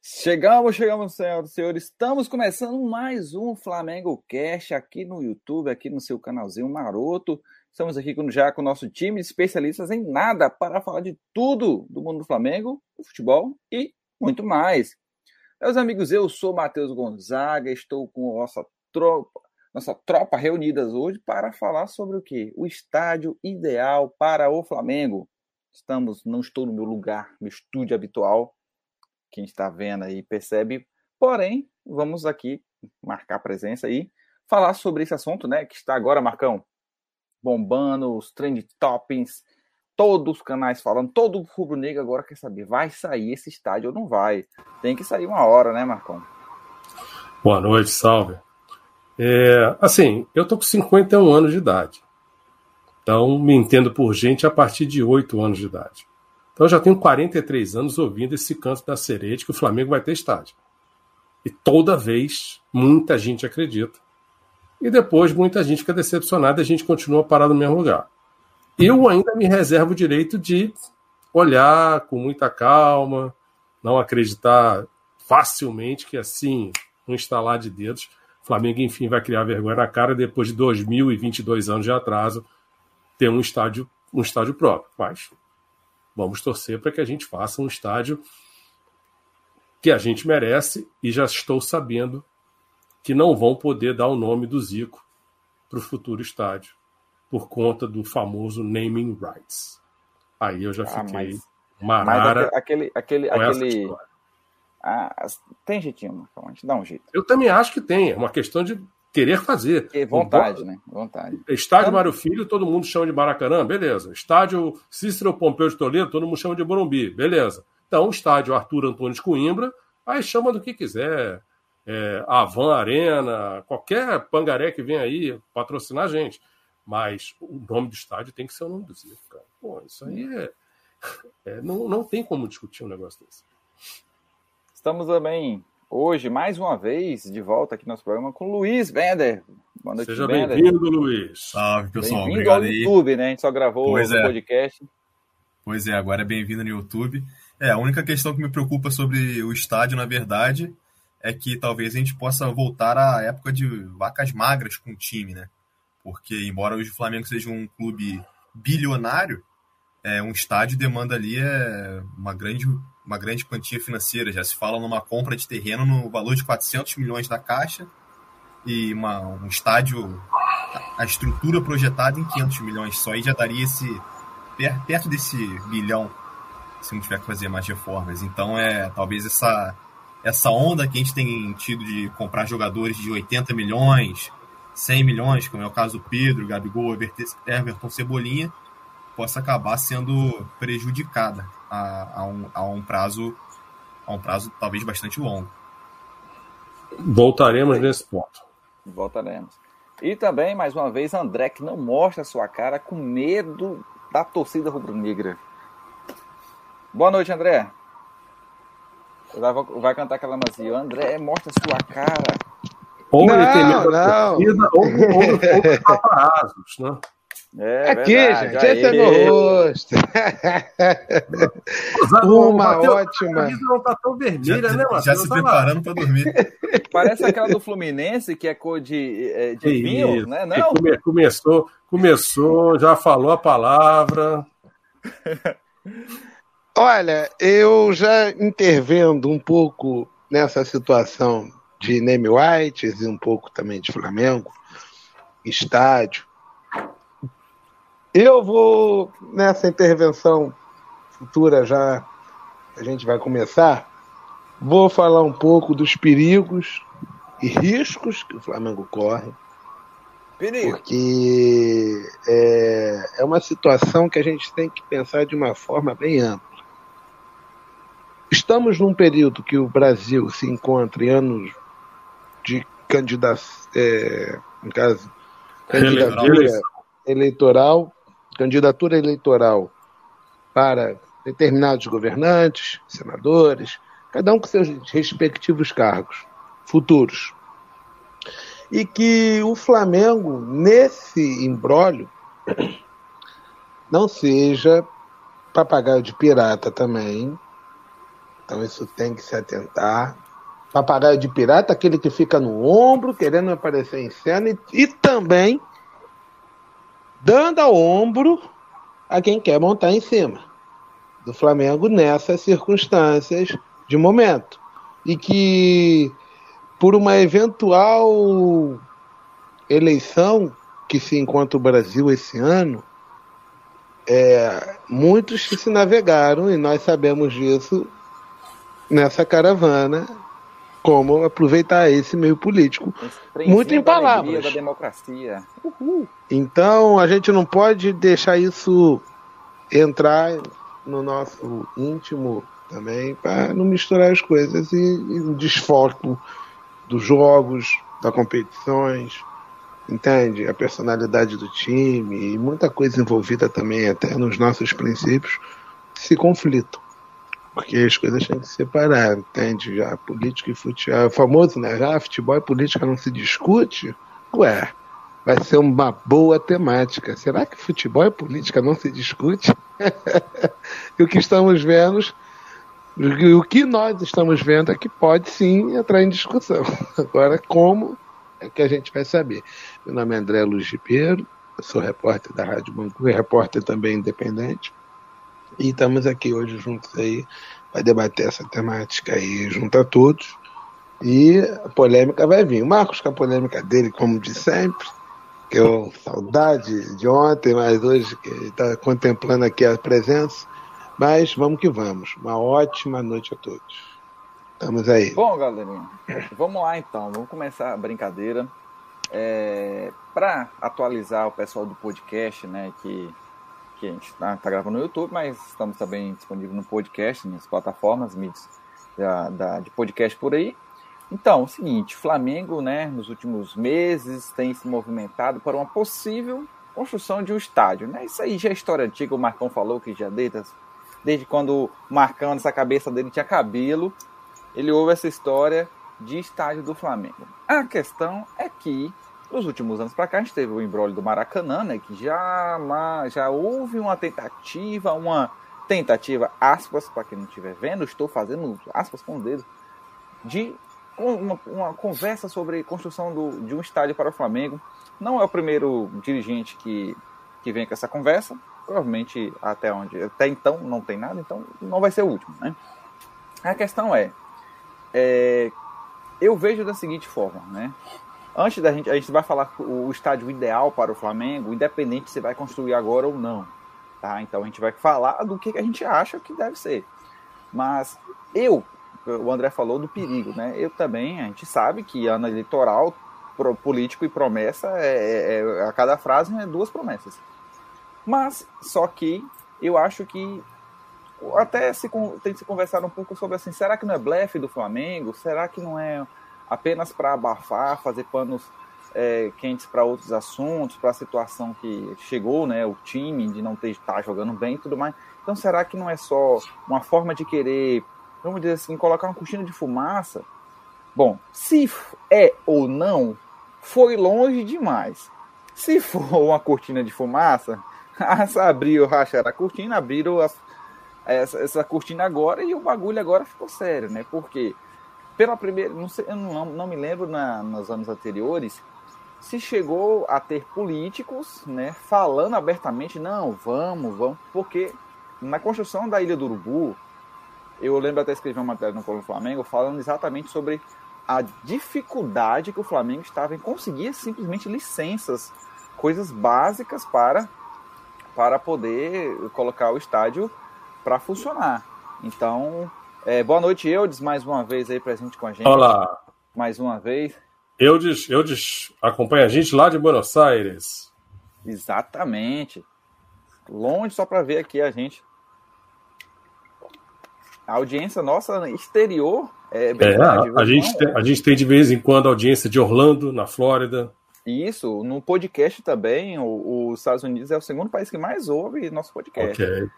Chegamos, chegamos, senhoras e senhores. Estamos começando mais um Flamengo Cast aqui no YouTube, aqui no seu canalzinho maroto. Estamos aqui já com o nosso time de especialistas em nada para falar de tudo do mundo do Flamengo, do futebol e muito mais. Meus amigos, eu sou Matheus Gonzaga, estou com a nossa tropa, nossa tropa reunidas hoje para falar sobre o que? O estádio ideal para o Flamengo. Estamos, não estou no meu lugar, no estúdio habitual. Quem está vendo aí percebe. Porém, vamos aqui marcar presença aí, falar sobre esse assunto, né? Que está agora, Marcão, bombando, os trend toppings, todos os canais falando, todo o rubro-negro agora quer saber, vai sair esse estádio ou não vai? Tem que sair uma hora, né, Marcão? Boa noite, salve. É, assim, eu tô com 51 anos de idade. Então, me entendo por gente a partir de 8 anos de idade. Então, eu já tenho 43 anos ouvindo esse canto da sereia de que o Flamengo vai ter estádio. E toda vez, muita gente acredita. E depois, muita gente fica decepcionada e a gente continua parado no mesmo lugar. Eu ainda me reservo o direito de olhar com muita calma, não acreditar facilmente que assim, um instalar de dedos, Flamengo enfim vai criar vergonha na cara depois de 2022 anos de atraso ter um estádio, um estádio próprio. Mas vamos torcer para que a gente faça um estádio que a gente merece e já estou sabendo que não vão poder dar o nome do Zico para o futuro estádio por conta do famoso naming rights. Aí eu já ah, fiquei mas, marara. Mas aquele, aquele, aquele, ah, tem jeitinho, a gente dá um jeito. Eu também acho que tem, é uma questão de querer fazer. E vontade, né? Vontade. Estádio Mário Filho, todo mundo chama de Maracanã, beleza. Estádio Cícero Pompeu de Toledo, todo mundo chama de Morumbi, beleza. Então, estádio Arthur Antônio de Coimbra, aí chama do que quiser. É, Avan Arena, qualquer pangaré que vem aí patrocinar a gente. Mas o nome do estádio tem que ser o nome do Zico, cara. Pô, isso aí é, é, não, não tem como discutir um negócio desse. Estamos também hoje, mais uma vez, de volta aqui no nosso programa com o Luiz Bender. Boa noite, Seja bem-vindo, Luiz. Salve, pessoal. Bem Obrigado ao YouTube, né? A gente só gravou o é. podcast. Pois é, agora é bem-vindo no YouTube. É, a única questão que me preocupa sobre o estádio, na verdade, é que talvez a gente possa voltar à época de vacas magras com o time, né? porque embora hoje o Flamengo seja um clube bilionário, é, um estádio demanda ali é, uma, grande, uma grande quantia financeira. Já se fala numa compra de terreno no valor de 400 milhões da Caixa e uma, um estádio, a estrutura projetada em 500 milhões. Só aí já daria esse perto desse bilhão se não tiver que fazer mais reformas. Então é talvez essa essa onda que a gente tem tido de comprar jogadores de 80 milhões, 100 milhões, como é o caso do Pedro, Gabigol, Everton Cebolinha, possa acabar sendo prejudicada a, a, um, a um prazo a um prazo talvez bastante longo. Voltaremos nesse ponto. Voltaremos. E também, mais uma vez, André, que não mostra a sua cara com medo da torcida rubro-negra. Boa noite, André. Vai cantar aquela macia. André, mostra sua cara. Ou não, ele tem medo da torcida, ou, ou, ou dos paparazos, né? É, Aqui, verdade, gente, esse é meu rosto. Uma Mateus, ótima. A não tá tão vermelha, já, né, Matheus? Já se tá preparando para dormir. Parece aquela do Fluminense, que é cor de, é, de vinho, né? Não? Come, começou, começou, já falou a palavra. Olha, eu já intervendo um pouco nessa situação de name whites e um pouco também de Flamengo, estádio. Eu vou, nessa intervenção futura já, a gente vai começar, vou falar um pouco dos perigos e riscos que o Flamengo corre. Perigo. Porque é, é uma situação que a gente tem que pensar de uma forma bem ampla. Estamos num período que o Brasil se encontra em anos de candidato, é, no caso, candidatura eleitoral, candidatura eleitoral para determinados governantes, senadores, cada um com seus respectivos cargos futuros. E que o Flamengo, nesse imbróglio, não seja papagaio de pirata também, Então isso tem que se atentar. Papagaio de pirata, aquele que fica no ombro, querendo aparecer em cena, e, e também dando ao ombro a quem quer montar em cima do Flamengo nessas circunstâncias de momento. E que, por uma eventual eleição que se encontra o Brasil esse ano, é, muitos que se navegaram, e nós sabemos disso, nessa caravana, como aproveitar esse meio político. Muito em palavras. Da democracia. Uhul. Então a gente não pode deixar isso entrar no nosso íntimo também, para não misturar as coisas e, e o desfoque dos jogos, das competições, entende? A personalidade do time e muita coisa envolvida também, até nos nossos princípios, se conflitam. Porque as coisas têm que se separar, entende? Já política e futebol. É o famoso, né? Já futebol e política não se discute? Ué, vai ser uma boa temática. Será que futebol e política não se discute? e o que estamos vendo, o que nós estamos vendo é que pode sim entrar em discussão. Agora, como é que a gente vai saber. Meu nome é André Luiz Ribeiro, sou repórter da Rádio Banco, repórter também independente. E estamos aqui hoje juntos aí para debater essa temática aí junto a todos. E a polêmica vai vir. O Marcos com a polêmica dele, como de sempre, que eu saudade de ontem, mas hoje que está contemplando aqui a presença. Mas vamos que vamos. Uma ótima noite a todos. Estamos aí. Bom, galerinha, vamos lá então. Vamos começar a brincadeira. É, Para atualizar o pessoal do podcast, né, que, que a gente está tá gravando no YouTube, mas estamos também disponíveis no podcast, nas plataformas, mídias da, da, de podcast por aí. Então, é o seguinte, Flamengo, né, nos últimos meses tem se movimentado para uma possível construção de um estádio, né? Isso aí já é história antiga, o Marcão falou que já desde, desde quando o Marcão nessa cabeça dele tinha cabelo, ele ouve essa história de estádio do Flamengo. A questão é que, nos últimos anos para cá, a gente teve o embrólio do Maracanã, né, que já, já houve uma tentativa, uma tentativa, aspas, para quem não estiver vendo, estou fazendo aspas com o dedo, de uma, uma conversa sobre construção do, de um estádio para o Flamengo. Não é o primeiro dirigente que, que vem com essa conversa, provavelmente até onde até então não tem nada, então não vai ser o último, né? A questão é, é, eu vejo da seguinte forma, né? Antes da gente, a gente vai falar o estádio ideal para o Flamengo, independente se vai construir agora ou não, tá? Então a gente vai falar do que a gente acha que deve ser. Mas eu, o André falou do perigo, né? Eu também, a gente sabe que ano eleitoral, político e promessa, é, é, é a cada frase é duas promessas. Mas, só que eu acho que até se, tem se conversar um pouco sobre assim, será que não é blefe do Flamengo? Será que não é apenas para abafar, fazer panos é, quentes para outros assuntos, para a situação que chegou, né, o time de não estar tá jogando bem e tudo mais. Então será que não é só uma forma de querer, vamos dizer assim, colocar uma cortina de fumaça? Bom, se é ou não, foi longe demais. Se for uma cortina de fumaça, abriu, racharam a cortina, abriram as essa, essa cortina agora e o bagulho agora ficou sério, né? Porque pela primeira, não sei, eu não, não me lembro na, nos anos anteriores se chegou a ter políticos, né, falando abertamente, não, vamos, vamos, porque na construção da Ilha do Urubu, eu lembro até escrever uma matéria no Colo Flamengo falando exatamente sobre a dificuldade que o Flamengo estava em conseguir simplesmente licenças, coisas básicas para para poder colocar o estádio para funcionar. Então, é, boa noite, Eudes, mais uma vez aí presente com a gente. Olá. Mais uma vez. Eudes, Eudes acompanha a gente lá de Buenos Aires. Exatamente. Longe só para ver aqui a gente. A audiência nossa exterior é verdade. É, a, gente tem, a gente tem de vez em quando audiência de Orlando, na Flórida. Isso, no podcast também, o, os Estados Unidos é o segundo país que mais ouve nosso podcast. Ok.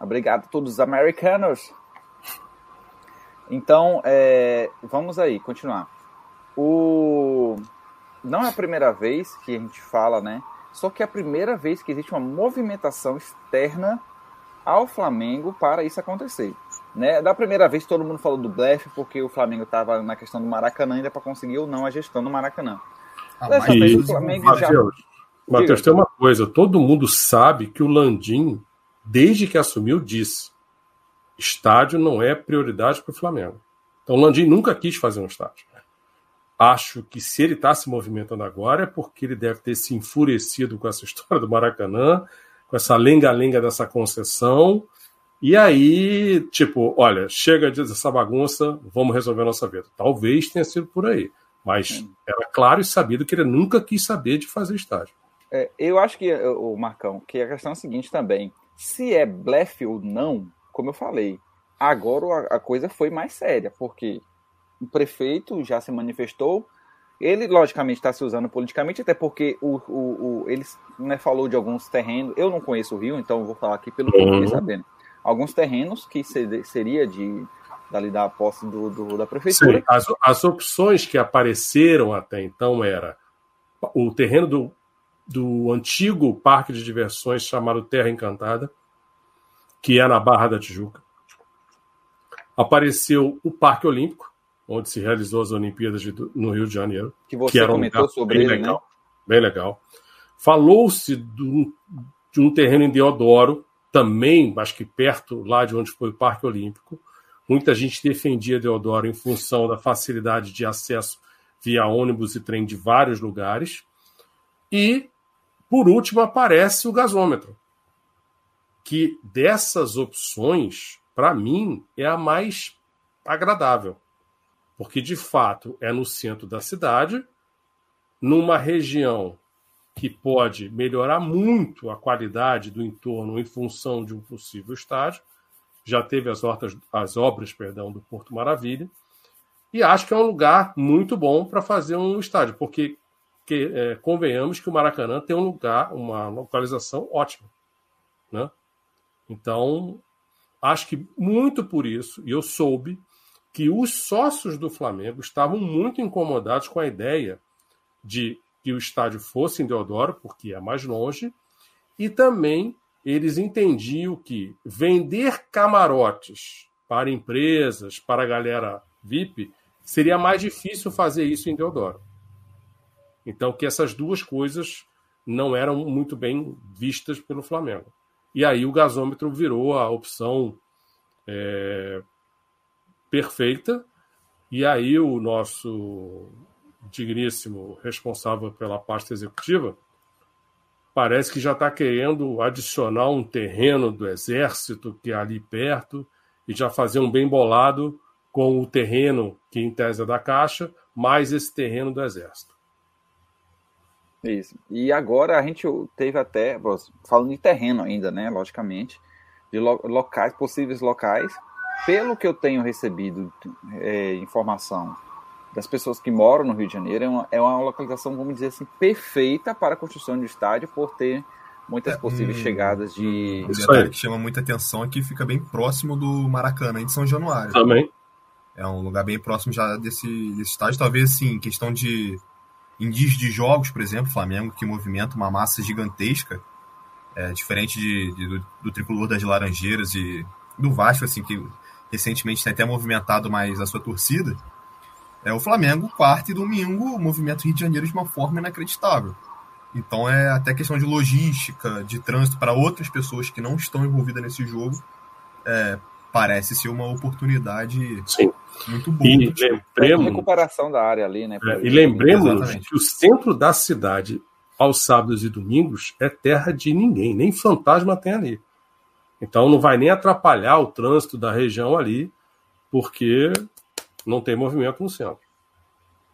Obrigado a todos os americanos. Então, é, vamos aí, continuar. O... Não é a primeira vez que a gente fala, né? Só que é a primeira vez que existe uma movimentação externa ao Flamengo para isso acontecer. Né? Da primeira vez todo mundo falou do blefe porque o Flamengo estava na questão do Maracanã ainda para conseguir ou não a gestão do Maracanã. Ah, Dessa vez o Flamengo Mateus, já. Matheus, tem uma coisa: todo mundo sabe que o Landim, desde que assumiu, disse: estádio não é prioridade para o Flamengo. Então o Landim nunca quis fazer um estádio. Acho que se ele está se movimentando agora é porque ele deve ter se enfurecido com essa história do Maracanã, com essa lenga-lenga dessa concessão. E aí, tipo, olha, chega dessa bagunça, vamos resolver a nossa vida. Talvez tenha sido por aí. Mas era claro e sabido que ele nunca quis saber de fazer estágio. É, eu acho que, o Marcão, que a questão é a seguinte também. Se é blefe ou não, como eu falei, agora a, coisa foi mais séria, porque o prefeito já se manifestou. Ele, logicamente, está se usando politicamente, até porque o, o, o ele né, falou de alguns terrenos. Eu não conheço o Rio, então vou falar aqui pelo que eu fiquei uhum. sabendo. Alguns terrenos que seria de dali da posse do, do da prefeitura. Sim, as, as opções que apareceram até então era o terreno do, do antigo parque de diversões chamado Terra Encantada, que é na Barra da Tijuca. Apareceu o Parque Olímpico, onde se realizou as Olimpíadas de, no Rio de Janeiro. Que você que era comentou um sobre bem ele, legal, né? Bem legal. Falou-se de, de um terreno em Deodoro, também, acho que perto lá de onde foi o Parque Olímpico. Muita gente defendia Deodoro em função da facilidade de acesso via ônibus e trem de vários lugares. E, por último, aparece o gasômetro, que dessas opções, para mim, é a mais agradável porque de fato é no centro da cidade, numa região que pode melhorar muito a qualidade do entorno em função de um possível estádio. Já teve as, hortas, as obras perdão, do Porto Maravilha. E acho que é um lugar muito bom para fazer um estádio, porque que, é, convenhamos que o Maracanã tem um lugar, uma localização ótima. Né? Então, acho que muito por isso, e eu soube que os sócios do Flamengo estavam muito incomodados com a ideia de que o estádio fosse em Deodoro, porque é mais longe, e também eles entendiam que vender camarotes para empresas, para a galera VIP, seria mais difícil fazer isso em Deodoro. Então, que essas duas coisas não eram muito bem vistas pelo Flamengo. E aí o gasômetro virou a opção é, perfeita, e aí o nosso digníssimo responsável pela pasta executiva parece que já está querendo adicionar um terreno do exército que é ali perto e já fazer um bem bolado com o terreno que em tese é da Caixa, mais esse terreno do exército. Isso. E agora a gente teve até, falando de terreno ainda, né, logicamente, de locais, possíveis locais pelo que eu tenho recebido é, informação das pessoas que moram no Rio de Janeiro, é uma, é uma localização, vamos dizer assim, perfeita para a construção de estádio, por ter muitas é, possíveis hum, chegadas de. Um detalhe que chama muita atenção é que fica bem próximo do Maracanã de São Januário. Também. É um lugar bem próximo já desse, desse estádio. Talvez, assim, questão de indícios de jogos, por exemplo, Flamengo, que movimenta uma massa gigantesca, é, diferente de, de do, do, tricolor das Laranjeiras e do Vasco, assim, que recentemente tem até movimentado mais a sua torcida, é o Flamengo, quarta e domingo, movimento Rio de Janeiro de uma forma inacreditável. Então é até questão de logística, de trânsito para outras pessoas que não estão envolvidas nesse jogo, é, parece ser uma oportunidade Sim. Muito boa. E lembremos, recuperação da área ali, né? É, e lembremos Exatamente. que o centro da cidade, aos sábados e domingos, é terra de ninguém, nem fantasma tem ali. Então não vai nem atrapalhar o trânsito da região ali, porque não tem movimento no centro.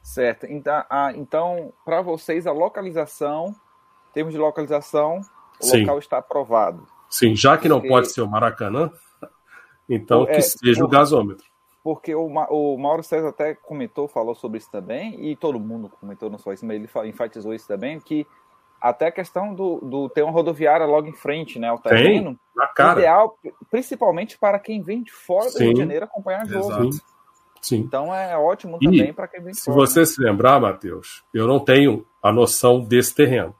Certo. Então, ah, então para vocês, a localização, em termos de localização, o Sim. local está aprovado. Sim, já que não porque... pode ser o Maracanã, então é, que seja o gasômetro. Porque o, o Mauro César até comentou, falou sobre isso também, e todo mundo comentou, não só isso, mas ele enfatizou isso também, que até a questão do, do ter uma rodoviária logo em frente, né? O terreno. Tem. Ideal, principalmente para quem vem de fora Sim. do Rio de Janeiro acompanhar o jogo. Sim. Sim. Então é ótimo também para quem vem de se fora. Se você né? se lembrar, Matheus, eu não tenho a noção desse terreno.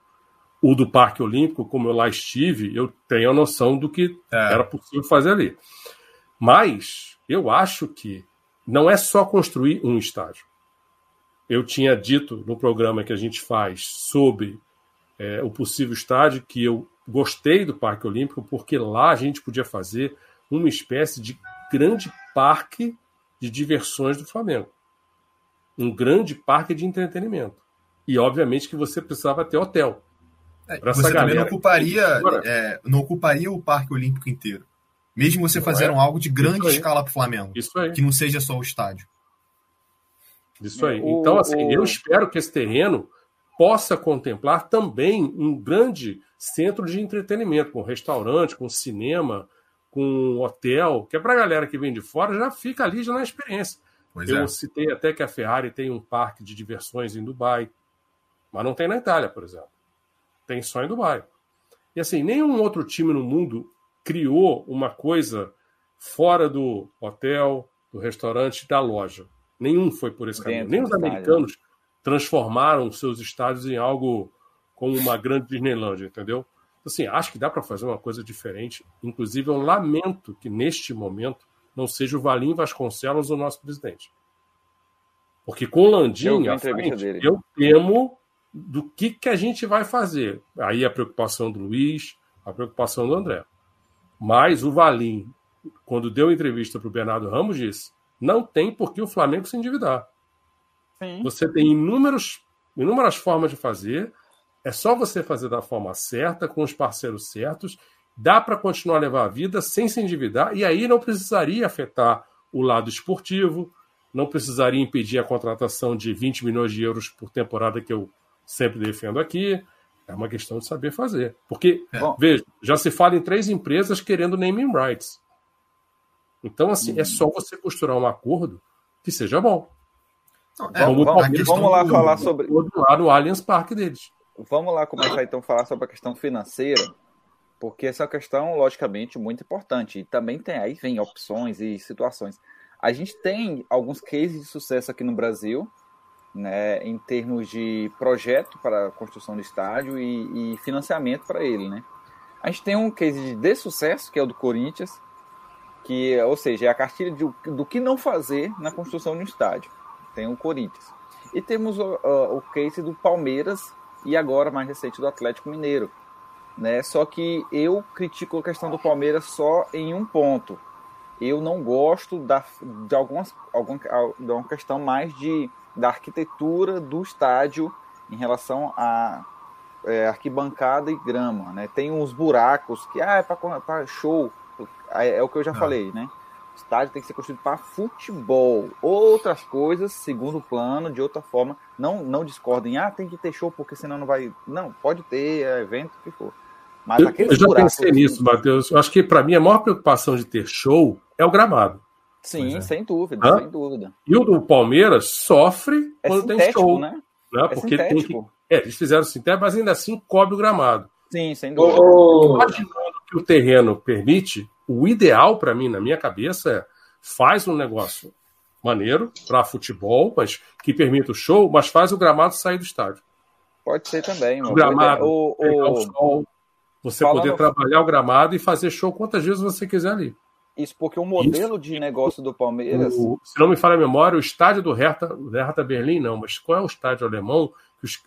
O do Parque Olímpico, como eu lá estive, eu tenho a noção do que é. era possível fazer ali. Mas eu acho que não é só construir um estádio. Eu tinha dito no programa que a gente faz sobre é, o possível estádio que eu gostei do Parque Olímpico porque lá a gente podia fazer uma espécie de grande parque de diversões do Flamengo. Um grande parque de entretenimento. E obviamente que você precisava ter hotel. É, você também não ocuparia, é, não ocuparia o Parque Olímpico inteiro. Mesmo você fazendo é? algo de grande escala para o Flamengo. Isso aí. Que não seja só o estádio. Isso aí. Então, assim, o... eu espero que esse terreno possa contemplar também um grande centro de entretenimento, com restaurante, com cinema, com hotel, que é para a galera que vem de fora, já fica ali já na experiência. Pois eu é. citei até que a Ferrari tem um parque de diversões em Dubai, mas não tem na Itália, por exemplo. Tem só em Dubai. E assim, nenhum outro time no mundo criou uma coisa fora do hotel, do restaurante, da loja. Nenhum foi por esse caminho. Nem os americanos transformaram seus estádios em algo como uma grande Disneylandia, entendeu? Assim, acho que dá para fazer uma coisa diferente. Inclusive, eu lamento que neste momento não seja o Valim Vasconcelos o nosso presidente. Porque com o Landim eu, frente, eu temo do que, que a gente vai fazer. Aí a preocupação do Luiz, a preocupação do André. Mas o Valim, quando deu entrevista para o Bernardo Ramos, disse: não tem por que o Flamengo se endividar. Sim. Você tem inúmeros, inúmeras formas de fazer, é só você fazer da forma certa, com os parceiros certos, dá para continuar a levar a vida sem se endividar, e aí não precisaria afetar o lado esportivo, não precisaria impedir a contratação de 20 milhões de euros por temporada que eu sempre defendo aqui. É uma questão de saber fazer. Porque, é. veja, já se fala em três empresas querendo naming rights. Então, assim, é só você costurar um acordo que seja bom. é, vamos, vamos, vamos lá falar sobre. Lá no Allianz Parque deles. Vamos lá começar então a falar sobre a questão financeira, porque essa é uma questão, logicamente, muito importante. E também tem aí vem opções e situações. A gente tem alguns cases de sucesso aqui no Brasil, né, em termos de projeto para a construção do estádio e, e financiamento para ele, né? A gente tem um case de, sucesso, que é o do Corinthians, que, ou seja, é a cartilha de, do que não fazer na construção de um estádio. Tem o Corinthians. E temos o, o, o case do Palmeiras e agora mais recente do Atlético Mineiro. Né? Só que eu critico a questão do Palmeiras só em um ponto. Eu não gosto da, de algumas, alguma, de uma questão mais de da arquitetura do estádio em relação a é, arquibancada e grama, né? Tem uns buracos que ah, é para show, é, é, o que eu já ah. falei, né? O estádio tem que ser construído para futebol. Outras coisas, segundo plano, de outra forma, não não discordem. Ah, tem que ter show porque senão não vai. Não, pode ter é evento que for. Mas eu, eu já pensei nisso, Matheus. Eu acho que para mim a maior preocupação de ter show é o gramado. Sim, é. sem dúvida, Hã? sem dúvida. E o do Palmeiras sofre é quando tem show. Né? né? É Porque tem que. É, eles fizeram sintético, mas ainda assim cobre o gramado. Sim, sem dúvida. Oh. Imaginando que o terreno permite, o ideal para mim, na minha cabeça, é faz um negócio maneiro para futebol, mas que permita o show, mas faz o gramado sair do estádio. Pode ser também. O gramado, o, o... o sol, você Falando... poder trabalhar o gramado e fazer show quantas vezes você quiser ali. Isso porque o modelo Isso. de negócio do Palmeiras. O, se não me falha a memória, o estádio do Hertha, Hertha Berlim, não, mas qual é o estádio alemão?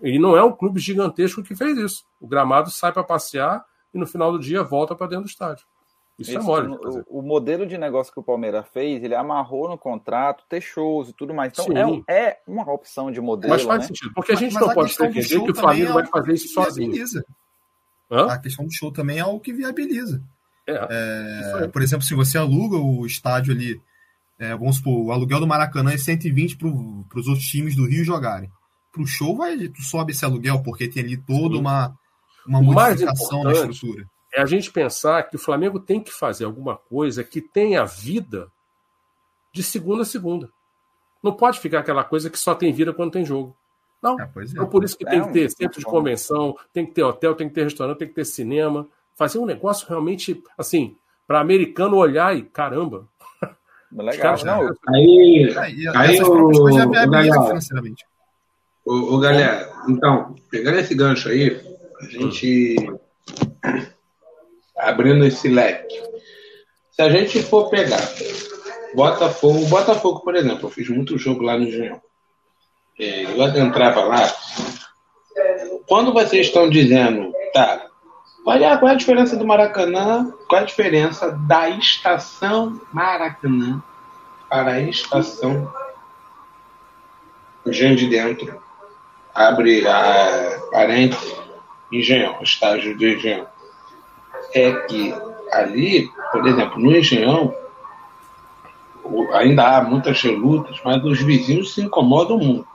E não é um clube gigantesco que fez isso. O gramado sai para passear e no final do dia volta para dentro do estádio. Isso, é isso é mole. O, o, modelo de negócio que o Palmeiras fez, ele amarrou no contrato, ter shows e tudo mais. Então é, é, uma opção de modelo. Mas faz né? sentido, porque a gente mas, não mas pode pretender que o Flamengo é vai fazer isso sozinho. A questão do show também é algo que viabiliza. É, é, por exemplo, se você aluga o estádio ali, é, vamos supor, o aluguel do Maracanã é 120 para os outros times do Rio jogarem. Para o show, vai, tu sobe esse aluguel, porque tem ali toda uma, uma modificação na estrutura. É a gente pensar que o Flamengo tem que fazer alguma coisa que tenha vida de segunda a segunda. Não pode ficar aquela coisa que só tem vida quando tem jogo. Não. É, é. Então, por isso que tem que ter centro de convenção, tem que ter hotel, tem que ter restaurante, tem que ter cinema fazer um negócio realmente assim, para americano olhar e caramba. Legal, não. Aí, aí, aí o, o, galera, o, o galera, então, pegando esse gancho aí, a gente abrindo esse leque. Se a gente for pegar Botafogo, o Botafogo, por exemplo, eu fiz muito jogo lá no Engenhão. É, eu entrava lá. Quando vocês estão dizendo, tá, qual é, qual é a diferença do Maracanã? Qual é a diferença da estação Maracanã para a estação Engenho de Dentro? Abre a parênteses, Engenhão, estágio do Engenhão. É que ali, por exemplo, no Engenhão, ainda há muitas relutas, mas os vizinhos se incomodam muito.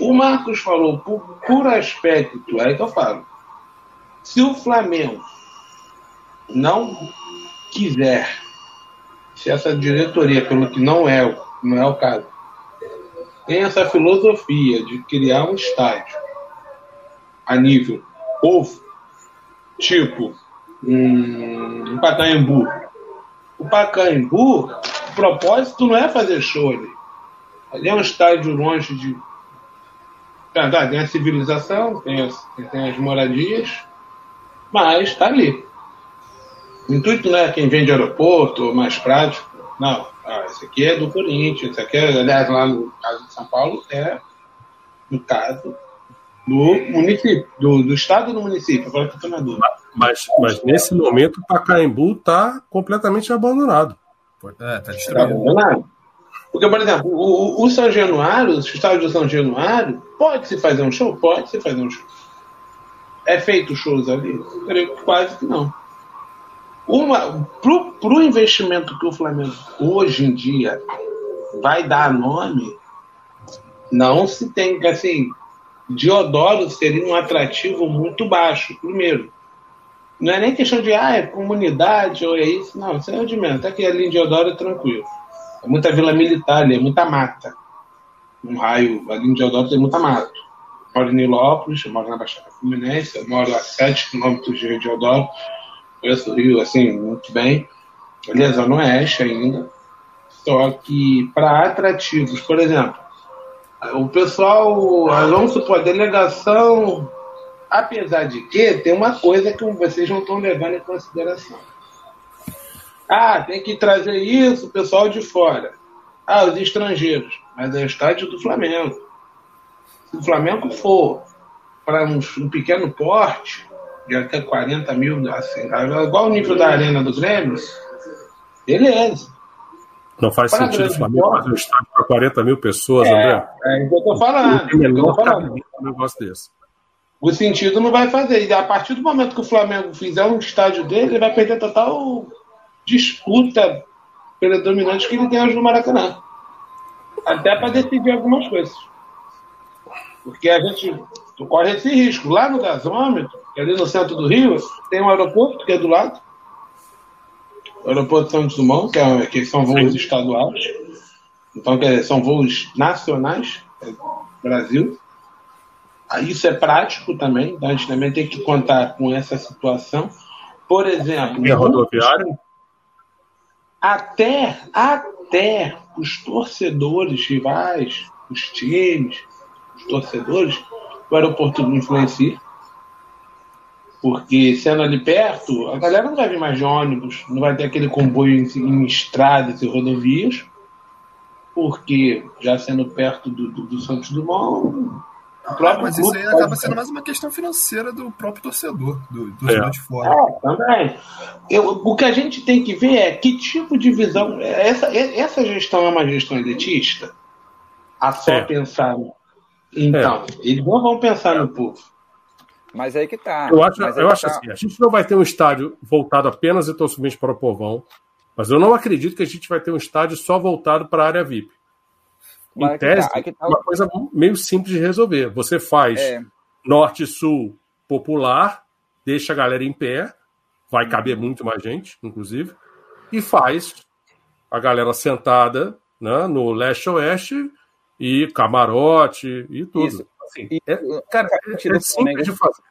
O Marcos falou, por, por aspecto, é que eu falo, se o Flamengo não quiser, se essa diretoria, pelo que não é, não é o caso, tem essa filosofia de criar um estádio a nível povo, tipo um, um Pacaembu. O Pacaembu, o propósito não é fazer show ali. Ali é um estádio longe de. Tá, tá, tem a civilização, tem as, tem as moradias, mas está ali. O intuito não é quem vem de aeroporto, mais prático. Não, ah, esse aqui é do Corinthians, esse aqui é, aliás, lá no caso de São Paulo, é, no caso, do município, do, do estado do município, para o Mas, mas nesse momento o Pacaembu está completamente abandonado. É, está destruído. Tá abandonado. Porque, por exemplo, o, o São Januário, o estádio do São Januário, pode-se fazer um show? Pode-se fazer um show. É feito shows ali? Creio que quase que não. Para o investimento que o Flamengo hoje em dia vai dar nome, não se tem, assim, Diodoro seria um atrativo muito baixo, primeiro. Não é nem questão de, ah, é comunidade ou é isso. Não, isso é de menos. Até que ali em Diodoro é tranquilo. É muita vila militar ali, é muita mata. Um raio, ali em Diodoro tem muita mata moro em Nilópolis, moro na Baixada Fluminense, moro a 7 quilômetros de Rio de Odoro, conheço o Rio, assim, muito bem. Ali é Zona Oeste ainda. Só que para atrativos, por exemplo, o pessoal, vamos supor, a delegação, apesar de que tem uma coisa que vocês não estão levando em consideração. Ah, tem que trazer isso, o pessoal de fora. Ah, os estrangeiros. Mas é o estádio do Flamengo. Se o Flamengo for para um, um, pequeno porte, de até 40 mil, assim, igual o nível da arena do Grêmio, beleza. Não faz para sentido o Flamengo fazer um estádio para 40 mil pessoas, é, André. É isso que eu estou falando. Eu tô falando. Um negócio desse. O sentido não vai fazer. E a partir do momento que o Flamengo fizer um estádio dele, ele vai perder total disputa predominante que ele tem hoje no Maracanã. Até para decidir algumas coisas. Porque a gente corre esse risco. Lá no gasômetro, que é ali no centro do Rio, tem um aeroporto que é do lado. O aeroporto Santos Dumont, que, é, que são voos Sim. estaduais. Então, que são voos nacionais, é Brasil. Isso é prático também, então a gente também tem que contar com essa situação. Por exemplo. E a rodoviária? Até, até os torcedores rivais, os times, torcedores, o aeroporto não influencia. Porque sendo ali perto, a galera não vai vir mais de ônibus, não vai ter aquele comboio em, em estradas e rodovias, porque já sendo perto do, do, do Santos Dumont, ah, mas isso aí acaba sendo mais uma questão financeira do próprio torcedor, do, torcedor é. de fora. É, também. Eu, o que a gente tem que ver é que tipo de visão. Essa, essa gestão é uma gestão elitista? A só é. pensar então, é. eles não vão pensar no povo. Mas aí que tá. Eu acho, eu acho tá. assim, a gente não vai ter um estádio voltado apenas e tão somente para o povão, mas eu não acredito que a gente vai ter um estádio só voltado para a área VIP. Mas em tese, tá, tá. uma coisa meio simples de resolver. Você faz é. norte sul popular, deixa a galera em pé, vai uhum. caber muito mais gente, inclusive, e faz a galera sentada né, no leste-oeste e camarote e tudo. Isso. Assim, e, é, cara, é, é simples de fazer.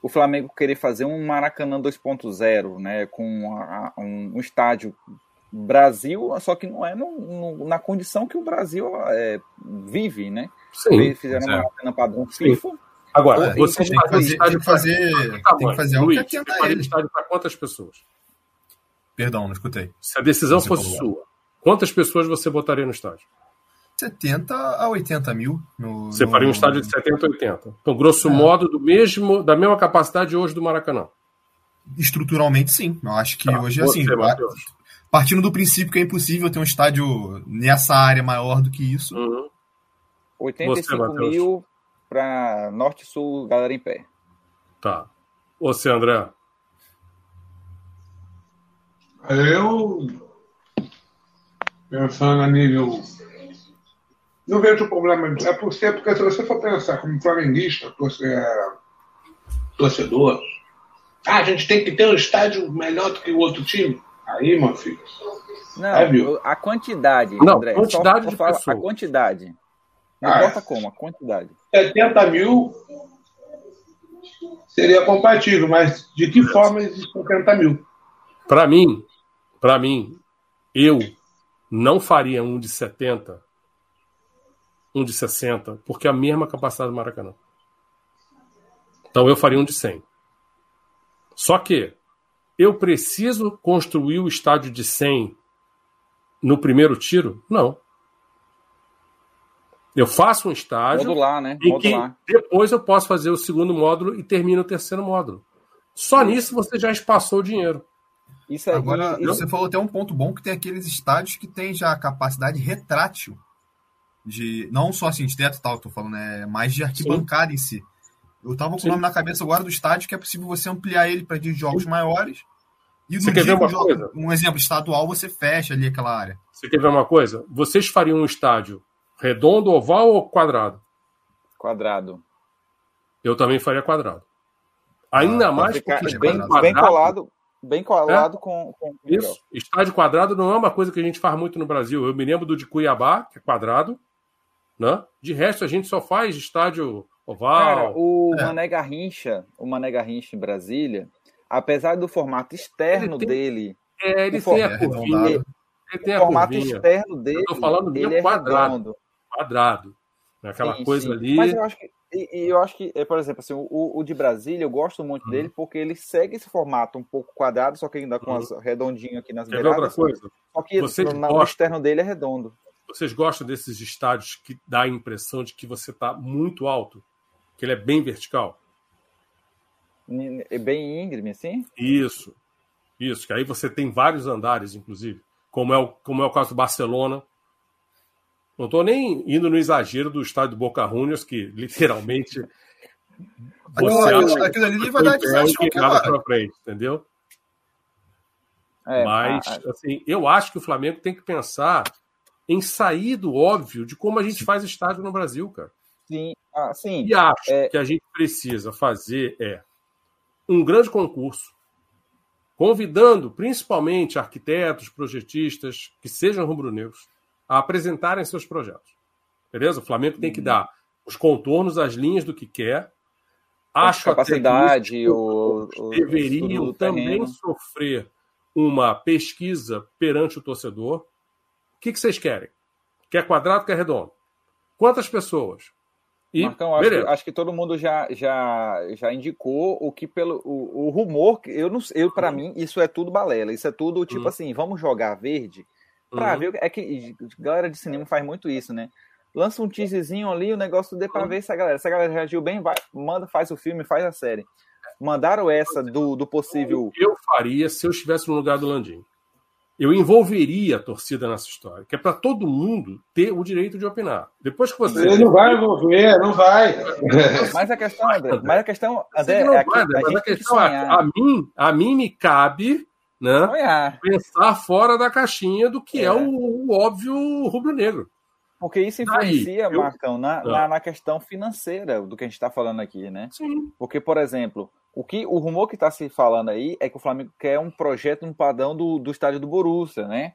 O Flamengo querer fazer um Maracanã 2.0, né, com a, um, um, estádio Brasil, só que não é no, no, na condição que o Brasil é, vive, né? Sim, Eles fizeram um Maracanã padrão FIFA. Agora, você tem que fazer, tem que fazer, tem que fazer Luiz, que atenda ele. estádio para quantas pessoas? Perdão, não escutei. Se a decisão fosse sua, Quantas pessoas você botaria no estádio? 70 a 80 mil. No, você faria um estádio de 70 a 80. Então, grosso é. modo, do mesmo, da mesma capacidade hoje do Maracanã. Estruturalmente, sim. Eu acho que tá, hoje, assim, partindo do princípio que é impossível ter um estádio nessa área maior do que isso. Uhum. 85 você, mil para Norte Sul, galera em pé. Tá. Você, André? Eu, pensando a nível. Não vejo problema. É por ser, porque se você for pensar como flamenguista, torcedor, ah, a gente tem que ter um estádio melhor do que o outro time. Aí, meu filho. Não, é, a quantidade, não, André. Quantidade de pessoas. A quantidade. Não ah, importa como, a quantidade. 70 mil seria compatível, mas de que forma existe 70 mil? Para mim, para mim, eu não faria um de 70, um de 60, porque é a mesma capacidade do Maracanã. Então eu faria um de 100. Só que eu preciso construir o estádio de 100 no primeiro tiro? Não. Eu faço um estágio modular, né? em modular. que depois eu posso fazer o segundo módulo e termino o terceiro módulo. Só nisso você já espaçou o dinheiro. Isso aí, Agora, isso... você falou até um ponto bom que tem aqueles estádios que tem já a capacidade retrátil de não só assim de teto tal, tô falando, é mais de arquibancada Sim. em si. Eu tava com Sim. o nome na cabeça agora do estádio que é possível você ampliar ele para de jogos Sim. maiores. E você quer ver uma jogo, coisa? Um exemplo estadual, você fecha ali aquela área. Você quer ver uma coisa? Vocês fariam um estádio Redondo, oval ou quadrado? Quadrado. Eu também faria quadrado. Ainda ah, mais porque bem, quadrado, bem colado, bem colado é? com, com isso. Estádio quadrado não é uma coisa que a gente faz muito no Brasil. Eu me lembro do de Cuiabá, que é quadrado, né? De resto a gente só faz estádio oval. Cara, o é. Mané Garrincha, o Mané Garrincha em Brasília, apesar do formato externo ele tem, dele, é, ele tem a curvinha. Ele tem o formato curvinha. externo dele, eu tô falando ele é quadrado. Redondo quadrado. Né? Aquela sim, coisa sim. ali. Mas eu acho que, e, eu acho que, é, por exemplo, assim, o, o de Brasília, eu gosto muito hum. dele porque ele segue esse formato um pouco quadrado, só que ainda com hum. as redondinho aqui nas Quer beiradas. outra coisa? Só que Vocês no, no externo dele é redondo. Vocês gostam desses estádios que dá a impressão de que você está muito alto? Que ele é bem vertical? É bem íngreme, assim? Isso. Isso, que aí você tem vários andares, inclusive. Como é o, como é o caso do Barcelona, não estou nem indo no exagero do estádio do Boca Juniors, que literalmente. Você acha aquilo ali vai dar desastre para frente, entendeu? É, Mas, a... assim, eu acho que o Flamengo tem que pensar em sair do óbvio de como a gente faz estádio no Brasil, cara. Sim, ah, sim. E acho é... que a gente precisa fazer é um grande concurso, convidando principalmente arquitetos, projetistas que sejam rubro-negros, a apresentarem seus projetos. Beleza? O Flamengo tem que uhum. dar os contornos, as linhas do que quer. Acho a capacidade, o, o, deveriam o também sofrer uma pesquisa perante o torcedor. O que, que vocês querem? Quer quadrado, quer redondo? Quantas pessoas? E, Marcão, acho que, acho, que, todo mundo já, já, já indicou o que pelo o, o rumor, eu não eu para uhum. mim isso é tudo balela, isso é tudo tipo uhum. assim, vamos jogar verde Pra uhum. ver. É que galera de cinema faz muito isso, né? Lança um teaserzinho ali, o negócio dê pra uhum. ver se a galera. Se a galera reagiu bem, vai, manda, faz o filme, faz a série. Mandaram essa do, do possível. Eu faria se eu estivesse no lugar do Landim. Eu envolveria a torcida nessa história, que é para todo mundo ter o direito de opinar. Depois que você. Ele não vai envolver, não vai. Mas a questão, André, mas a questão, André, é a, a, mas a questão é, a mim, a mim me cabe né? Pensar fora da caixinha do que é, é o, o, óbvio rubro-negro. Porque isso influencia, Daí, Marcão, na, ah. na, na, questão financeira do que a gente está falando aqui, né? Sim. Porque, por exemplo, o, que, o rumor que está se falando aí é que o Flamengo quer um projeto no padrão do, do estádio do Borussia, né?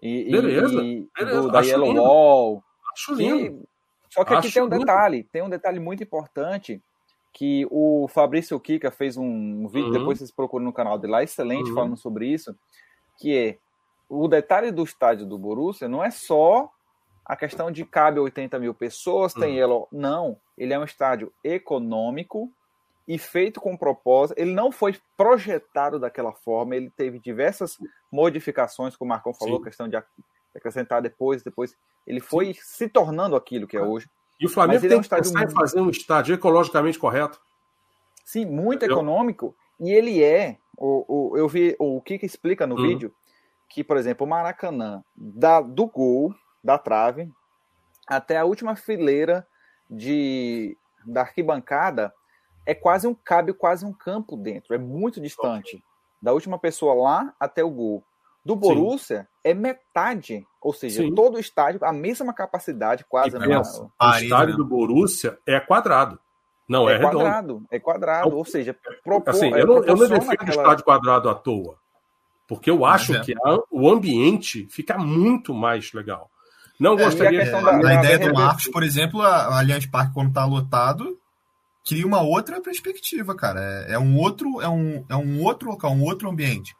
E, beleza, e, beleza. Do, da Acho Yellow lindo. Wall. Acho lindo. Que, só que aqui Acho tem um detalhe, lindo. tem um detalhe muito importante que o Fabrício Kika fez um vídeo, uhum. depois vocês procuram no canal dele lá, excelente, uhum. falando sobre isso, que é o detalhe do estádio do Borussia não é só a questão de cabe 80 mil pessoas, tem uhum. ele, não, ele é um estádio econômico e feito com propósito, ele não foi projetado daquela forma, ele teve diversas modificações, como o Marcão falou, Sim. questão de acrescentar depois, depois. Ele foi Sim. se tornando aquilo que é hoje. E o Flamengo tem é um que em fazer um estádio ecologicamente correto. Sim, muito Entendeu? econômico. E ele é, o, o, eu vi o Kika explica no hum. vídeo, que, por exemplo, o Maracanã, da, do gol, da trave, até a última fileira de, da arquibancada, é quase um cabe quase um campo dentro, é muito distante. Da última pessoa lá até o gol. Do Borussia Sim. é metade, ou seja, Sim. todo o estádio, a mesma capacidade quase. Né? o estádio do Borussia é quadrado. Não, é, é redondo. quadrado, é quadrado, então, ou seja, propor, assim, eu, não, eu não defendo aquela... o estádio quadrado à toa, porque eu acho é. que a, o ambiente fica muito mais legal. Não é, gostaria a, de... da, a ideia do Marcos, por exemplo, a Allianz Parque quando está lotado, cria uma outra perspectiva, cara. É, é, um outro, é um, é um outro local, um outro ambiente.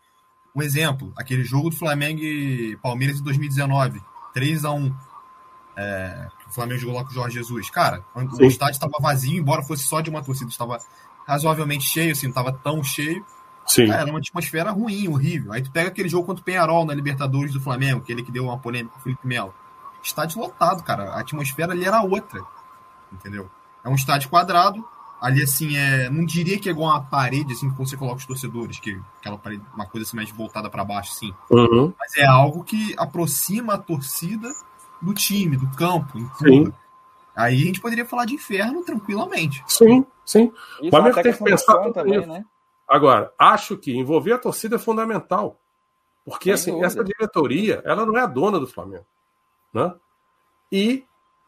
Um exemplo, aquele jogo do Flamengo e Palmeiras de 2019, 3 a 1 é, o Flamengo jogou lá com o Jorge Jesus. Cara, Sim. o estádio estava vazio, embora fosse só de uma torcida, estava razoavelmente cheio, assim, não estava tão cheio. Sim. Cara, era uma atmosfera ruim, horrível. Aí tu pega aquele jogo contra o Penharol na Libertadores do Flamengo, aquele que deu uma polêmica com o Felipe Melo. Estádio lotado, cara. A atmosfera ali era outra. Entendeu? É um estádio quadrado. Ali, assim, é. Não diria que é igual uma parede, assim, que você coloca os torcedores, que aquela parede, uma coisa assim mais voltada para baixo, assim. Uhum. Mas é algo que aproxima a torcida do time, do campo. Sim. Aí a gente poderia falar de inferno tranquilamente. Sim, sim. Isso o Flamengo tem que pensar também, né? Agora, acho que envolver a torcida é fundamental. Porque assim, essa diretoria, ela não é a dona do Flamengo. Né? E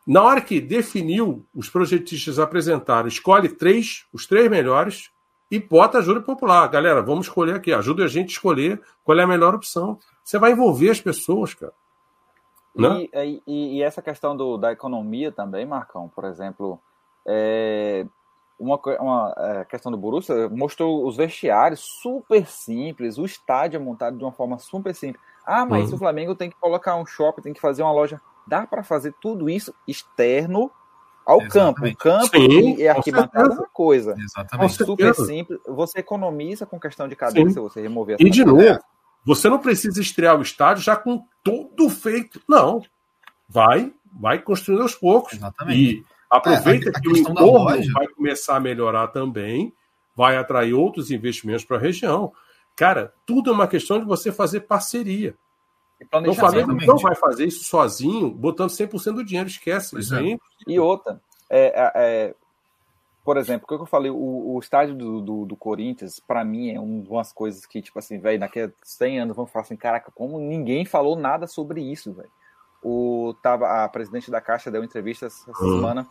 na hora que definiu, os projetistas apresentaram, escolhe três, os três melhores, e bota a júri popular. Galera, vamos escolher aqui, ajuda a gente a escolher qual é a melhor opção. Você vai envolver as pessoas, cara. Né? E, e, e, essa questão do, da economia também, Marcão, por exemplo, é, uma, uma é, questão do Borussia mostrou os vestiários super simples, o estádio é montado de uma forma super simples. Ah, mas uhum. o Flamengo tem que colocar um shopping, tem que fazer uma loja. Dá para fazer tudo isso externo ao Exatamente. campo. O campo Sim, e a arquibancada é uma coisa. Exatamente. Super simples. Você economiza com questão de cadeira se você remover E de novo, você não precisa estrear o estádio já com tudo feito. Não. Vai, vai construindo aos poucos. Exatamente. E aproveita é, a, a que o entorno vai começar a melhorar também, vai atrair outros investimentos para a região. Cara, tudo é uma questão de você fazer parceria. Então, o Flamengo não vai fazer isso sozinho, botando 100% do dinheiro, esquece. Isso é. E outra, é, é, é por exemplo, o que eu falei, o, o estádio do, do, do Corinthians, para mim, é umas coisas que, tipo assim, velho, daqui a 100 anos vão falar assim, caraca, como ninguém falou nada sobre isso, velho. O, tava, a presidente da Caixa deu entrevista essa uhum. semana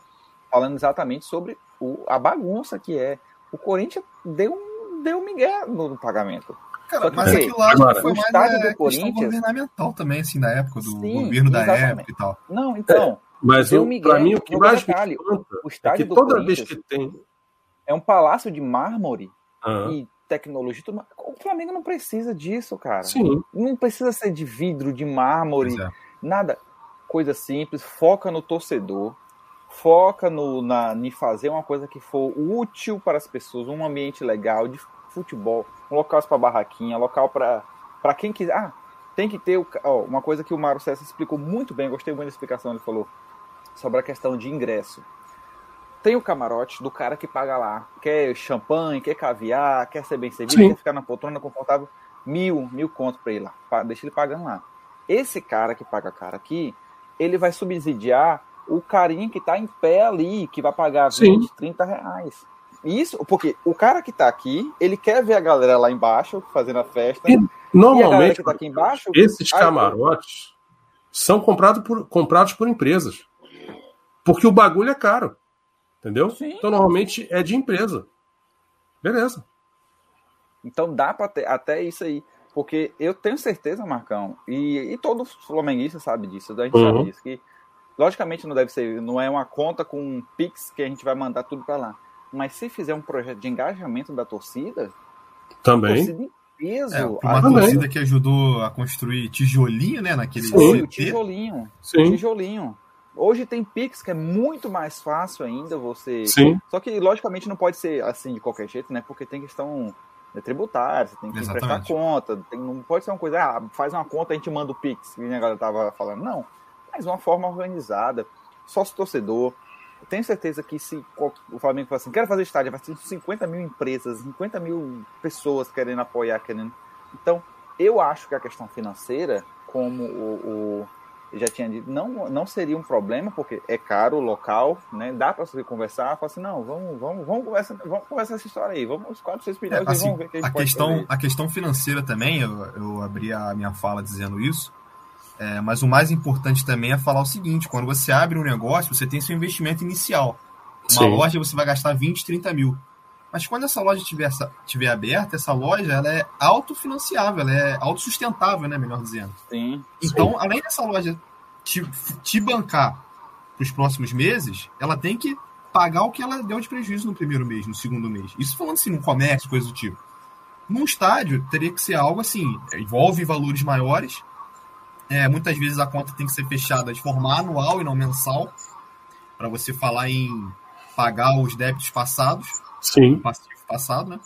falando exatamente sobre o, a bagunça que é. O Corinthians deu um, deu um migué no, no pagamento. Cara, que, mas aquilo lá agora, foi mais estádio do Corinthians governamental também, assim, na época, do Sim, governo da exatamente. época e tal. Não, então... É mas para mim o que mais detalhe, me o estádio é que toda vez que tem é um palácio de mármore ah. e tecnologia. Tudo... O Flamengo não precisa disso, cara. Sim. Não precisa ser de vidro, de mármore, é. nada. Coisa simples. Foca no torcedor. Foca no, na, em fazer uma coisa que for útil para as pessoas, um ambiente legal de futebol, um local para barraquinha, local para quem quiser. Ah, tem que ter ó, uma coisa que o Mário César explicou muito bem, gostei muito da explicação, ele falou sobre a questão de ingresso. Tem o camarote do cara que paga lá, quer champanhe, quer caviar, quer ser bem servido, Sim. quer ficar na poltrona confortável, mil, mil conto para ele lá, deixa ele pagando lá. Esse cara que paga cara aqui, ele vai subsidiar o carinha que está em pé ali, que vai pagar 20, Sim. 30 reais. Isso, porque o cara que está aqui, ele quer ver a galera lá embaixo fazendo a festa. E, normalmente, e tá embaixo, esses camarotes são comprados por, comprados por empresas. Porque o bagulho é caro. Entendeu? Sim. Então, normalmente é de empresa. Beleza. Então dá para ter até isso aí. Porque eu tenho certeza, Marcão, e, e todo flamenguista sabe disso, a gente uhum. sabe disso, que logicamente não deve ser, não é uma conta com um Pix que a gente vai mandar tudo para lá. Mas se fizer um projeto de engajamento da torcida, também. Torcida peso. É, uma torcida que ajudou a construir tijolinho, né? Naquele Sim, o tijolinho. Sim. Tijolinho. Hoje tem Pix que é muito mais fácil ainda você. Sim. Só que, logicamente, não pode ser assim de qualquer jeito, né? Porque tem questão é tributário, você tem que Exatamente. prestar conta, tem, não pode ser uma coisa, ah, faz uma conta, a gente manda o Pix, que a galera tava falando. Não, mas uma forma organizada, sócio torcedor. Eu tenho certeza que se o Flamengo falar assim, quero fazer estádio, vai ter 50 mil empresas, 50 mil pessoas querendo apoiar, querendo. Então, eu acho que a questão financeira, como o, o já tinha dito, não, não seria um problema, porque é caro o local, né? Dá para você conversar, falar assim, não, vamos, vamos, vamos, conversar, vamos conversar essa história aí, vamos os 4, 6 milhões é, assim, vamos ver que a, a questão, a questão financeira também, eu, eu abri a minha fala dizendo isso, é, mas o mais importante também é falar o seguinte: quando você abre um negócio, você tem seu investimento inicial. Uma Sim. loja você vai gastar 20, 30 mil. Mas quando essa loja estiver tiver aberta, essa loja ela é autofinanciável, ela é autossustentável, né? Melhor dizendo. Sim. Então, Sim. além dessa loja te, te bancar para os próximos meses, ela tem que pagar o que ela deu de prejuízo no primeiro mês, no segundo mês. Isso falando assim, no comércio, coisa do tipo. Num estádio, teria que ser algo assim, envolve valores maiores. É, muitas vezes a conta tem que ser fechada de forma anual e não mensal, para você falar em pagar os débitos passados. Sim. Passivo passado, né?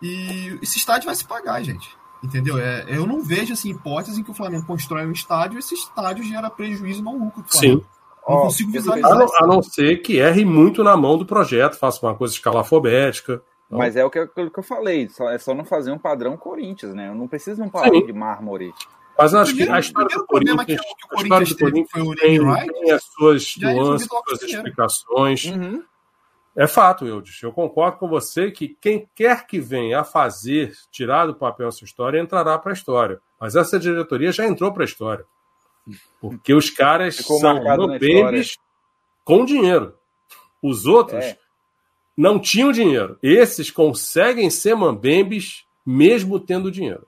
E esse estádio vai se pagar, gente. Entendeu? É, eu não vejo assim, hipótese em que o Flamengo constrói um estádio e esse estádio gera prejuízo não lucro. Sim. Não oh, consigo visualizar. A não, a não, ser que erre muito na mão do projeto, faça uma coisa escalafobética. Então... Mas é o que, eu, que eu falei, só, é só não fazer um padrão Corinthians, né? Eu não preciso de um padrão de mármore. Mas acho que a história do Corinthians, que, que o Corinthians, a história do Corinthians tem, tem, as suas nuances, suas explicações. Uhum. É fato, Eudes. Eu concordo com você que quem quer que venha a fazer, tirar do papel essa história, entrará para a história. Mas essa diretoria já entrou para a história. Porque os caras Ficou são mambembes com dinheiro. Os outros é. não tinham dinheiro. Esses conseguem ser mambembes mesmo tendo dinheiro.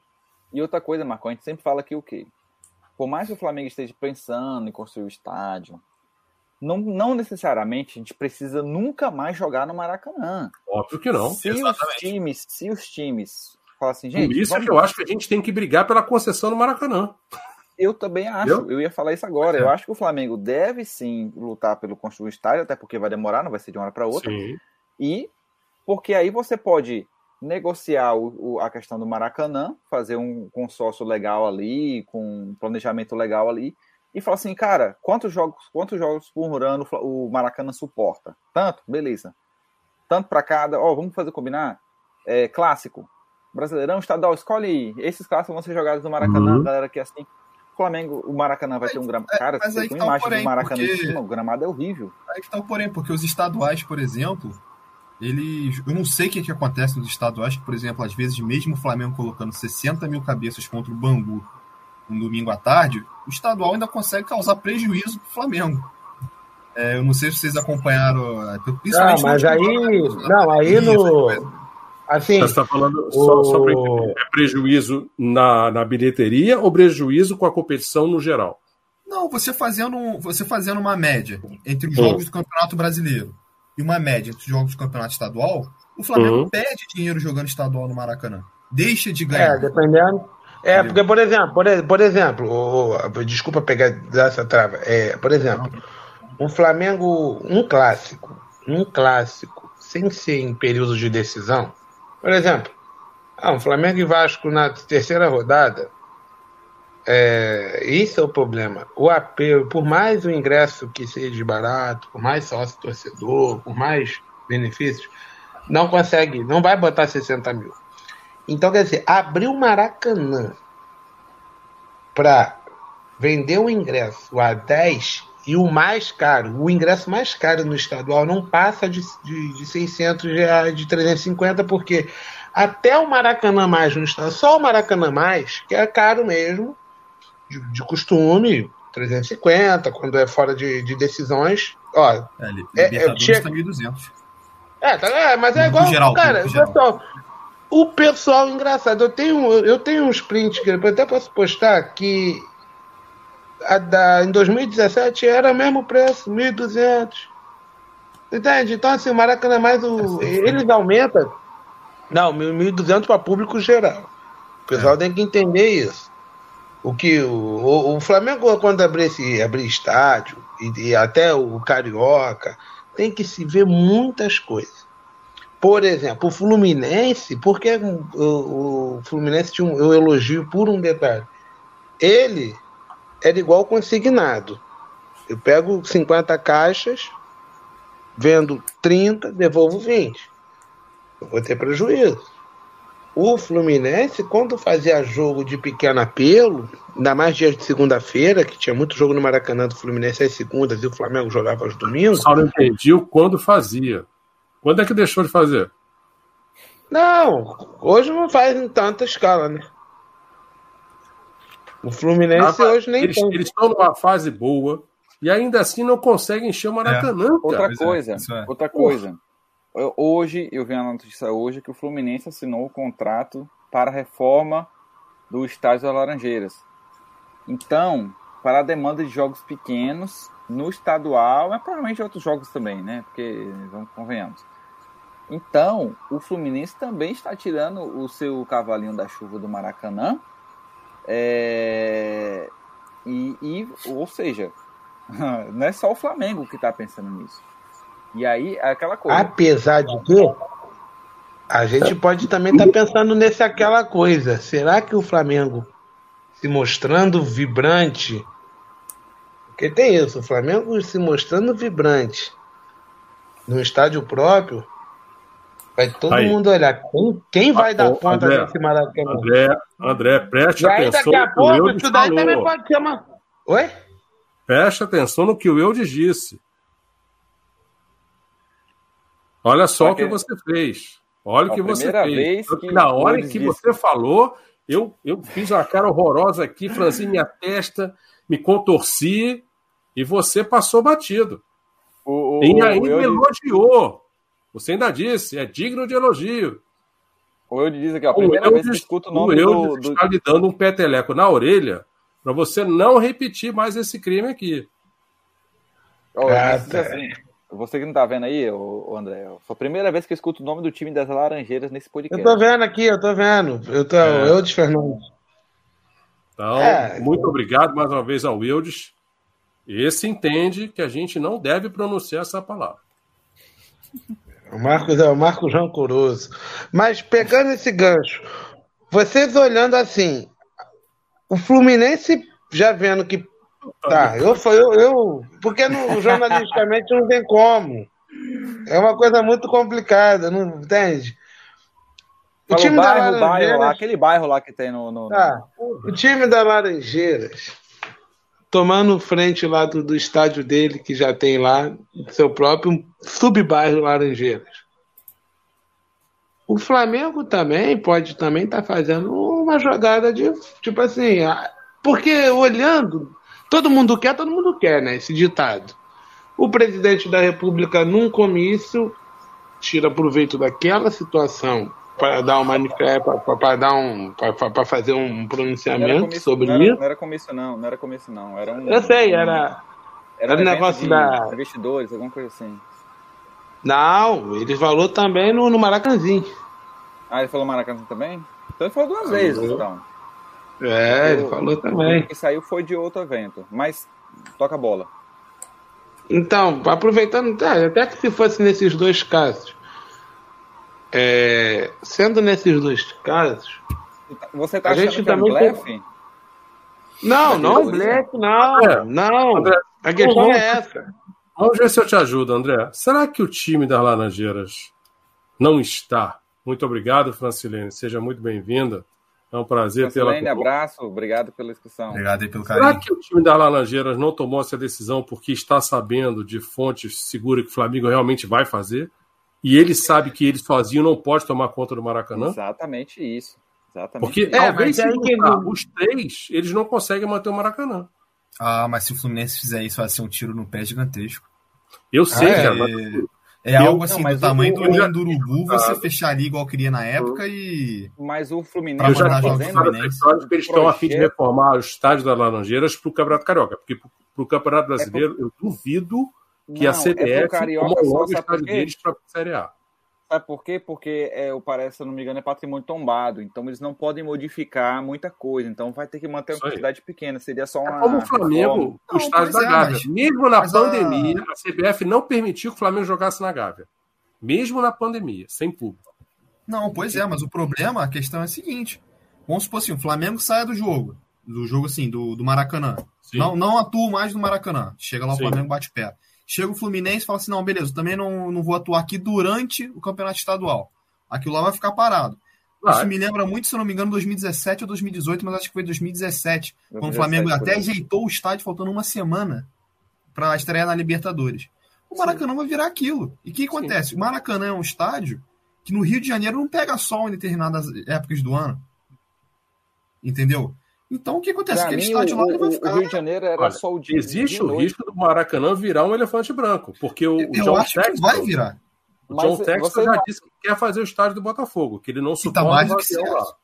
E outra coisa, Marco, a gente sempre fala que o quê? Por mais que o Flamengo esteja pensando em construir o estádio, não, não necessariamente a gente precisa nunca mais jogar no Maracanã. Óbvio que não. Se Exatamente. os times, se os times falam assim, gente. Por isso é que eu acho que a gente tem que brigar pela concessão no Maracanã. Eu também acho, eu, eu ia falar isso agora. É. Eu acho que o Flamengo deve sim lutar pelo construir estádio, até porque vai demorar, não vai ser de uma hora para outra. Sim. E porque aí você pode negociar o, o, a questão do Maracanã, fazer um consórcio legal ali, com um planejamento legal ali, e fala assim, cara, quantos jogos, quantos jogos por ano o Maracanã suporta? Tanto, beleza. Tanto para cada, ó, vamos fazer combinar? É, clássico, Brasileirão, estadual, escolhe aí. Esses clássicos vão ser jogados no Maracanã, uhum. galera que é assim. Flamengo, o Maracanã vai ter um gramado. Cara, mas você tem tá imagem do Maracanã porque... em cima, o gramado é horrível. Aí que tá o porém, porque os estaduais, por exemplo, eles. Eu não sei o que, que acontece nos estaduais, que, por exemplo, às vezes, mesmo o Flamengo colocando 60 mil cabeças contra o Bangu um domingo à tarde, o estadual ainda consegue causar prejuízo para o Flamengo. É, eu não sei se vocês acompanharam. É, não, mas aí. Não, aí no. Assim, Você está falando, o... só, só para entender, é prejuízo na, na bilheteria ou prejuízo com a competição no geral? Não, você fazendo, você fazendo uma média entre os jogos do Campeonato Brasileiro e uma média entre os jogos do Campeonato Estadual, o Flamengo uhum. perde dinheiro jogando estadual no Maracanã. Deixa de ganhar. É, dependendo, é, porque, por exemplo, por, por exemplo, oh, desculpa pegar essa trava. É, por exemplo, um Flamengo, um clássico, um clássico, sem ser em período de decisão, por exemplo, ah, um Flamengo e Vasco na terceira rodada, é, isso é o problema. O apelo, por mais o ingresso que seja barato, por mais sócio torcedor, por mais benefícios, não consegue, não vai botar 60 mil. Então, quer dizer, abrir o Maracanã para vender o ingresso a 10 e o mais caro, o ingresso mais caro no estadual não passa de, de, de 600 reais, de 350, porque até o Maracanã Mais no estadual, só o Maracanã Mais, que é caro mesmo, de, de costume, 350, quando é fora de, de decisões. Ó, é, é, é, tinha... tá 1.200. É, tá, é, mas é igual, geral, cara, pessoal, o pessoal, engraçado, eu tenho, eu tenho uns prints que eu até posso postar que a da, em 2017 era o mesmo preço, 1.200. Entende? Então, assim, o Maracanã é mais o. Eles aumentam. Não, 1.200 para público geral. O pessoal é. tem que entender isso. O que o, o, Flamengo, quando abrir, esse, abrir estádio, e, e até o Carioca, tem que se ver muitas coisas. por exemplo, o Fluminense, porque o, o Fluminense tinha um, eu elogio por um detalhe. Ele era igual consignado. Eu pego 50 caixas, vendo 30, devolvo 20. Eu vou ter prejuízo. O Fluminense, quando fazia jogo de pequeno apelo, ainda mais dias de segunda-feira, que tinha muito jogo no Maracanã do Fluminense às segundas e o Flamengo jogava aos domingos. Só não entendi o quando fazia. Quando é que deixou de fazer? Não, hoje não faz em tanta escala, né? O Fluminense Ah, hoje nem eles, tem. eles estão numa fase boa e ainda assim não conseguem encher o Maracanã, cara. Outra é, coisa, é. outra coisa. Hoje, eu vi a notícia hoje que o Fluminense assinou o contrato para a reforma do estádio das Laranjeiras. Então, para a demanda de jogos pequenos no estadual, mas provavelmente outros jogos também, né? Porque, vamos convenhamos. Então, o Fluminense também está tirando o seu cavalinho da chuva do Maracanã. É, E, e- ou seja, não é só o Flamengo que está pensando nisso. E aí, é aquela coisa. Apesar de que a gente pode também estar pensando nesse aquela coisa. Será que o Flamengo se mostrando vibrante? Porque tem isso, o Flamengo se mostrando vibrante no estádio próprio, vai todo Aí. mundo olhar quem, quem vai Ah, dar ô, conta André, desse Maracanã. André, André, preste E aí atenção daqui a o pouco isso daí falou. também pode ser uma. Oi? Preste atenção no que o Eudes disse. Olha só o que Porque- você fez. Olha o que você fez. que na o hora que disse. você falou, eu, eu fiz uma cara horrorosa aqui, franzi minha testa, me contorci e você passou batido. O, o, E o ainda elogiou. Você ainda disse, é digno de elogio. o Eudes diz aqui, ó, a O primeira vez que escuto o o nome do, Eudes do, está lhe dando um peteleco na orelha para você não repetir mais esse crime aqui. Ó, Ah, tá. Você que não tá vendo aí, ô, ô André, foi a primeira vez que eu escuto o nome do time das Laranjeiras nesse Eu podcast. tô vendo aqui, eu tô vendo. Eu tô, É. eu de Fernandes. Então, É. muito obrigado mais uma vez ao Wildes. Esse entende que a gente não deve pronunciar essa palavra. O Marcos é o Marcos Rancoroso. Mas pegando esse gancho, vocês olhando assim, o Fluminense já vendo que. Tá, eu, eu, eu porque no, jornalisticamente não tem como. É uma coisa muito complicada, não entende? O Fala time o da bairro, bairro lá, Laranjeiras. aquele bairro lá que tem no. no- no- Tá, o time da Laranjeiras tomando frente lá do, do estádio dele, que já tem lá, seu próprio subbairro Laranjeiras. O Flamengo também pode também estar fazendo uma jogada de tipo assim, porque olhando, todo mundo quer, todo mundo quer, né? Esse ditado. O presidente da República num comício tira proveito daquela situação para dar um manifesto, para dar um, para fazer um pronunciamento comício- sobre não era, isso. não era comício, não, não era comício, não. Era um, Eu sei, era era era um negócio da- investidores, alguma coisa assim. Não, ele falou também no, no Maracanzinho. Ah, ele falou Maracanã também? Então ele falou duas vezes, então. É, ele O- falou O também. que saiu foi de outro evento. Mas toca a bola. Então, aproveitando, tá, até que se fosse nesses dois casos, é, sendo nesses dois casos, Você tá A achando gente que é um também tem- blefe? não, não, André, Black, não, não. André, A questão vamos- é essa. Vamos ver se eu te ajudo, André. Será que o time das Laranjeiras não está? Muito obrigado, Francilene. Seja muito bem-vinda. É um prazer tê-la conosco. abraço, obrigado pela inscrição. Obrigado aí pelo Será carinho. que o time das Laranjeiras não tomou essa decisão porque está sabendo de fontes seguras que o Flamengo realmente vai fazer? E ele sabe que ele sozinho não pode tomar conta do Maracanã? Exatamente isso. Exatamente Porque isso. É, talvez mas se juntar ele- os três, eles não conseguem manter o Maracanã. Ah, mas se o Fluminense fizer isso, vai ser um tiro no pé gigantesco. Eu sei, é? cara. mas- É, é Eu- algo assim Não, do tamanho o- do já- ninho do urubu, você Ah. fecharia igual queria na época e. Mas o Pra Fluminense Eu já jogos fazendo que eles estão a fim de reformar o estádio das Laranjeiras para o Campeonato Carioca. Porque para o Campeonato É Brasileiro, eu duvido que Não, a é CBF homologue só, o estádio deles para a Série A. Sabe por quê? Porque é, o parece, se eu não me engano, é patrimônio tombado. Então eles não podem modificar muita coisa. Então vai ter que manter uma Isso aí. quantidade pequena. Seria só É uma. como o Flamengo, reforma. o estádio da é, Gávea. mas- Mesmo na mas a- pandemia, a... CBF não permitiu que o Flamengo jogasse na Gávea. mesmo na pandemia, sem público. Não, pois é, mas o problema, a questão é a seguinte: vamos supor assim, o Flamengo sai do jogo, do jogo assim, do, do Maracanã. Não, não atua mais no Maracanã. Chega lá, o Sim. Flamengo bate pé. Chega o Fluminense e fala assim: não, beleza, também não, não vou atuar aqui durante o campeonato estadual. Aquilo lá vai ficar parado. Vai. Isso me lembra muito, se não me engano, 2017 ou 2018, mas acho que foi 2017, 2017 quando o Flamengo até ajeitou o estádio faltando uma semana para estrear na Libertadores. O Maracanã Sim. vai virar aquilo. E o que acontece? Sim. O Maracanã é um estádio que no Rio de Janeiro não pega sol em determinadas épocas do ano. Entendeu? Então o que acontece? Pra Aquele mim, estádio o, lá ele vai ficar. O Rio de Janeiro era Olha, só o dia. Existe de o noite. risco do Maracanã virar um elefante branco, porque o, o Eu John acho que vai virar. o Mas John você já não- disse que quer fazer o estádio do Botafogo, que ele não tá suporta mais o do que vazio lá. certo.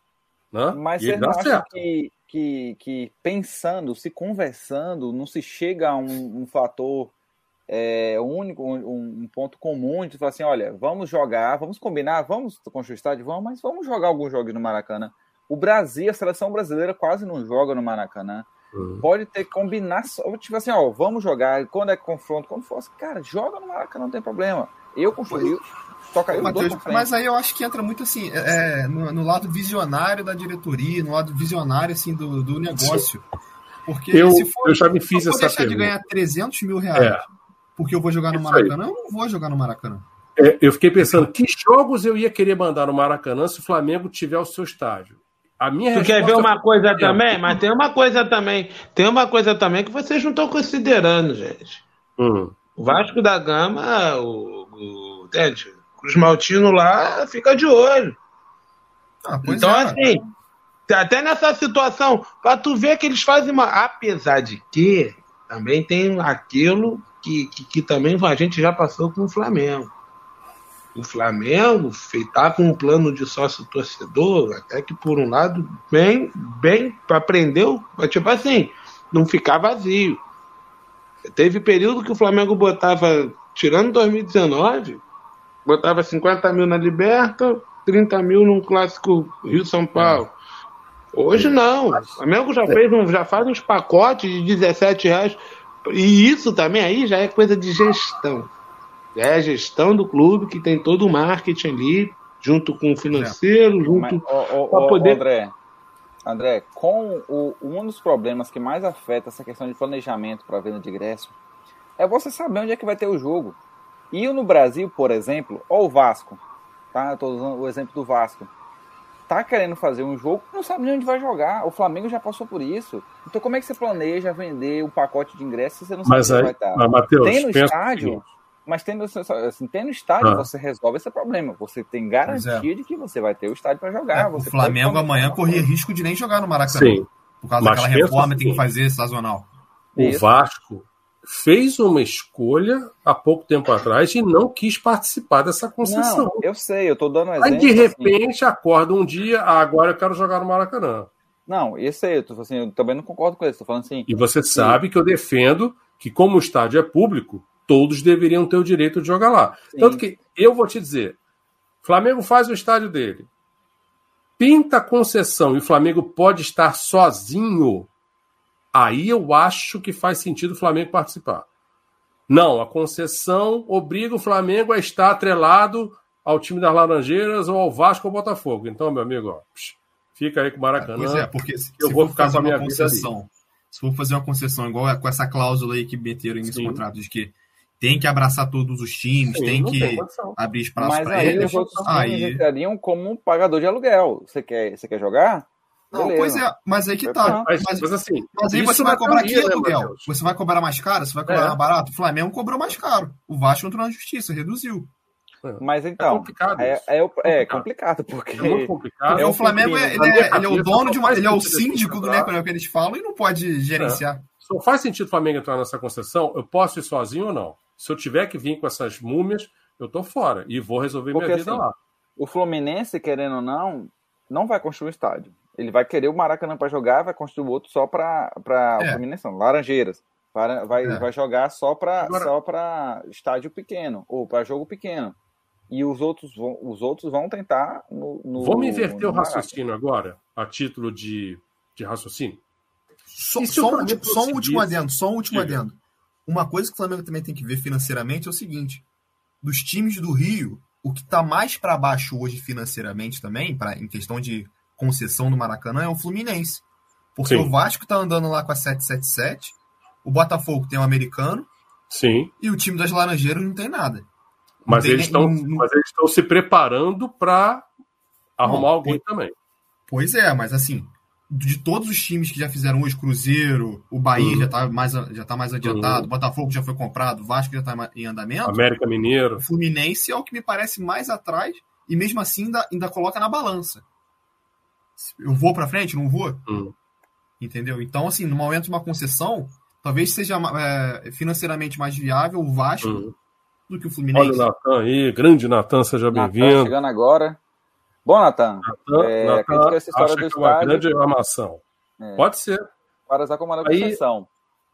Né? Mas você ele não acha certo. que, que, que pensando, se conversando, não se chega a um, um fator é, único, um, um ponto comum de falar assim, olha, vamos jogar, vamos combinar, vamos construir estádio, vamos, mas vamos jogar alguns jogos no Maracanã. O Brasil, a seleção brasileira quase não joga no Maracanã. Uhum. Pode ter que combinar, tipo assim, ó, vamos jogar, quando é confronto, quando for, assim, cara, joga no Maracanã, não tem problema. Eu construí, pra frente. mas aí eu acho que entra muito assim, é, no, no lado visionário da diretoria, no lado visionário assim, do, do negócio. Porque Eu, se for, eu já me fiz se eu essa deixar de pergunta. ganhar 300 mil reais É. porque eu vou jogar no Isso aí. Maracanã, eu não vou jogar no Maracanã. É, eu fiquei pensando, que jogos eu ia querer mandar no Maracanã se o Flamengo tiver o seu estádio? A minha Tu quer ver uma coisa é- também? Mas tem uma coisa também. Tem uma coisa também que vocês não estão considerando, gente. Hum, O Vasco da Gama, o, o entende? Cruz Maltino lá fica de olho. Ah, então, é. assim, até nessa situação, pra tu ver que eles fazem uma. Apesar de que também tem aquilo que, que, que também a gente já passou com o Flamengo. O Flamengo com um plano de sócio torcedor, até que por um lado, bem, bem, aprendeu, tipo assim, não ficar vazio. Teve período que o Flamengo botava, tirando 2019, botava 50 mil na Liberta, 30 mil num clássico Rio-São Paulo. Hoje não. O Flamengo já, fez já faz uns pacotes de 17 reais. E isso também aí já é coisa de gestão. É a gestão do clube que tem todo o marketing ali, junto com o financeiro, junto. ó, poder- André, André, com o, um dos problemas que mais afeta essa questão de planejamento para a venda de ingresso é você saber onde é que vai ter o jogo. E no Brasil, por exemplo, ó o Vasco, tá? Eu tô usando o exemplo do Vasco. Tá querendo fazer um jogo, não sabe nem onde vai jogar. O Flamengo já passou por isso. Então como é que você planeja vender um pacote de ingressos se você não sabe Mas onde aí, vai estar? mas, Matheus, Tem no estádio, seguinte, mas tendo, assim, tendo estádio, Ah. você resolve esse problema. Você tem Pois é. garantia de que você vai ter o estádio para jogar. É, o Flamengo amanhã corria risco de nem jogar no Maracanã. Sim, Por causa Mas daquela reforma o que tem que seguinte. fazer sazonal. o Isso. Vasco fez uma escolha há pouco tempo atrás e não quis participar dessa concessão. Não, eu sei, eu tô dando um Aí, exemplo. de assim. repente, acorda um dia, ah, agora eu quero jogar no Maracanã. não, eu sei, eu, tô, assim, eu também não concordo com isso. Tô falando assim. E você sabe que eu defendo que, como o estádio é público, todos deveriam ter o direito de jogar lá. Sim. Tanto que eu vou te dizer: Flamengo faz o estádio dele, pinta a concessão e o Flamengo pode estar sozinho. Aí eu acho que faz sentido o Flamengo participar. Não, a concessão obriga o Flamengo a estar atrelado ao time das Laranjeiras ou ao Vasco ou ao Botafogo. Então, meu amigo, ó, fica aí com o Maracanã. Pois é, porque se, eu se vou for ficar fazer com a minha concessão, se for fazer uma concessão igual a- com essa cláusula aí que meteram nesse Sim. contrato de que tem que abraçar todos os times, Sim, tem que tem abrir espaço Mas para aí eles. os outros times Aí, entrariam como um pagador de aluguel. Você quer, você quer jogar? não, Beleza. pois é, mas aí que tá. Mas, Mas, mas assim, mas aí você vai cobrar que né, aluguel? Matheus? Você vai cobrar mais caro? Você vai cobrar É. mais barato? O Flamengo cobrou mais caro. O Vasco entrou na justiça, reduziu. Mas É então, complicado é, isso. é, o- é complicado. porque. É muito complicado. Porque É o Flamengo é, ele, é, ele é o dono de uma. Ele é o síndico do né, é o que eles falam e não pode gerenciar. Só faz sentido o Flamengo entrar nessa concessão? Eu posso ir sozinho ou não? Se eu tiver que vir com essas múmias, eu tô fora e vou resolver Porque, minha vida assim, lá. O Fluminense, querendo ou não, não vai construir um estádio. Ele vai querer o Maracanã para jogar, vai construir o outro só para É. o Fluminense, não, Laranjeiras. Para, vai, É. vai jogar só para Agora- só para estádio pequeno ou para jogo pequeno. E os outros vão, os outros vão tentar no, no Vamos inverter o no Maracanã. raciocínio agora, a título de, de raciocínio. Só, se só o um, só um último adendo, só um último Diga. adendo. Uma coisa que o Flamengo também tem que ver financeiramente é o seguinte: dos times do Rio, o que está mais para baixo hoje financeiramente também, pra, em questão de concessão do Maracanã, é o Fluminense. Porque Sim. o Vasco está andando lá com a 777, o Botafogo tem o um americano, Sim. e o time das Laranjeiras não tem nada. Mas, eles estão, mas eles estão se preparando para arrumar não, alguém também. Pois é, mas assim, de todos os times que já fizeram hoje, Cruzeiro, o Bahia uhum. já está mais, já tá mais adiantado, uhum. Botafogo já foi comprado, Vasco já está em andamento. América Mineiro. O Fluminense é o que me parece mais atrás e mesmo assim ainda, ainda coloca na balança. Eu vou para frente, não vou? Uhum. Entendeu? Então, assim, no momento de uma concessão, talvez seja é, financeiramente mais viável o Vasco uhum. do que o Fluminense. Olha o Natan aí, grande Natan, seja bem-vindo. chegando agora. Bom, Natan, é, Natan que essa história do estádio... uma grande armação. É, Pode ser. Para usar como uma concessão.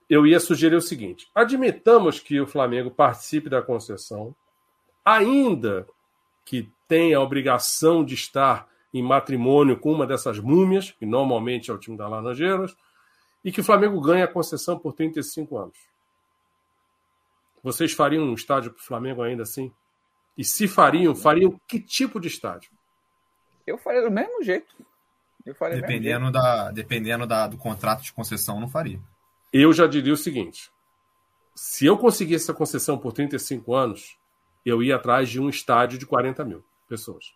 Eu ia sugerir o seguinte: admitamos que o Flamengo participe da concessão, ainda que tenha a obrigação de estar em matrimônio com uma dessas múmias, que normalmente é o time da Laranjeiras, e que o Flamengo ganhe a concessão por 35 anos. Vocês fariam um estádio para o Flamengo ainda assim? E se fariam, fariam que tipo de estádio? Eu faria do mesmo jeito. Faria dependendo mesmo jeito. da, dependendo da, do contrato de concessão, não faria. Eu já diria o seguinte: se eu conseguisse essa concessão por 35 anos, eu ia atrás de um estádio de 40 mil pessoas.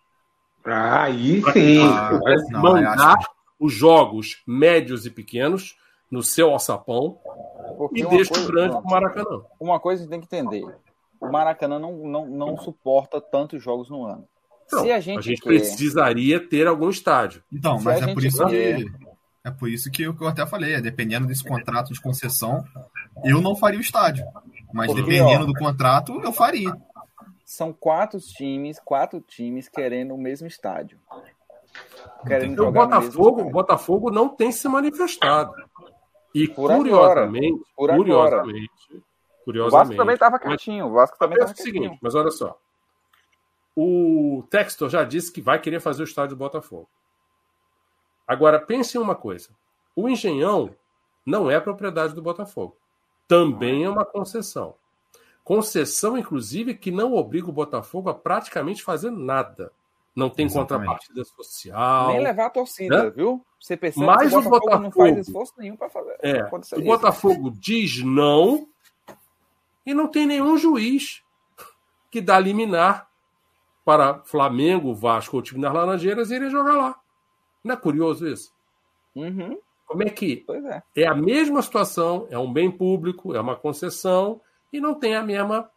Aí sim. Ah, mandar os jogos médios e pequenos no seu alçapão Porque e deixa o grande para o Maracanã. Uma coisa que tem que entender: o Maracanã não, não, não suporta tantos jogos no ano. Se a gente, a gente quer... precisaria ter algum estádio. Então, Se mas é por isso quer... que. É por isso que eu, que eu até falei, é, dependendo desse contrato de concessão, eu não faria o estádio. Mas Porque, dependendo ó, do contrato, eu faria são quatro times, quatro times querendo o mesmo estádio. Querendo o Botafogo, o Botafogo não tem se manifestado. E por curiosamente, agora, por curiosamente, agora. curiosamente, o Vasco também estava quietinho. O Vasco também estava é o seguinte, mas olha só. O Textor já disse que vai querer fazer o estádio do Botafogo. Agora, pense em uma coisa. O Engenhão não é propriedade do Botafogo. Também é uma concessão. Concessão, inclusive, que não obriga o Botafogo a praticamente fazer nada. Não tem Exatamente. contrapartida social. Nem levar a torcida, né? viu? Você percebe Mas que o Botafogo, Botafogo não faz esforço nenhum para fazer. É, o isso. Botafogo diz não e não tem nenhum juiz que dá liminar para Flamengo, Vasco ou time das Laranjeiras irem jogar lá. Não é curioso isso? Uhum. Como é que é. é a mesma situação, é um bem público, é uma concessão, e não tem a mesma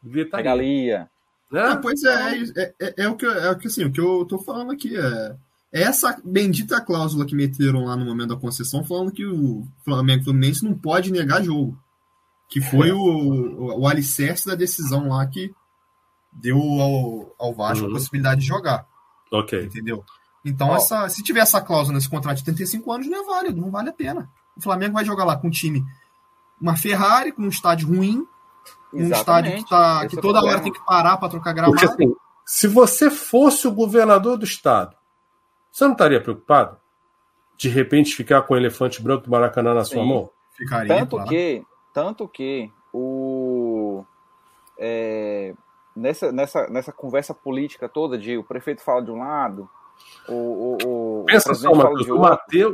gritaria. Regalia. Né? Ah, pois é, é, é, é, o que, é o que assim, o que eu tô falando aqui é, é essa bendita cláusula que meteram lá no momento da concessão, falando que o Flamengo Fluminense não pode negar jogo. Que foi o, o, o alicerce da decisão lá que deu ao, ao Vasco uhum. a possibilidade de jogar. Ok. Entendeu? Então, oh. essa, se tiver essa cláusula nesse contrato de 35 anos, não é válido, não vale a pena. O Flamengo vai jogar lá com um time uma Ferrari com um estádio ruim, um estádio que, tá, que é toda hora tem que parar para trocar gramado. Porque, assim, se você fosse o governador do estado, você não estaria preocupado? De repente ficar com o elefante branco do Maracanã na Sim, sua mão? Ficaria, tanto claro. que, tanto que o é, nessa, nessa, nessa conversa política toda de o prefeito fala de um lado, o, o, o Pensa só coisa, o,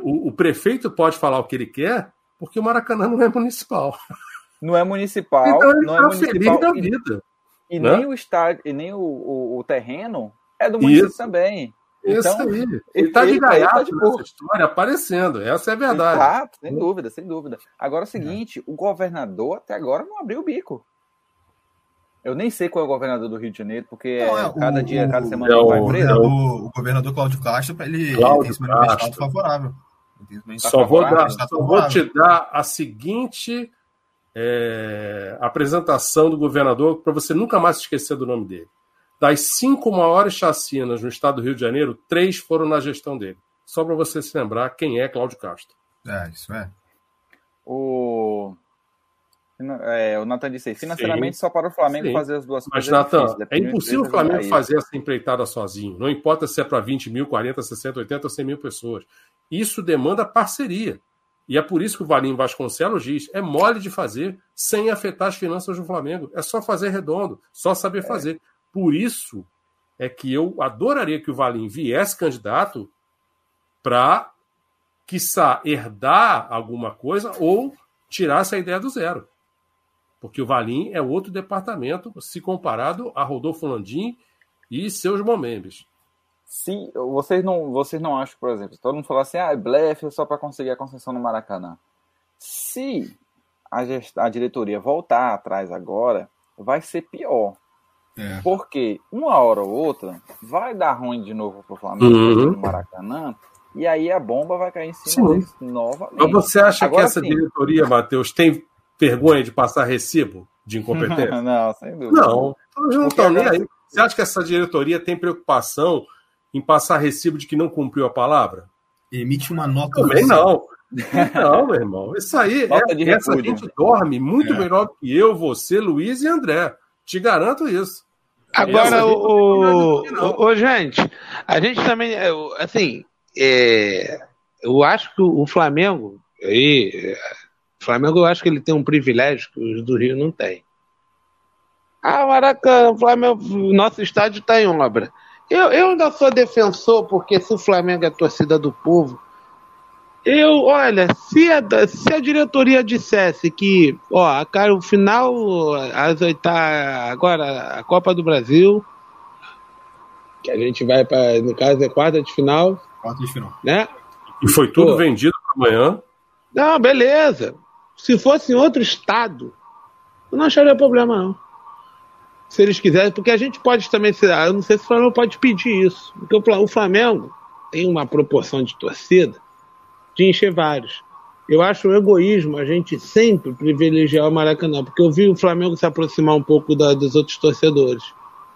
o, o prefeito pode falar o que ele quer, porque o Maracanã não é municipal. Não é municipal, então ele não é tá municipal. Da vida, e, e né? nem o estádio, e nem o, o, o terreno é do município Isso. também. Isso então, aí. Ele está de gaiato tá de nessa história, aparecendo. Essa é a verdade. Exato, sem dúvida, sem dúvida. Agora é o seguinte, é. o governador até agora não abriu o bico. Eu nem sei qual é o governador do Rio de Janeiro, porque não, é, cada o, dia, cada semana é vai preso. O, o governador Cláudio Castro, ele Cláudio tem se manifestado favorável. Só, vou, dar, só vou te dar a seguinte é, apresentação do governador para você nunca mais esquecer do nome dele. Das cinco maiores chacinas no estado do Rio de Janeiro, três foram na gestão dele. Só para você se lembrar quem é Cláudio Castro. É, isso é. O é, o Nathan disse aí, financeiramente Sim. só para o Flamengo Sim. fazer as duas Mas, coisas. Mas, Nathan, é, é impossível o Flamengo fazer essa empreitada sozinho. Não importa se é para 20 mil, 40, 60, 80 ou 100 mil pessoas. Isso demanda parceria. E é por isso que o Valinho Vasconcelos diz: é mole de fazer sem afetar as finanças do Flamengo. É só fazer redondo, só saber é. fazer. Por isso é que eu adoraria que o Valim viesse candidato para, quiçá, herdar alguma coisa ou tirar essa ideia do zero. Porque o Valim é outro departamento se comparado a Rodolfo Landim e seus momentos. Se vocês não, vocês não acham, por exemplo, todo mundo falou assim, ah, é blefe só para conseguir a concessão no Maracanã. Se a, gest... a diretoria voltar atrás agora, vai ser pior. É. Porque uma hora ou outra vai dar ruim de novo pro Flamengo uhum. no Maracanã. E aí a bomba vai cair em cima deles novamente. Mas você acha Agora, que essa sim. diretoria, Matheus, tem vergonha de passar recibo de incompetência? não, sem dúvida. Não, não estão nem aí. Você acha que essa diretoria tem preocupação em passar recibo de que não cumpriu a palavra? Emite uma nota. Também não. Não, meu irmão. Isso aí, é, essa gente dorme muito é. melhor que eu, você, Luiz e André. Te garanto isso. Agora, o, o, o, gente, a gente também, é, assim, é, eu acho que o Flamengo, aí, o Flamengo eu acho que ele tem um privilégio que os do Rio não têm. Ah, Maracanã, o Flamengo, nosso estádio está em obra. Eu, eu ainda sou defensor, porque se o Flamengo é torcida do povo, eu, olha, se a, se a diretoria dissesse que, ó, cara, o final, as oitavas, agora a Copa do Brasil, que a gente vai para, no caso é quarta de final. Quarta de final. Né? E foi tudo Pô. vendido para amanhã. Não, beleza. Se fosse em outro estado, eu não acharia problema, não. Se eles quiserem, porque a gente pode também, eu não sei se o Flamengo pode pedir isso. Porque o Flamengo tem uma proporção de torcida de encher vários. Eu acho um egoísmo a gente sempre privilegiar o Maracanã, porque eu vi o Flamengo se aproximar um pouco da, dos outros torcedores.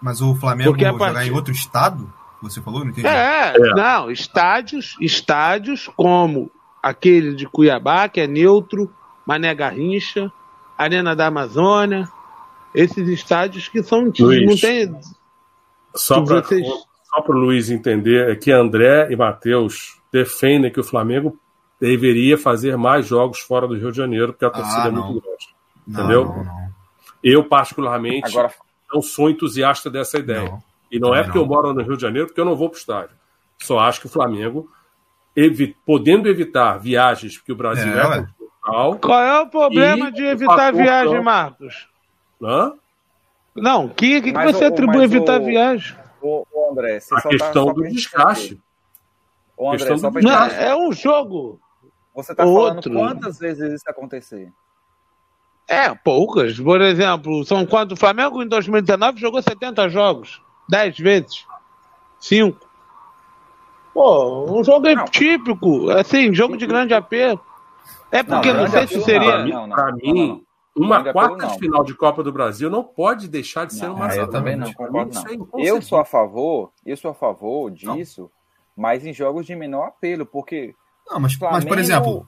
Mas o Flamengo porque jogar partir... em outro estado? Você falou? Não entendi. É, é, não, estádios, estádios como aquele de Cuiabá, que é neutro, Mané Garrincha, Arena da Amazônia, esses estádios que são Luiz, não tem só para vocês... o Luiz entender é que André e Matheus defendem que o Flamengo deveria fazer mais jogos fora do Rio de Janeiro, porque a ah, torcida ah, é muito grande. Não, entendeu? Não, não. Eu, particularmente, Agora... não sou entusiasta dessa ideia. E não é porque eu moro no Rio de Janeiro, porque eu não vou para o estádio. Só acho que o Flamengo, evi podendo evitar viagens, porque o Brasil é, é continental. Qual é o problema de evitar viagem, Marcos? Hã? Não, o que, que, que você atribui a evitar o, viagem? O, o André, a tá questão tá do desgaste. O André, só do... Não, é um jogo. Você está falando quantas vezes isso acontecer? É, poucas. Por exemplo, são quanto? O Flamengo em 2019 jogou 70 jogos. 10 vezes. 5. Pô, um jogo não. típico. Assim, jogo de grande apelo. É porque não, não sei se seria. Para mim, uma quarta de final de Copa do Brasil não pode deixar de ser uma Eu também não concordo, não. É eu sou a favor, eu sou a favor disso, mas em jogos de menor apelo, porque não, mas, Flamengo, mas por exemplo,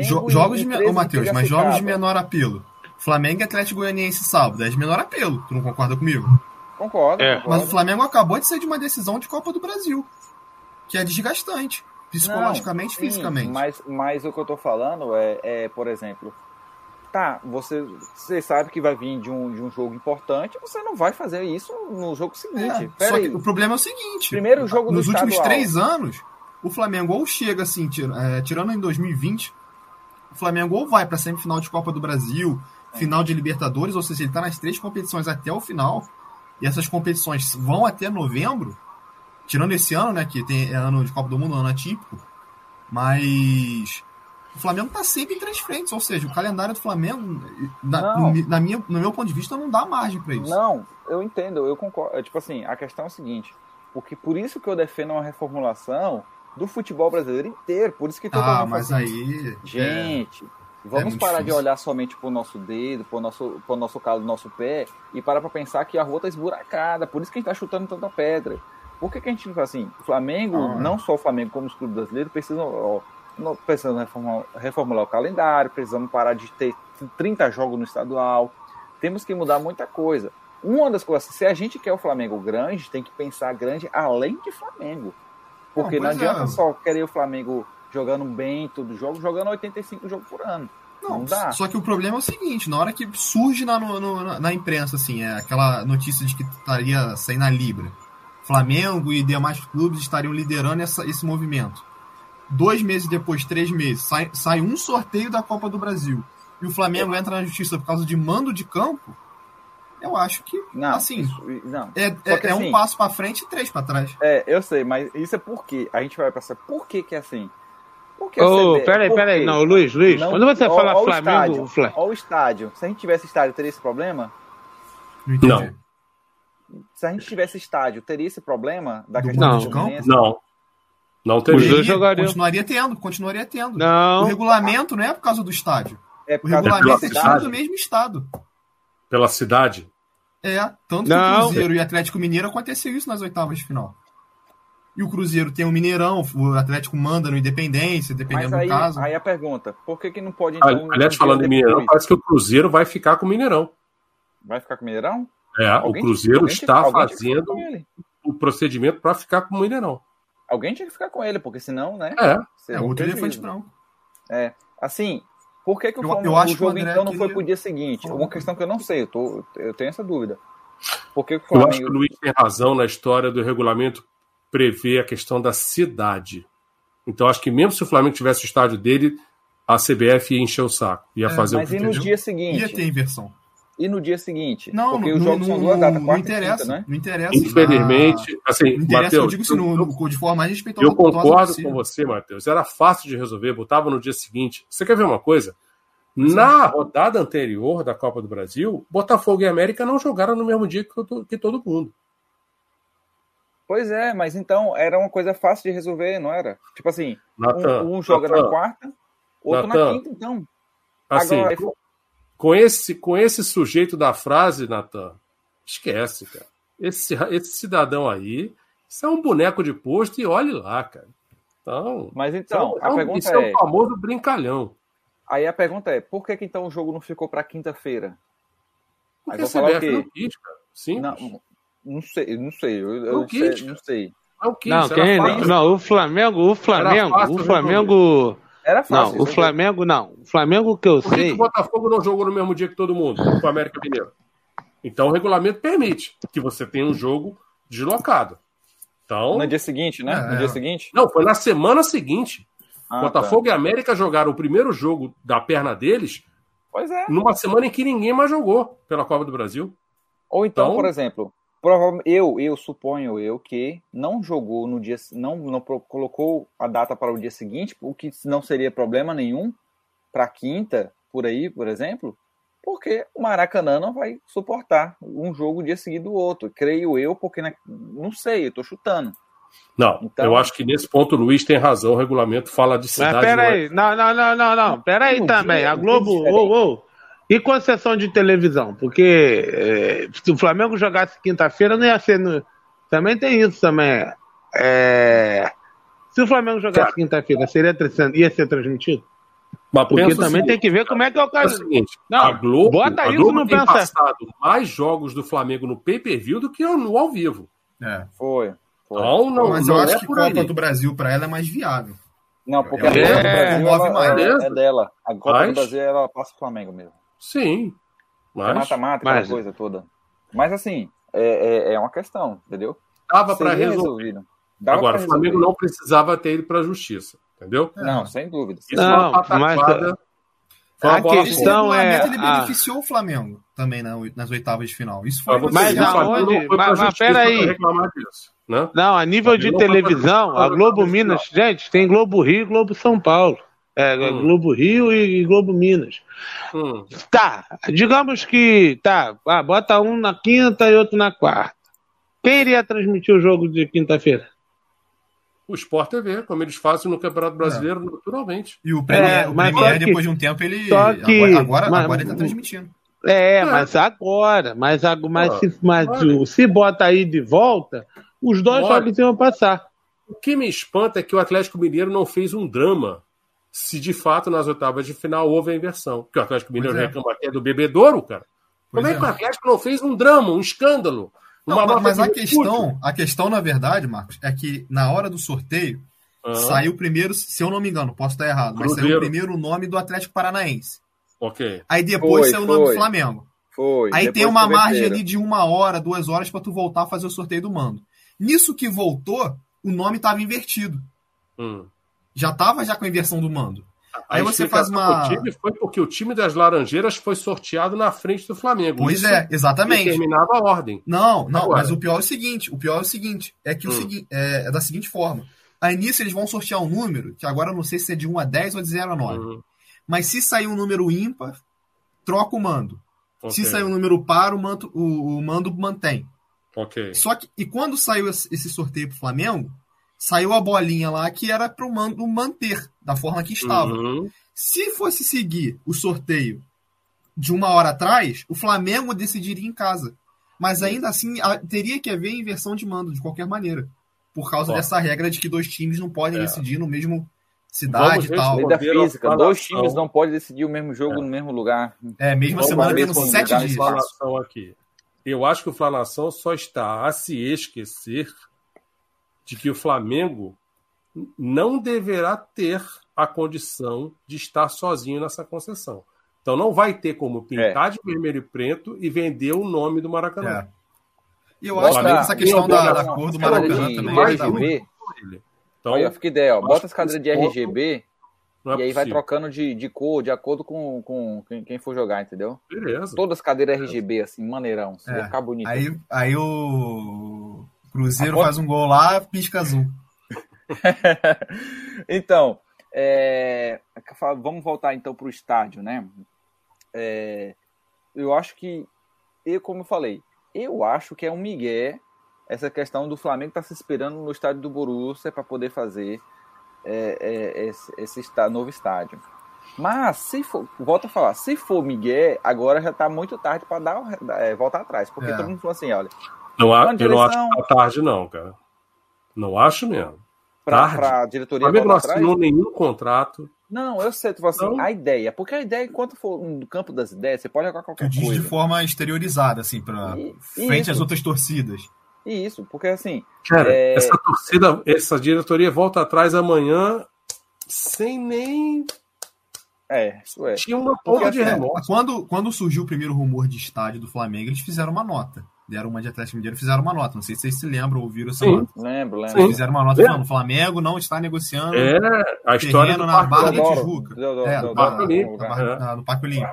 jo jogos de menor. Matheus, mas jogos de menor apelo. Flamengo e Atlético Goianiense sábado, é de menor apelo. Tu não concorda comigo? Concordo, é. concordo. Mas o Flamengo acabou de sair de uma decisão de Copa do Brasil, que é desgastante, psicologicamente e fisicamente. Mas, mas o que eu tô falando é, é por exemplo, tá, você, você sabe que vai vir de um, de um jogo importante, você não vai fazer isso no jogo seguinte. É, só que o problema é o seguinte: primeiro jogo nos últimos três anos, o Flamengo ou chega assim, é, tirando em 2020, o Flamengo ou vai para semifinal de Copa do Brasil, final de Libertadores, ou seja, ele está nas três competições até o final, e essas competições vão até novembro, tirando esse ano, né, que tem é ano de Copa do Mundo, ano atípico, mas o Flamengo está sempre em três frentes, ou seja, o calendário do Flamengo, na, no, na minha, no meu ponto de vista, não dá margem para isso. Não, eu entendo, eu concordo. É, tipo assim, a questão é a seguinte, porque por isso que eu defendo uma reformulação do futebol brasileiro inteiro. Por isso que todo ah, mundo mas assim, aí. Gente, é, vamos é parar difícil. de olhar somente pro nosso dedo, pro nosso, pro nosso calo do nosso pé e parar pra pensar que a rua tá esburacada. Por isso que a gente tá chutando tanta pedra. Por que, que a gente não faz assim? O Flamengo, ah, não só o Flamengo, como os clubes brasileiros, precisam. Ó, precisamos reformular, reformular o calendário, precisamos parar de ter 30 jogos no estadual. Temos que mudar muita coisa. Uma das coisas, se a gente quer o Flamengo grande, tem que pensar grande além de Flamengo. Porque não, não adianta é. só querer o Flamengo jogando bem todo jogo, jogando 85 jogos por ano. Não, não dá. Só que o problema é o seguinte, na hora que surge na, no, na imprensa, assim, é aquela notícia de que estaria saindo a Libra. Flamengo e demais clubes estariam liderando essa, esse movimento. Dois meses depois, três meses, sai, sai um sorteio da Copa do Brasil e o Flamengo entra na justiça por causa de mando de campo, eu acho que, não, assim, isso, não. é, é, é assim, um passo para frente e três para trás. É, eu sei, mas isso é porque a gente vai pensar, por que que é assim? Porque oh, peraí, peraí, não, Luiz, Luiz, não, quando você ó, fala ó Flamengo... Olha o estádio, se a gente tivesse estádio, teria esse problema? Não. Se a gente tivesse estádio, teria esse problema da questão não, de campo? Não. Não teria. Os dois jogariam. Continuaria tendo, continuaria tendo. Não. O regulamento não é por causa do estádio. É o regulamento é time do mesmo estado. Pela cidade? É, tanto não. que o Cruzeiro e Atlético Mineiro aconteceu isso nas oitavas de final. E o Cruzeiro tem o Mineirão, o Atlético manda no Independência, dependendo aí, do caso. Aí a pergunta, por que, que não pode então, Aliás, falando em Mineirão, parece que o Cruzeiro vai ficar com o Mineirão. Vai ficar com o Mineirão? É, alguém o Cruzeiro está fazendo o procedimento para ficar com o Mineirão. Alguém tinha que ficar com ele, porque senão, né? É, é outro elefante branco. É, assim, por que, que o, eu, eu o jogo então não foi pro dia seguinte? Uma questão que eu não sei, eu, tô, eu tenho essa dúvida. Por que, que o Flamengo... Eu acho que o Luiz tem razão na história do regulamento prever a questão da cidade. Então acho que mesmo se o Flamengo tivesse o estádio dele, a CBF ia encher o saco, ia é, fazer mas o que e no dia seguinte? Ia ter inversão. E no dia seguinte? Não, porque os jogos são duas datas, não interessa, quinta, né? Não interessa. Infelizmente, assim, não interessa, eu digo assim, no, no, de forma mais respeitosa. Eu concordo com você, Matheus. Era fácil de resolver, botava no dia seguinte. Você quer ver uma coisa? Na rodada anterior da Copa do Brasil, Botafogo e América não jogaram no mesmo dia que, que todo mundo. Pois é, mas então era uma coisa fácil de resolver, não era? Tipo assim, Nathan, um, um, joga Nathan, na quarta, outro Nathan, na quinta, então. Assim, Agora, com esse, com esse sujeito da frase, Natan, esquece, cara. Esse, esse cidadão aí, isso é um boneco de posto e olhe lá, cara. Então, Mas então, a pergunta isso é, é o famoso brincalhão. Aí a pergunta é, por que, que então o jogo não ficou para quinta-feira? Porque a CBF não quis, cara. Sim. Não, não sei, não sei. Eu, não, eu quis, sei, não sei. Não, quis, não, quem, não, o Flamengo, o Flamengo, o Flamengo era fácil. Não, o Flamengo não. O Flamengo que eu Por sei. Que o Botafogo não jogou no mesmo dia que todo mundo, com o América Mineiro? Então o regulamento permite que você tenha um jogo deslocado. Então, no dia seguinte, né? É, no dia seguinte? Não, foi na semana seguinte. Ah, Botafogo tá. e América jogaram o primeiro jogo da perna deles. Pois é. Numa semana em que ninguém mais jogou pela Copa do Brasil. Ou então, então por exemplo, eu, eu suponho eu que não jogou no dia, não, não colocou a data para o dia seguinte, o que não seria problema nenhum para quinta, por aí, por exemplo, porque o Maracanã não vai suportar um jogo dia seguido do outro. Creio eu, porque na, não sei, eu estou chutando. Não, então, eu acho que nesse ponto o Luiz tem razão, o regulamento fala de cidade. Mas peraí, não, não, não, não, não, peraí também. Dia, a Globo, ô, ô, e concessão de televisão? Porque é, se o Flamengo jogasse quinta-feira, não ia ser. No... Também tem isso também. É... Se o Flamengo jogasse quinta-feira, seria ia ser transmitido? Mas Porque também seguinte, tem que ver como é que é o caso. É o seguinte, não, a Globo, bota a Globo isso tem pensa... passado mais jogos do Flamengo no pay-per-view do que no ao vivo. É. Foi. foi. Então, não, Mas eu acho é que Copa ali. do Brasil para ela é mais viável. Não, porque é, a Copa do Brasil ela, é, é, dela. A Copa Mas... do Brasil ela passa o Flamengo mesmo. Sim. Mas... É mata-mata, aquela mas... coisa toda. Mas assim, é, é, é uma questão, entendeu? Dava para resolver. Dava Agora, o Flamengo não precisava ter ido para a justiça, entendeu? Não, sem dúvida. Isso não, é mas a questão é ele beneficiou a... o Flamengo também nas oitavas de final. Isso foi mas aonde? Mas, mas peraí. Né? Não, a nível de televisão, a Globo Minas, gente, tem Globo Rio e Globo São Paulo. É, hum. Globo Rio e Globo Minas. Hum. Tá, digamos que. Tá, ah, bota um na quinta e outro na quarta. Quem iria transmitir o jogo de quinta-feira? O Sport TV, como eles fazem no Campeonato Brasileiro, é. naturalmente. E o Premier, é, o Premier que, depois de um tempo, ele. Só que, agora, mas, agora ele está transmitindo. É, é, mas agora. Mas, mas, ah, se, mas se bota aí de volta, os dois jogos iam passar. O que me espanta é que o Atlético Mineiro não fez um drama se de fato nas oitavas de final houve a inversão. Porque o Atlético Mineiro é. reclama até do bebedouro, cara. Como é, é que o Atlético não fez um drama, um escândalo? Não, mas, mas a questão, a questão, na verdade, Marcos, é que na hora do sorteio saiu primeiro, se eu não me engano, posso estar errado, mas Cruzeiro. saiu primeiro o nome do Atlético Paranaense. Ok. Aí depois Foi, saiu o nome do. Flamengo. Foi. Aí depois tem uma margem converteram. ali de uma hora, duas horas pra tu voltar a fazer o sorteio do mando. Nisso que voltou, o nome tava invertido. Hum. Já tava já com a inversão do mando. A Aí você faz uma- time foi porque o time das Laranjeiras foi sorteado na frente do Flamengo. Pois Isso é, exatamente. Determinava a ordem. Não, não, Agora. mas o pior é o seguinte: o pior é o seguinte, é que o Hum. segui- é, é da seguinte forma. Aí nisso eles vão sortear um número, que agora eu não sei se é de 1 a 10 ou de 0 a 9. Hum, Mas se sair um número ímpar, troca o mando. ok, Se sair um número par, o, manto- o- o mando mantém. ok. Só que, e quando saiu esse sorteio pro Flamengo, saiu a bolinha lá que era pro mando manter, da forma que estava. Uhum. Se fosse seguir o sorteio de uma hora atrás, o Flamengo decidiria em casa. Mas ainda assim, a- teria que haver inversão de mando, de qualquer maneira. Por causa Ó. dessa regra de que dois times não podem É. decidir no mesmo Vamos cidade e tal. Lei da física. Dois times não podem decidir o mesmo jogo É. no mesmo lugar. É, mesma Vamos semana se sete dias. Aqui. Eu acho que o Flanação só está a se esquecer de que o Flamengo não deverá ter a condição de estar sozinho nessa concessão. Então não vai ter como pintar de vermelho e preto e vender o nome do Maracanã. É. E eu acho que essa questão da, da cor do Maracanã de também vai RGB. muito. Então, Olha, fica ideia, ó. Bota as cadeiras de RGB é e aí vai possível. trocando de, de cor, de acordo com, com quem, quem for jogar, entendeu? Beleza. Todas as cadeiras RGB, assim, maneirão. Isso É. vai ficar bonito. Aí, aí o Cruzeiro faz um gol lá, pisca azul. então, é, vamos voltar então para o estádio, né? É, eu acho que, eu como eu falei, eu acho que é um migué essa questão do Flamengo estar se esperando no estádio do Borussia para poder fazer é, é, esse, esse está- novo estádio. Mas se for, volto a falar, se for Miguel, agora já está muito tarde para dar é, voltar atrás, porque É. todo mundo falou assim, olha, Não há, eu não acho que tá tarde, não, cara. Não acho mesmo. Tarde? para a O diretoria Flamengo não assinou nenhum contrato. Não, eu sei, tu fala assim, Não. a ideia, porque a ideia, enquanto for no campo das ideias, você pode jogar Tu qualquer diz de coisa. forma exteriorizada, assim, pra E- frente isso, às outras torcidas. Isso, porque assim, Cara, É. essa torcida, essa diretoria volta atrás amanhã sem nem. é, isso é. Tinha uma ponta de assim, remorso. quando, quando surgiu o primeiro rumor de estádio do Flamengo, eles fizeram uma nota. Deram uma de Atlético Mineiro e fizeram uma nota. Não sei se vocês se lembram ou ouviram essa Sim. nota. Lembro, lembro. Eles fizeram uma nota É. falando: o Flamengo não está negociando É, a história terreno do na Parque Barra da. Tijuca. Deodoro, É, Deodoro, lugar. na Barra- na- no Parque Olímpico.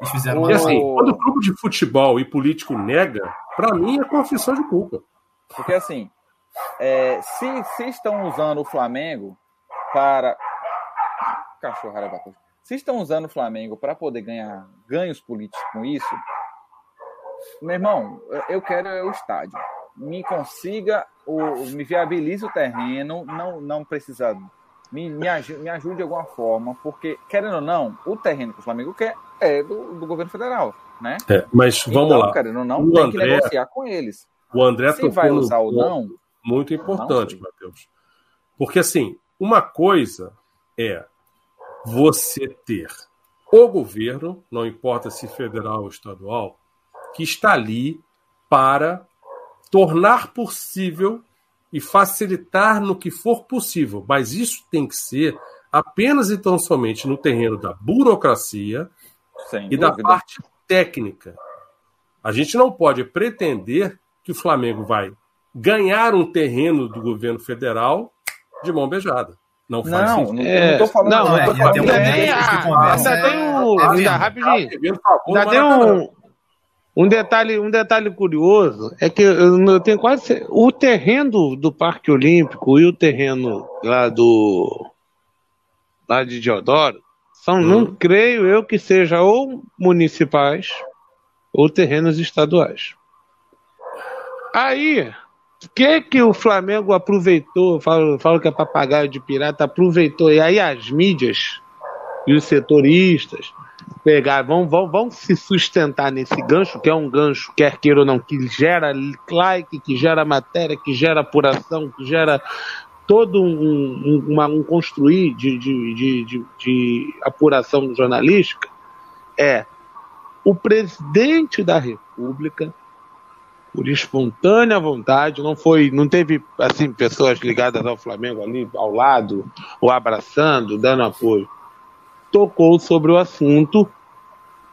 Eles fizeram uma E O- nota. assim, quando o clube de futebol e político nega, pra mim é confissão de culpa. Porque assim, é, se, se estão usando o Flamengo para. Cachorrada da coisa. Se estão usando o Flamengo para poder ganhar ganhos políticos com isso, meu irmão, eu quero é o estádio. Me consiga, o, me viabilize o terreno, não, não precisa. Me, me, aju- me ajude de alguma forma, porque, querendo ou não, o terreno que o Flamengo quer é do, do governo federal, né? É, mas vamos então, lá. querendo ou não, O tem André- que negociar com eles. O André Se vai usar ou não, muito importante. Matheus. Porque assim, uma coisa é você ter o governo, não importa se federal ou estadual, que está ali para tornar possível e facilitar no que for possível. Mas isso tem que ser apenas e tão somente no terreno da burocracia sem e da dúvida. parte técnica. A gente não pode pretender que o Flamengo vai ganhar um terreno do governo federal de mão beijada. Não faz Não, sentido. não, É, não tô falando. não, não, é, tô e falando até que o é- momento tem, de ah, conversa ainda tem é- um- é ainda vendo. rapidinho. Tá devendo favor Ainda no tem Maracanã. um, um detalhe, um detalhe curioso é que eu, eu tenho quase o terreno do Parque Olímpico e o terreno lá do lá de Diodoro são, Hum. não creio eu que seja ou municipais ou terrenos estaduais. Aí, o que que o Flamengo aproveitou? Falo, falo que é papagaio de pirata, aproveitou. E aí as mídias e os setoristas pegar, vão, vão, vão se sustentar nesse gancho, que é um gancho, quer queira ou não, que gera like, que gera matéria, que gera apuração, que gera todo um, um, uma- um construir de, de, de, de, de apuração jornalística, é o presidente da República, por espontânea vontade, não foi, não teve assim pessoas ligadas ao Flamengo ali ao lado, ou abraçando, dando apoio tocou sobre o assunto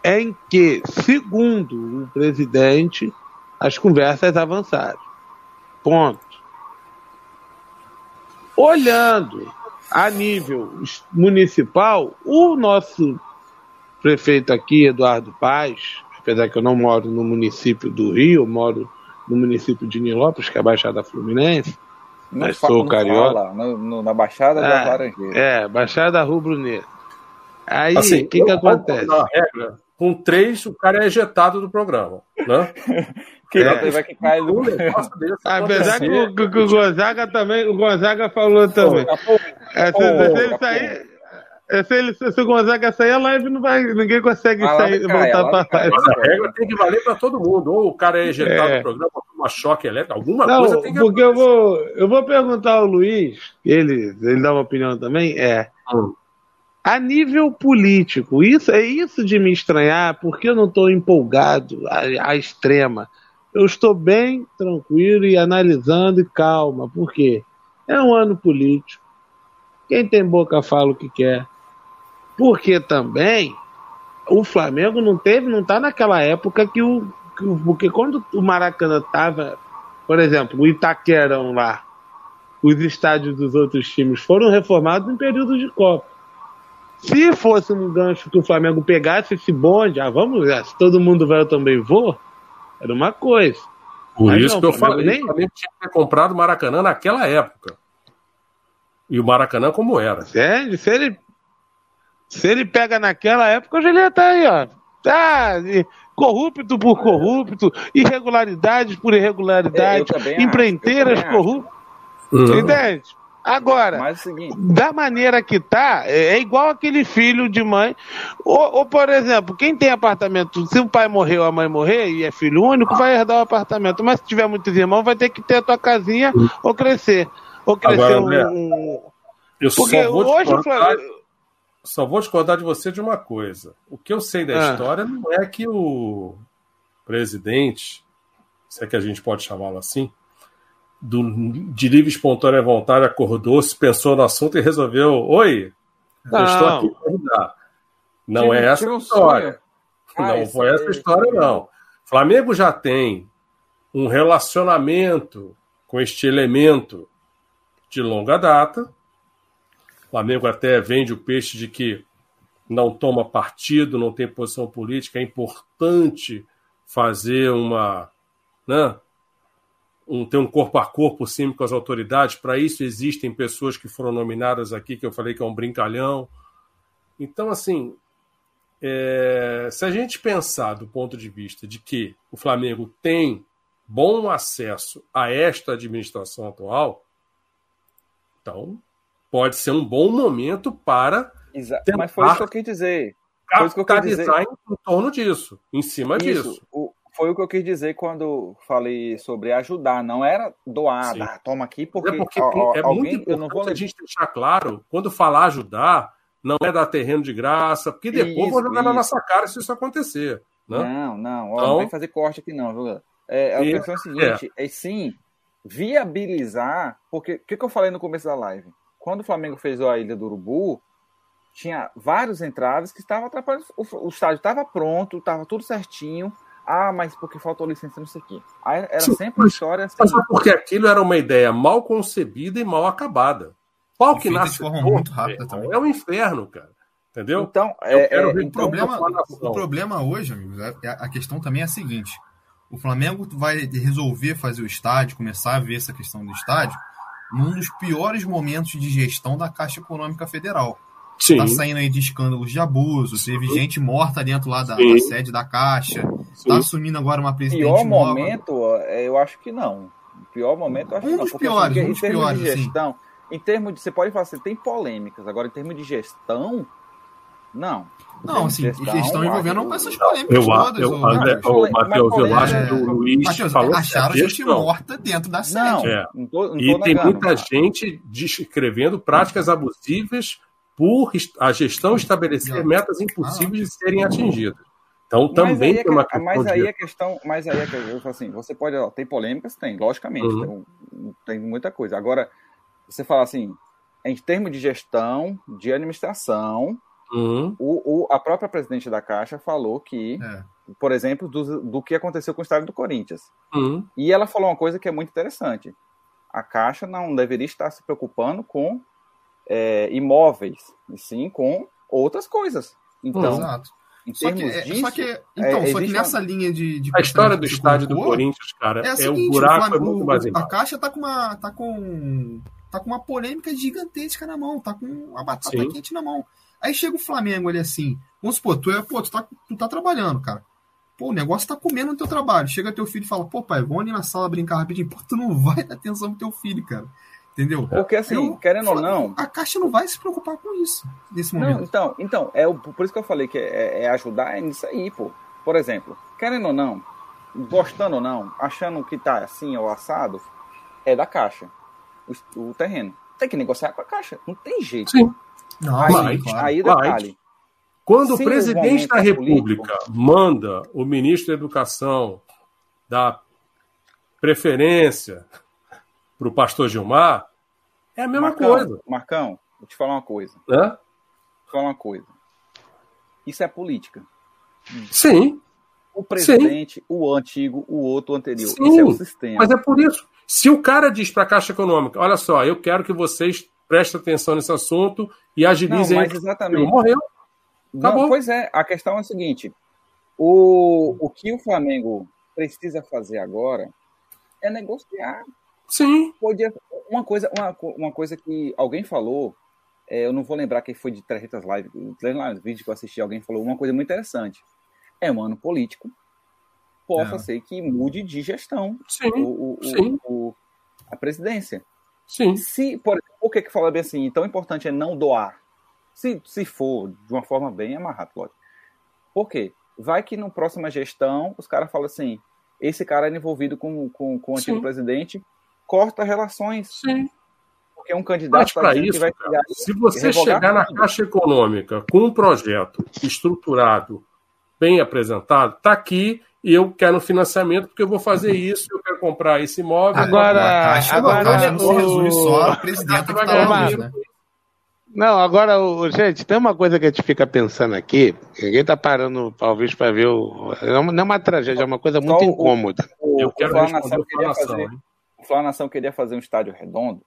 em que, segundo o presidente, as conversas avançaram. Ponto. Olhando a nível municipal, o nosso prefeito aqui, Eduardo Paz, apesar que eu não moro no município do Rio, eu moro no município de Nilópolis, que é a Baixada Fluminense, não mas sou carioca. no, no, na Baixada da é, Laranjeira. É, Baixada Rubro Negro. Aí, o assim, que, que acontece? Regra, com três, o cara é ejetado do programa. Né? que é. vai que cai no Apesar que o, que o Gonzaga também, o Gonzaga falou também. Pô, é, se, se ele sair. É, se, ele, se o Gonzaga sair, a live não vai. Ninguém consegue a sair, voltar para live. Mas a regra tem que valer para todo mundo. Ou o cara é ejetado é. do programa, uma choque elétrico, alguma não, coisa tem que Porque eu vou, eu vou perguntar ao Luiz, ele, ele dá uma opinião também, é. Hum. A nível político, isso é isso de me estranhar, porque eu não estou empolgado à, à extrema. Eu estou bem tranquilo e analisando e calma, porque é um ano político. Quem tem boca fala o que quer. Porque também o Flamengo não teve, não está naquela época que o, que. Porque quando o Maracanã estava, por exemplo, o Itaquerão lá, os estádios dos outros times foram reformados em período de Copa. Se fosse um gancho que o Flamengo pegasse esse bonde, ah, vamos, se todo mundo vai, eu também vou, era uma coisa. Por Mas isso não, que eu falei, nem... o Flamengo tinha que ter comprado o Maracanã naquela época. E o Maracanã como era. Se ele se ele pega naquela época, hoje ele ia estar tá aí, ó. Tá, corrupto por corrupto, irregularidades por irregularidade, empreiteiras corruptas. Uhum. Entende? Agora, Mas, é da maneira que tá, é, é igual aquele filho de mãe. Ou, ou, por exemplo, quem tem apartamento, se o pai morreu, a mãe morrer e é filho único, vai herdar o apartamento. Mas se tiver muitos irmãos, vai ter que ter a tua casinha ou crescer. Ou crescer Agora, um. Eu Porque só vou hoje o Flamengo só vou discordar de você de uma coisa. O que eu sei da ah. história não é que o presidente, se é que a gente pode chamá-lo assim, do, de livre espontânea vontade acordou, se pensou no assunto e resolveu: Oi, não. eu estou aqui para ajudar. Não é essa a história. não foi essa história, não. Flamengo já tem um relacionamento com este elemento de longa data o Flamengo até vende o peixe de que não toma partido, não tem posição política. É importante fazer uma. Né, um, ter um corpo a corpo sim com as autoridades. Para isso existem pessoas que foram nominadas aqui, que eu falei que é um brincalhão. Então, assim, é, se a gente pensar do ponto de vista de que o Flamengo tem bom acesso a esta administração atual, então pode ser um bom momento para. Exa Mas foi isso que eu quis dizer. Foi isso que eu quis dizer. em torno disso, em cima isso, disso. O, foi o que eu quis dizer quando falei sobre ajudar, não era doar, ah, toma aqui, porque, é, porque ó, é alguém, muito eu não vou a gente deixar claro, quando falar ajudar, não é dar terreno de graça, porque depois isso, vou jogar isso. na nossa cara se isso acontecer. Né? Não, não, ó, então, não vai fazer corte aqui não, viu? É, a questão é a seguinte, é. é sim viabilizar, porque o que, que eu falei no começo da live? quando o Flamengo fez a Ilha do Urubu, tinha vários entraves que estavam atrapalhando. O, o estádio estava pronto, estava tudo certinho. Ah, mas porque faltou licença, não sei o quê. Aí era Sim, sempre uma história assim. Mas porque aquilo era uma ideia mal concebida e mal acabada. Qual que nasce de forma muito rápida também. É um inferno, cara. Entendeu? Então, é, é, o, problema, o problema hoje, amigos, é, é, a questão também é a seguinte: o Flamengo vai resolver fazer o estádio, começar a ver essa questão do estádio, num dos piores momentos de gestão da Caixa Econômica Federal. Sim. Tá saindo aí de escândalos de abuso, teve gente morta dentro lá da, da sede da Caixa, Sim. tá assumindo agora uma presidente pior nova. momento, eu acho que não. pior momento, eu acho um que não. Dos porque, piores, assim, um dos em termos piores, de gestão, sim. em termos de, você pode falar assim, tem polêmicas, agora em termos de gestão, não. Não, assim, gestão, gestão envolvendo essas polêmicas eu, todas. Eu, o, André, o Matheus, eu acho que o Luiz Mateus, falou acharam gente morta dentro da sede. Não, é. não tô, não e tem muita gente descrevendo práticas abusivas por a gestão estabelecer metas impossíveis de serem atingidas. Então também tem uma questão. Mas aí a questão, mas aí é assim, você pode, ó, tem polêmicas, tem, logicamente, uhum. tem, tem muita coisa. Agora, você fala assim, em termos de gestão, de administração, Uhum. O, o, a própria presidente da Caixa falou que, é. por exemplo, do, do que aconteceu com o estádio do Corinthians. Uhum. E ela falou uma coisa que é muito interessante. A Caixa não deveria estar se preocupando com é, imóveis, e sim com outras coisas. Então, Exato. Em só que, é, disso, só que, é, então, é, só que nessa uma... linha de, de A história do estádio do Corinthians, cara, é, é o buraco é muito mais A Caixa tá com uma. tá com. tá com uma polêmica gigantesca na mão, tá com a batata Sim. quente na mão. Aí chega o Flamengo ali assim, vamos supor, tu, é, pô, tu, tá, tu tá trabalhando, cara. Pô, o negócio tá comendo no teu trabalho. Chega teu filho e fala, pô, pai, vamos ali na sala brincar rapidinho. Pô, tu não vai dar atenção pro teu filho, cara. Entendeu? Porque assim, eu, querendo ou não. A Caixa não vai se preocupar com isso nesse momento. Não, então, então é o, por isso que eu falei que é, é ajudar nisso aí, pô. Por exemplo, querendo ou não, gostando ou não, achando que tá assim ou assado, é da Caixa. O, o terreno. Tem que negociar com a Caixa. Não tem jeito. Sim. Não, aí, claro. aí detalhe. Quando o presidente da República político, manda o ministro da Educação dar preferência para o pastor Gilmar, é a mesma Marcão, coisa. Marcão, vou te falar uma coisa. Hã? Vou te falar uma coisa. Isso é política. Sim. O presidente, Sim. o antigo, o outro, o anterior. Sim, isso é o sistema. Mas é por isso. Se o cara diz para a Caixa Econômica, olha só, eu quero que vocês prestem atenção nesse assunto e agilizem. Não, mas exatamente. Ele morreu. Não, pois é, a questão é a seguinte: o, o que o Flamengo precisa fazer agora é negociar Sim. Podia, uma, coisa, uma, uma coisa que alguém falou, é, eu não vou lembrar quem foi de 300 Live, no vídeo que eu assisti, alguém falou uma coisa muito interessante. É um ano político, possa é. ser que mude de gestão sim, o, o, sim. O, a presidência. Sim. Se, por, por que que fala bem assim, tão importante é não doar? Se, se for de uma forma bem amarrada, lógico. Por quê? Vai que na próxima gestão os caras falam assim, esse cara é envolvido com, com, com o antigo Sim. presidente, corta relações. Sim. Porque é um candidato para isso, que vai chegar se você chegar na Caixa Econômica com um projeto estruturado, bem apresentado, está aqui e eu quero um financiamento porque eu vou fazer isso, eu quero comprar esse imóvel. Agora, a Caixa, agora, a Caixa não só o presidente que tá né? Não, agora, gente, tem uma coisa que a gente fica pensando aqui. Ninguém está parando, talvez, para ver. O... Não é uma tragédia, é uma coisa muito incômoda. O, eu quero o fazer, Flávio Nação queria fazer um estádio redondo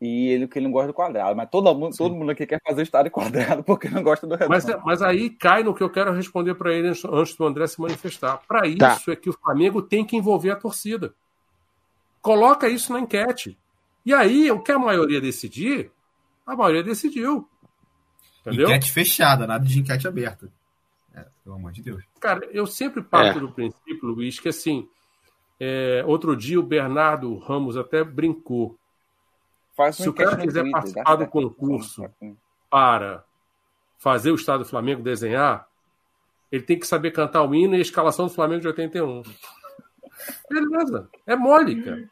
e ele que ele não gosta do quadrado, mas todo mundo, todo mundo aqui quer fazer o estádio quadrado porque não gosta do redondo. Mas, mas aí cai no que eu quero responder para ele antes do André se manifestar. Para tá. isso tá. é que o Flamengo tem que envolver a torcida. Coloca isso na enquete. E aí, o que a maioria decidir, a maioria decidiu. Entendeu? Enquete fechada, nada de enquete aberta. É, pelo amor de Deus. Cara, eu sempre parto é. do princípio, Luiz, que assim, é, outro dia o Bernardo Ramos até brincou. Faz Se o cara quiser Twitter, participar do concurso para fazer o Estado do Flamengo desenhar, ele tem que saber cantar o hino e a escalação do Flamengo de 81. Beleza. É mole, cara.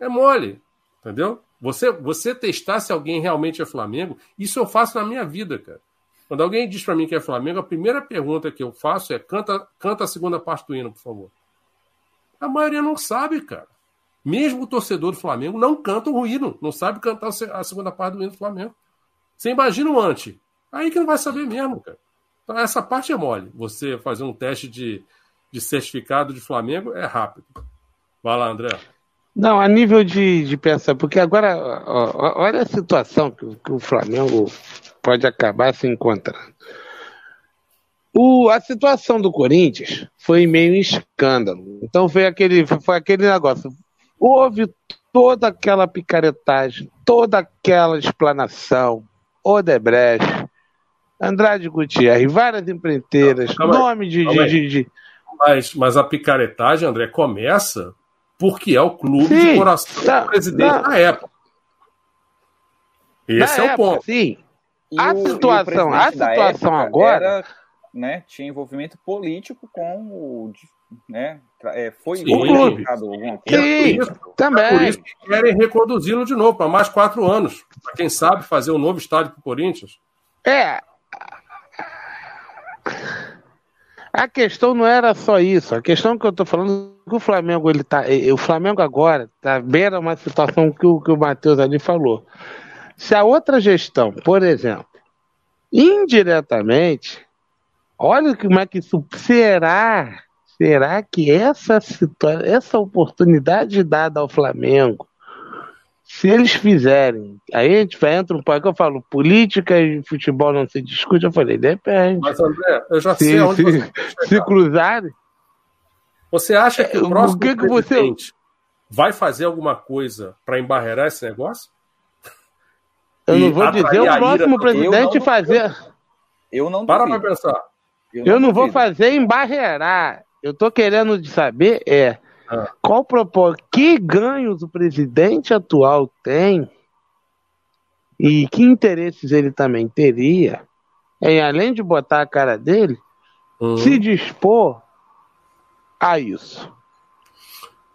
É mole. Entendeu? Você, você testar se alguém realmente é Flamengo, isso eu faço na minha vida, cara. Quando alguém diz para mim que é Flamengo, a primeira pergunta que eu faço é: canta, canta a segunda parte do hino, por favor. A maioria não sabe, cara. Mesmo o torcedor do Flamengo não canta o hino, não sabe cantar a segunda parte do hino do Flamengo. Você imagina o ante. Aí que não vai saber mesmo, cara. Então, essa parte é mole. Você fazer um teste de, de certificado de Flamengo é rápido. Vai lá, André. Não, a nível de, de pensar, porque agora, ó, olha a situação que, que o Flamengo pode acabar se encontrando. O, a situação do Corinthians foi meio escândalo. Então foi aquele, foi aquele negócio. Houve toda aquela picaretagem, toda aquela explanação, Odebrecht, Andrade Gutierrez, várias empreiteiras, não, nome de, de, de, de, Mas, mas a picaretagem, André, começa porque é o clube sim, de coração tá, do presidente da época. Esse é o ponto. Sim. a situação, a situação agora. Era né, tinha envolvimento político com o. Né, é, foi Sim. alguma coisa. Sim, também. É por isso que querem reconduzi-lo de novo para mais quatro anos. Para quem sabe fazer um novo estádio para o Corinthians. É. A questão não era só isso. A questão que eu estou falando é que o Flamengo ele tá, o Flamengo agora está beira uma situação que o que o Matheus ali falou. Se a outra gestão, por exemplo, indiretamente, olha como é que isso será. Será que essa situação, essa oportunidade dada ao Flamengo, se eles fizerem, aí a gente entra um pouco, eu falo, política e futebol não se discute, eu falei, depende. Mas, André, eu já se, sei onde se, você se cruzarem. Você acha que o próximo o que que presidente você... vai fazer alguma coisa para embarrear esse negócio? Eu não vou dizer o próximo presidente não, fazer. Eu não Para pra pensar. Eu não, eu não vou fazer embarrear. Eu tô querendo de saber é ah. qual propósito, que ganhos o presidente atual tem e que interesses ele também teria em, além de botar a cara dele, uhum. se dispor a isso.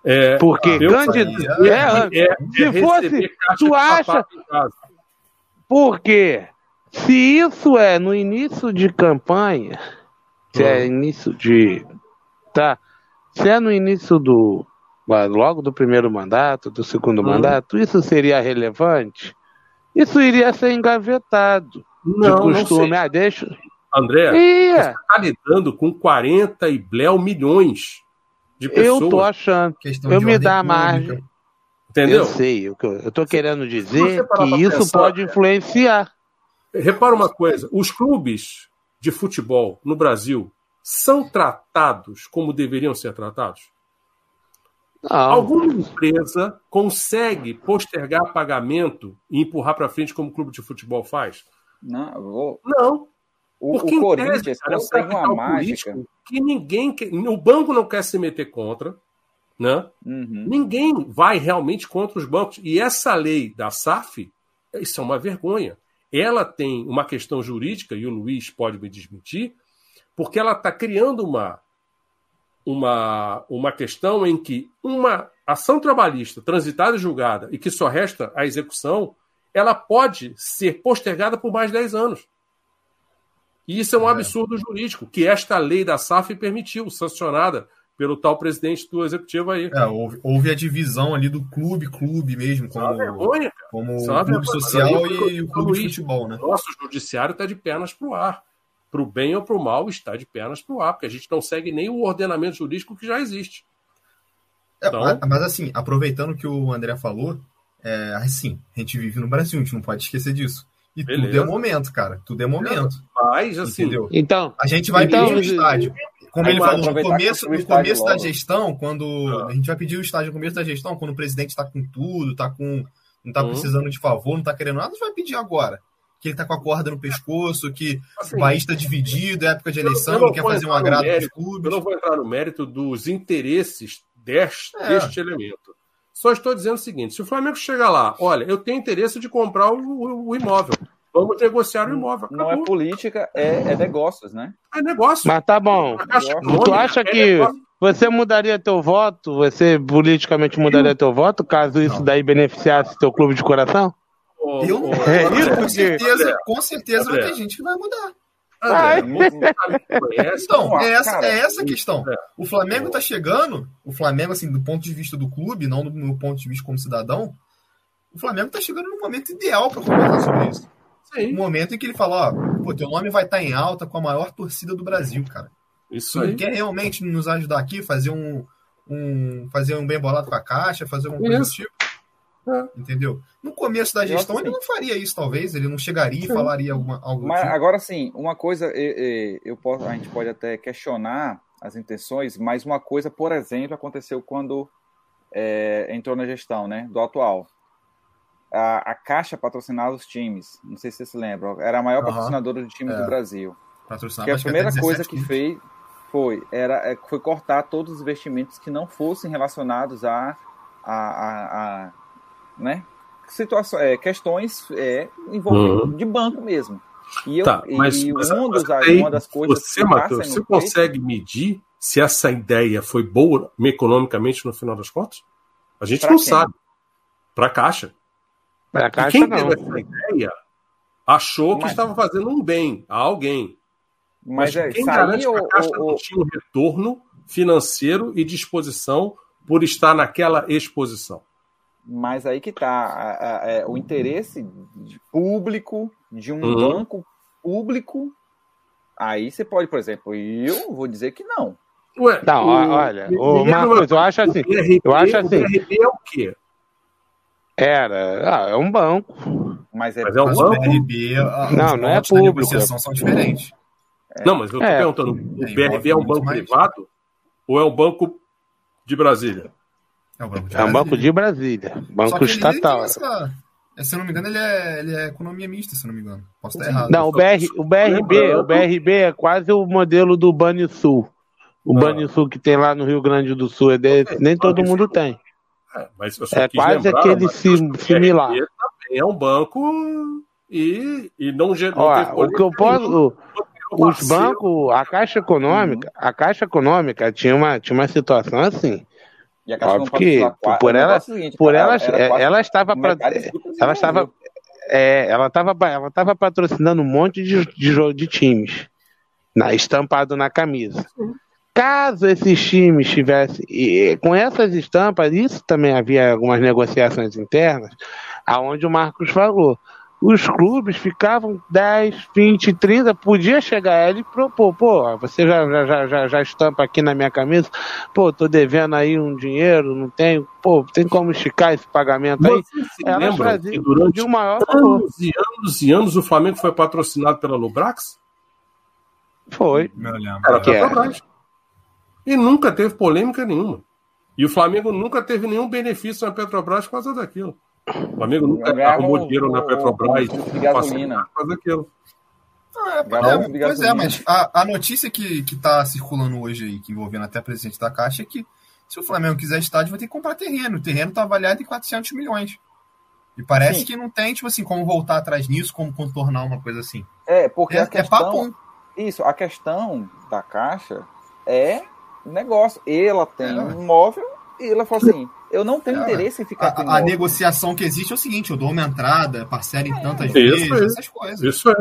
É, Porque candidato. É, é, se fosse. Tu acha. Porque se isso é no início de campanha, se é início de. Tá. Se é no início do. Logo do primeiro mandato, do segundo hum. mandato, isso seria relevante? Isso iria ser engavetado. Não, de costume. Não sei. Ah, deixa. André, Ia. você está lidando com 40 e bléu milhões de pessoas. Eu tô achando. Questão eu me dá a margem. Entendeu? Eu sei. Eu estou querendo dizer que isso pensar, pode influenciar. Repara uma coisa: os clubes de futebol no Brasil são tratados como deveriam ser tratados? Não. Alguma empresa consegue postergar pagamento e empurrar para frente como o clube de futebol faz? Não, vou... não. O, o Corinthians consegue uma mágica que ninguém, o banco não quer se meter contra, né? Uhum. Ninguém vai realmente contra os bancos. E essa lei da SAF, isso é uma vergonha. Ela tem uma questão jurídica, e o Luiz pode me desmentir, porque ela está criando uma, uma, uma questão em que uma ação trabalhista transitada e julgada e que só resta a execução, ela pode ser postergada por mais 10 anos. E isso é um é. absurdo jurídico, que esta lei da SAF permitiu, sancionada pelo tal presidente do executivo aí. É, houve, houve, a divisão ali do clube, clube mesmo, como, vergonha, como o clube social e o clube de futebol, né? Nosso judiciário está de pernas para o ar. Para o bem ou para o mal, está de pernas para o ar, porque a gente não segue nem o ordenamento jurídico que já existe. É, então... mas, mas, assim, aproveitando que o André falou, é, assim, a gente vive no Brasil, a gente não pode esquecer disso. E Beleza. tudo é momento, cara. Tudo é momento. Mas, assim. Entendeu? Então, a gente vai então, pedir o estádio. Como ele falou, no começo, no começo da gestão, quando. Ah. A gente vai pedir o estádio no começo da gestão, quando o presidente está com tudo, tá com. Não tá uhum. precisando de favor, não tá querendo nada, a gente vai pedir agora. Que ele tá com a corda no pescoço, que assim, o país está dividido, é época de eleição, não quer fazer um agrado mérito, dos clubes. Eu não vou entrar no mérito dos interesses deste, é. deste elemento. Só estou dizendo o seguinte: se o Flamengo chegar lá, olha, eu tenho interesse de comprar o, o, o imóvel. Vamos negociar o imóvel. Acabou. Não é política, é, é, negócios, né? É negócio. Mas tá bom. Tu acha é que você mudaria teu voto? Você politicamente mudaria teu voto caso isso daí beneficiasse teu clube de coração? Eu não. É isso, com certeza, com certeza vai ter gente que vai mudar. Ah, então, é essa, é essa a questão. O Flamengo tá chegando, o Flamengo, assim, do ponto de vista do clube, não do meu ponto de vista como cidadão, o Flamengo tá chegando no momento ideal para conversar sobre isso. Sim. O momento em que ele fala, ó, pô, teu nome vai estar tá em alta com a maior torcida do Brasil, cara. Isso aí. Quer realmente nos ajudar aqui, fazer um, um fazer um bem bolado com a caixa, fazer um coisa do tipo. É. Entendeu? No começo da gestão ele não faria isso, talvez, ele não chegaria e falaria alguma, algo Mas tipo. agora sim, uma coisa eu, eu posso, a gente pode até questionar as intenções, mas uma coisa, por exemplo, aconteceu quando é, entrou na gestão, né, do atual a, a Caixa patrocinava os times. Não sei se vocês se lembram. Era a maior uhum. patrocinadora de times é. do Brasil. Que a primeira que coisa que fez foi, era, é, foi cortar todos os investimentos que não fossem relacionados a, a, a, a né? Situações, é, questões é, envolvendo uhum. de banco mesmo. E, eu, tá, mas, e mas, um dos, aí, uma das coisas você, que tá você consegue medir se essa ideia foi boa economicamente no final das contas? A gente pra não quem? sabe. Para a Caixa. Para a Caixa, quem não. teve essa ideia achou mas... que estava fazendo um bem a alguém. Mas, mas é, quem garante que a Caixa ou, não tinha um retorno financeiro e disposição por estar naquela exposição? Mas aí que está é, o interesse público de um uhum. banco público, aí você pode, por exemplo, eu vou dizer que não. Ué, não, o, olha, o, Marcos, eu acho assim. BRB, eu acho assim. O BRB é o quê? Era, ah, é um banco. Mas é, mas é um banco. BRB, não, não é público. são diferentes. É. Não, mas eu tô é. perguntando, o BRB é um banco mais. privado ou é um banco de Brasília? É um banco de, é um banco de Brasília, banco estatal. Essa, é, se eu não me engano, ele é, ele é economia mista, se eu não me engano. Posso estar errado. Não, o, BR, o BRB, o BRB é quase o modelo do Banrisul. O ah. Banrisul que tem lá no Rio Grande do Sul, é de, nem todo mundo tem. É, é quase lembrar, aquele sim, similar. é um banco e, e não, não Olha, o que eu posso. Os bancos, a Caixa Econômica, a Caixa Econômica tinha uma, tinha uma situação assim. E a Caixa Óbvio que quatro, por ela, seguinte, por elas, ela, ela estava pra, ela estava é, ela estava ela estava patrocinando um monte de, de, de times na, estampado na camisa. Caso esses times tivessem. Com essas estampas, isso também havia algumas negociações internas, aonde o Marcos falou. Os clubes ficavam 10, 20, 30, podia chegar ele e propor, pô, você já, já, já, já estampa aqui na minha camisa, pô, tô devendo aí um dinheiro, não tenho, pô, tem como esticar esse pagamento aí? Você se Elas lembra que durante de um maior anos e anos e anos o Flamengo foi patrocinado pela Lubrax? Foi. Era Petrobras. E nunca teve polêmica nenhuma. E o Flamengo nunca teve nenhum benefício na Petrobras por causa daquilo. O Flamengo nunca arrumou dinheiro na Petrobras de gasolina. por causa daquilo. Ah, é, pois é, mas a, a notícia que, que tá circulando hoje aí, que envolvendo até presidente da Caixa, é que se o Flamengo quiser estádio, vai ter que comprar terreno. O terreno tá avaliado em 400 milhões. E parece Sim. que não tem, tipo assim, como voltar atrás nisso, como contornar uma coisa assim. É, porque é, a é questão... É papo. Isso, a questão da Caixa é negócio. Ela tem é. um imóvel e ela falou assim: eu não tenho é. interesse em ficar com a, a negociação que existe é o seguinte: eu dou uma entrada, parcela em é. tantas vezes, é. essas coisas. Isso é.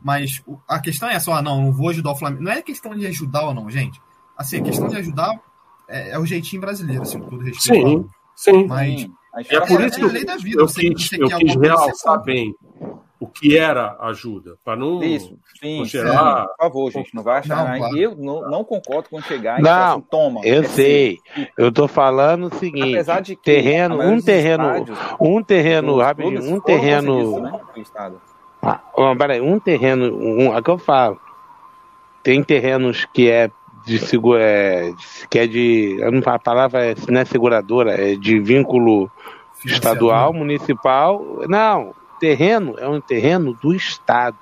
Mas a questão é só, ah, não, não vou ajudar o Flamengo. Não é questão de ajudar ou não, gente. Assim, a questão de ajudar é, é o jeitinho brasileiro, assim, com todo respeito. Sim, sim. Mas. É por isso que eu, eu, quis, eu quis realçar bem o que era ajuda, para não, Isso, sim, não gerar... Sim. Por favor, gente, não vai achar. Não, claro. Eu não, não, concordo com chegar e não, assim, toma. Eu sei. Eu tô falando o seguinte: Apesar de que terreno, um terreno, estádios, um terreno, rapidinho, um terreno. né, ah, peraí, um terreno, um, é que eu falo. Tem terrenos que é de segura, é, que é de, a palavra é, não é seguradora, é de vínculo estadual, municipal. Não, terreno é um terreno do Estado,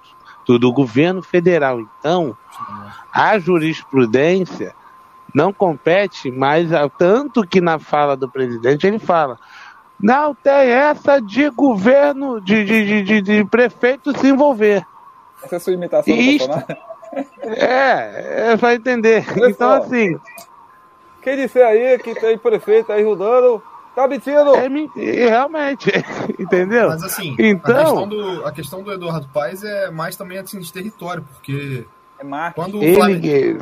do, do governo federal. Então, a jurisprudência não compete mais, tanto que na fala do presidente ele fala. Não tem essa de governo, de, de, de, de prefeito se envolver. Essa é a sua imitação do É, é para entender. então, assim. Quem disser aí que tem prefeito aí rodando, Tá mentindo! É, realmente, entendeu? Mas assim, então... a, questão do, a questão do Eduardo Paes é mais também assim, de território, porque é marketing. quando o Flamengo, ele,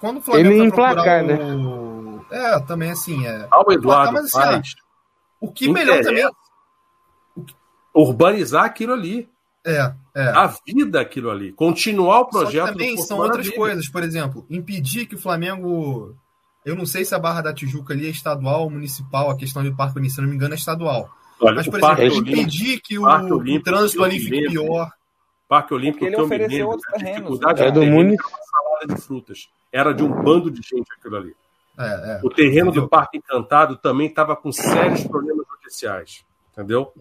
quando o Flamengo ele emplacar, né? O, é, também assim, é... Ao Eduardo mas, assim, Paes, o que melhor também... Urbanizar aquilo ali. É, é. A vida aquilo ali. Continuar o projeto. Só também são outras coisas. Por exemplo, impedir que o Flamengo eu não sei se a Barra da Tijuca ali é estadual ou municipal, a questão do Parque Olímpico, se não me engano, é estadual. Olha, Mas, por exemplo, impedir que o, o trânsito ali fique pior. Parque Olímpico, ele ofereceu outros a dificuldade é do município. salada de frutas. Era de um bando de gente aquilo ali. É, é. O terreno entendeu? do Parque Encantado também estava com sérios problemas judiciais. Entendeu?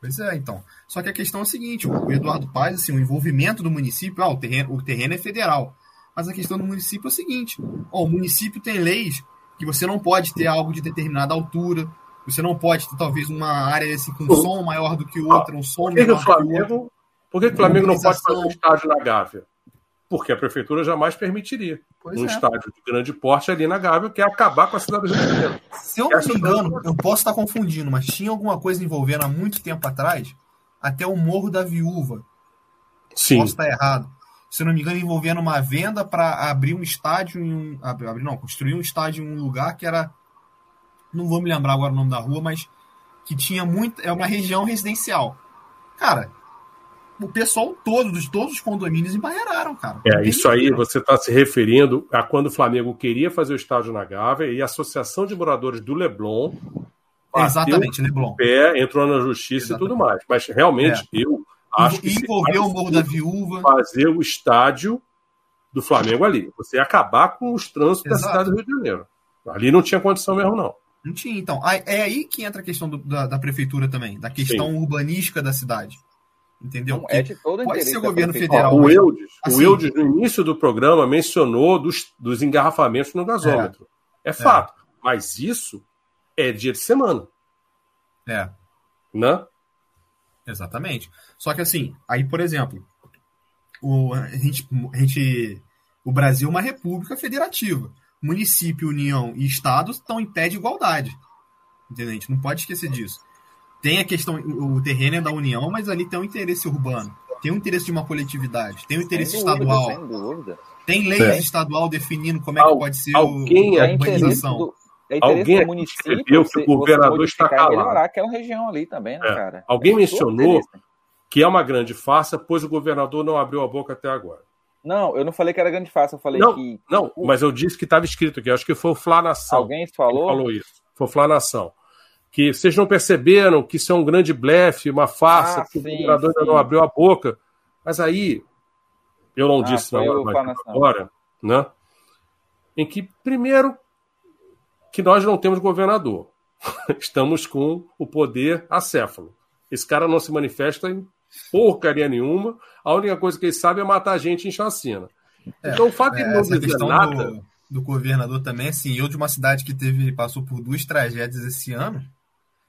Pois é, então. Só que a questão é a seguinte: o Eduardo Paz, assim, o envolvimento do município, ah, o terreno, o terreno é federal. Mas a questão do município é o seguinte: ó, o município tem leis que você não pode ter algo de determinada altura, você não pode ter talvez uma área assim, com um som maior do que outra, um som por que, que o Flamengo, Por que, que o Flamengo não pode fazer um estádio na Gávea? Porque a prefeitura jamais permitiria pois um é. estádio de grande porte ali na Gávea, que é acabar com a cidade do Rio de Janeiro. Se eu não me engano, eu posso estar confundindo, mas tinha alguma coisa envolvendo há muito tempo atrás, até o Morro da Viúva. Sim. Posso estar errado se não me engano, envolvendo uma venda para abrir um estádio em um. Abrir, não, construir um estádio em um lugar que era. Não vou me lembrar agora o nome da rua, mas que tinha muito. É uma região residencial. Cara, o pessoal todo, de todos os condomínios, embarreiraram, cara. É, isso aí você está se referindo a quando o Flamengo queria fazer o estádio na Gávea e a Associação de Moradores do Leblon. Exatamente, Leblon. Pé, entrou na justiça Exatamente. e tudo mais. Mas realmente, é. eu acho que. Envolveu o Morro da Viúva. Fazer o estádio do Flamengo ali. Você ia acabar com os trânsitos Exato. da cidade do Rio de Janeiro. Ali não tinha condição mesmo, não. Não tinha, então. É aí que entra a questão do, da, da, prefeitura também, da questão Sim. urbanística da cidade. Entendeu? Não, é de todo pode ser governo federal. o Eudes, assim, o Eudes, no início do programa, mencionou dos, dos engarrafamentos no gasômetro. É, é fato. É. Mas isso é dia de semana. É. Né? Exatamente. Só que assim, aí, por exemplo, o, a gente, a gente, o Brasil é uma república federativa município, união e estado estão em pé de igualdade. Entendeu? A gente não pode esquecer disso. Tem a questão, o terreno é da união, mas ali tem um interesse urbano, tem um interesse de uma coletividade, tem um interesse sem estadual. Dúvida, sem dúvida. Tem leis é. estadual definindo como é que pode ser alguém, a urbanização. É alguém do município que o governador está calado. melhorar aquela região ali também, né, é. cara? Alguém é mencionou que é uma grande farsa, pois o governador não abriu a boca até agora. Não, eu não falei que era grande fácil, eu falei não, que. Não, mas eu disse que estava escrito aqui, acho que foi o Flá Nação. Alguém falou? falou isso. Foi o Flá Nação. Que vocês não perceberam que isso é um grande blefe, uma farsa, ah, que sim, o governador ainda não abriu a boca. Mas aí, eu não ah, disse na hora, agora, né? Em que, primeiro, que nós não temos governador. Estamos com o poder acéfalo. Esse cara não se manifesta em porcaria nenhuma. A única coisa que ele sabe é matar gente em chacina. É, então o fato de é, não dizer nada. Do, do, governador também, assim, eu de uma cidade que teve, passou por duas tragédias esse ano.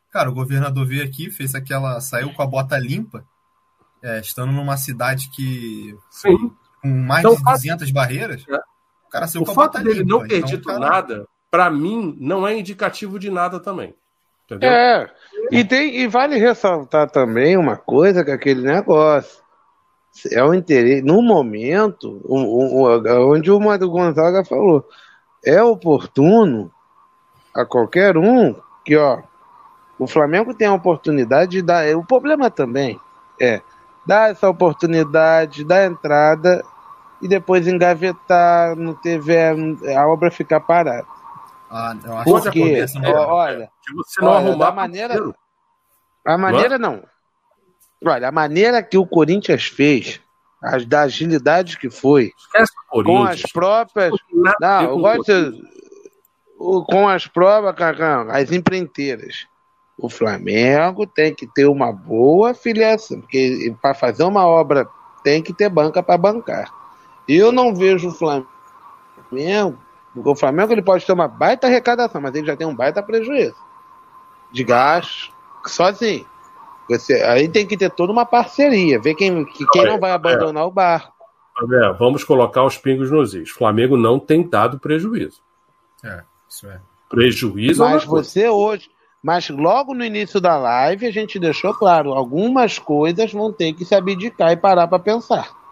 Cara, o governador veio aqui, fez aquela. saiu com a bota limpa, é, estando numa cidade que. Sim. com mais então, de 200 fato, barreiras. É. O cara saiu o com a bota limpa. O fato dele não ter então, dito cara... nada, para mim, não é indicativo de nada também. Entendeu? É, e, tem, e vale ressaltar também uma coisa que é aquele negócio. É o interesse. No momento, o, o, onde o Mário Gonzaga falou, é oportuno a qualquer um que, ó, o Flamengo tem a oportunidade de dar. O problema também é dar essa oportunidade, dar entrada e depois engavetar, não tiver a obra ficar parada. Ah, eu acho Porque, que não. olha, se você não olha, arrumar, da maneira, a maneira não. Olha, a maneira que o Corinthians fez, as da agilidade que foi, com as próprias, não, eu gosto com as provas, as empreiteiras. O Flamengo tem que ter uma boa filiação, porque para fazer uma obra tem que ter banca para bancar. Eu não vejo o Flamengo porque o Flamengo ele pode ter uma baita arrecadação, mas ele já tem um baita prejuízo de gasto sozinho. Você, aí tem que ter toda uma parceria, ver quem, que, quem não vai abandonar é. o barco. É, vamos colocar os pingos nos is. O Flamengo não tem dado prejuízo. É, isso é. Prejuízo. Mas você hoje, mas logo no início da live a gente deixou claro, algumas coisas vão ter que se abdicar e parar para pensar.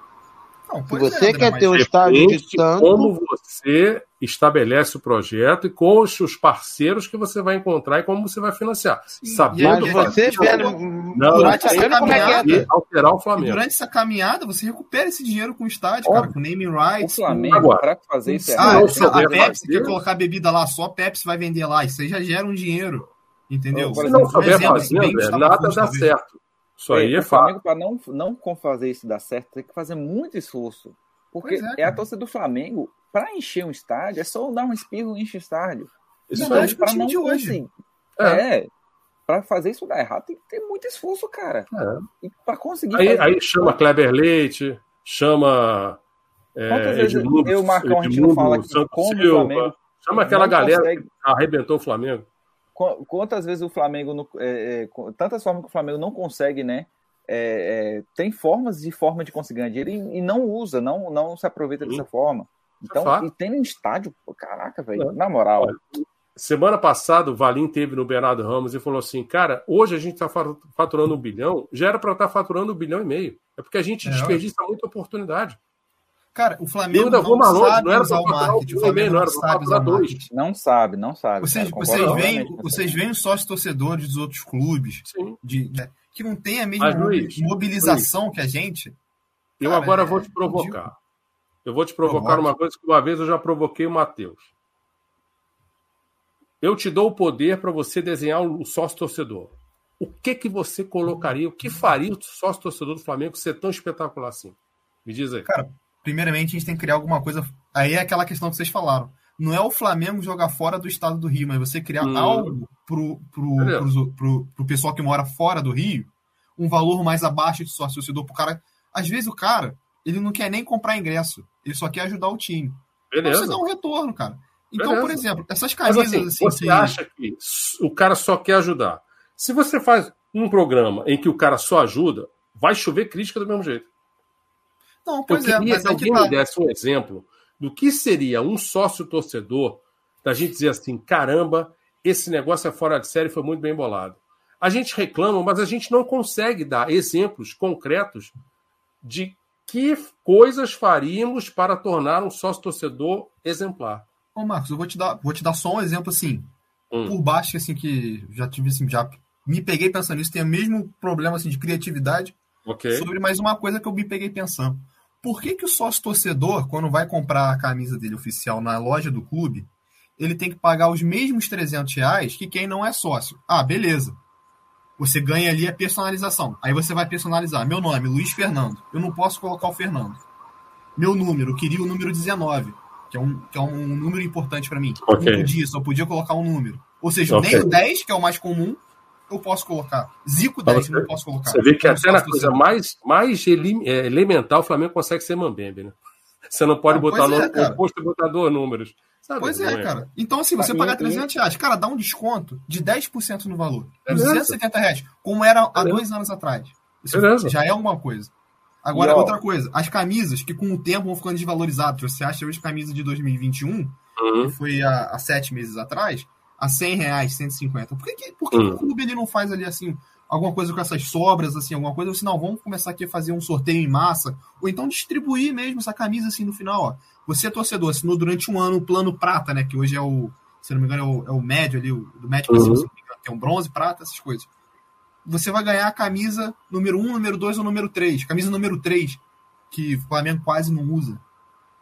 Não, Se você é, quer ter um estádio de tanto. Como você estabelece o projeto e com os seus parceiros que você vai encontrar e como você vai financiar. Sim, Sabendo aí, você vendo, não, durante essa caminhada, é alterar o Flamengo. Durante essa caminhada, você recupera esse dinheiro com o estádio, Óbvio. cara, com naming rights. O Flamengo, para fazer isso, ah, a Pepsi fazer... quer colocar bebida lá, só a Pepsi vai vender lá. Isso aí já gera um dinheiro. Entendeu? Se não souber fazer, nada dá certo. Isso aí é, é fato. Para não, não fazer isso dar certo, tem que fazer muito esforço. Porque é, é, a torcida do Flamengo, para encher um estádio, é só dar um espirro e encher o estádio. Isso não, é para não de hoje. Assim, é. é para fazer isso dar errado, tem que ter muito esforço, cara. É. E para conseguir. Aí, aí chama Kleber Leite, chama. É, Quantas vezes Edmundo, eu o Marcão a gente não fala que como Silva, o Flamengo. Chama aquela galera consegue... que arrebentou o Flamengo quantas vezes o Flamengo, é, é, tantas formas que o Flamengo não consegue, né? É, é tem formas e forma de conseguir ganhar dinheiro e, e, não usa, não, não se aproveita dessa forma. Então, e tem um estádio, caraca, velho, na moral. Olha, semana passada o Valim teve no Bernardo Ramos e falou assim: cara, hoje a gente está faturando um bilhão, já era para estar tá faturando um bilhão e meio. É porque a gente é, desperdiça muita oportunidade. Cara, o Flamengo não, não sabe não era usar o marketing. O Flamengo não, não sabe usar o marketing. Não sabe, não sabe. Vocês, vocês, veem, vocês veem os sócios torcedores dos outros clubes. De, de, que não tem a mesma Mas, Luiz, mobilização Luiz, que a gente. Eu cara, agora é, vou te provocar. Eu vou te provocar uma coisa que uma vez eu já provoquei o Matheus. Eu te dou o poder para você desenhar o sócio torcedor. O que que você colocaria? O que faria o sócio torcedor do Flamengo ser tão espetacular assim? Me diz aí. Cara, primeiramente a gente tem que criar alguma coisa. Aí é aquela questão que vocês falaram. Não é o Flamengo jogar fora do estado do Rio, mas você criar hum. algo pro, pro, pro, pro, pro pessoal que mora fora do Rio, um valor mais abaixo de sócio torcedor pro cara. Às vezes o cara, ele não quer nem comprar ingresso, ele só quer ajudar o time. Beleza. Então você dá um retorno, cara. Então, Beleza. por exemplo, essas camisas assim, assim, Você acha que o cara só quer ajudar? Se você faz um programa em que o cara só ajuda, vai chover crítica do mesmo jeito. Não, pois Eu é, queria mas que é alguém me desse um exemplo do que seria um sócio torcedor da gente dizer assim: caramba, esse negócio é fora de série, foi muito bem bolado. A gente reclama, mas a gente não consegue dar exemplos concretos de que coisas faríamos para tornar um sócio torcedor exemplar. Ô, Marcos, eu vou te dar, vou te dar só um exemplo assim, hum. por baixo, assim, que já tive assim, já me peguei pensando nisso, tem o mesmo problema assim, de criatividade okay. sobre mais uma coisa que eu me peguei pensando. Por que, que o sócio torcedor, quando vai comprar a camisa dele oficial na loja do clube, ele tem que pagar os mesmos 300 reais que quem não é sócio? Ah, beleza. Você ganha ali a personalização. Aí você vai personalizar. Meu nome, Luiz Fernando. Eu não posso colocar o Fernando. Meu número, eu queria o número 19, que é um, que é um número importante para mim. Okay. Não podia, só podia colocar um número. Ou seja, okay. nem o 10, que é o mais comum, eu posso colocar. Zico 10 você, não posso colocar. Você vê que até na coisa mais, mais é, elemental o Flamengo consegue ser mambembe, né? Você não pode ah, botar no é, composto e botar dois números. Sabe? Pois é, cara. Então, assim, você pagar 300 reais, cara, dá um desconto de 10% no valor. Beleza. 270 reais, como era há dois anos atrás. Isso Beleza. já é alguma coisa. Agora, outra coisa, as camisas que com o tempo vão ficando desvalorizadas. Você acha hoje camisa de 2021, uhum. que foi há, há sete meses atrás, a 100 reais, 150. Por que, que, por que uhum. o clube ele não faz ali assim alguma coisa com essas sobras, assim, alguma coisa, assim, não, vamos começar aqui a fazer um sorteio em massa, ou então distribuir mesmo essa camisa assim no final, ó. Você, é torcedor, assinou durante um ano o plano prata, né? Que hoje é o, se não me engano, é o, é o médio ali, o, do médio uhum. cima, tem um bronze, prata, essas coisas. Você vai ganhar a camisa número 1, um, número 2 ou número 3. Camisa número 3, que o Flamengo quase não usa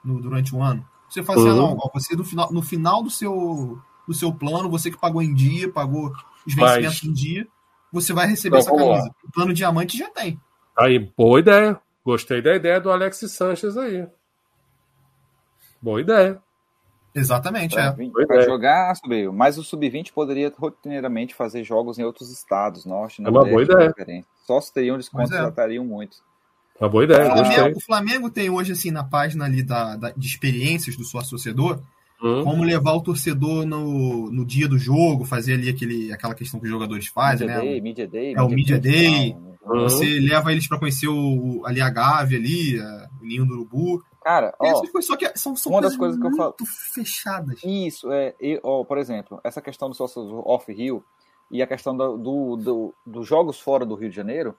no, durante o ano. Você faz assim, uhum. não, ó, você no final, no final do seu, do seu plano, você que pagou em dia, pagou os vencimentos Mas... em dia, você vai receber então, essa camisa. Lá. O plano diamante já tem. Aí, boa ideia. Gostei da ideia do Alex Sanches aí. Boa ideia. Exatamente, pra, é. Para jogar, subiu. Mas o Sub-20 poderia rotineiramente fazer jogos em outros estados, norte, É uma boa ideia. Só se teriam descontos, é. tratariam muito. Uma boa ideia, o Flamengo, o Flamengo tem hoje, assim, na página ali da, da de experiências do sócio torcedor, Hum. Como levar o torcedor no, no dia do jogo, fazer ali aquele, aquela questão que os jogadores fazem, media né? Day, media Day. É o Media Day. Uhum. Você leva eles para conhecer o, ali a Gávea ali, a, o Ninho do Urubu. Cara, ó, só que são, são uma das coisas que eu falo fechadas. Isso, é, e, ó, por exemplo, essa questão do sócio off-Rio e a questão do, do, do, dos jogos fora do Rio de Janeiro,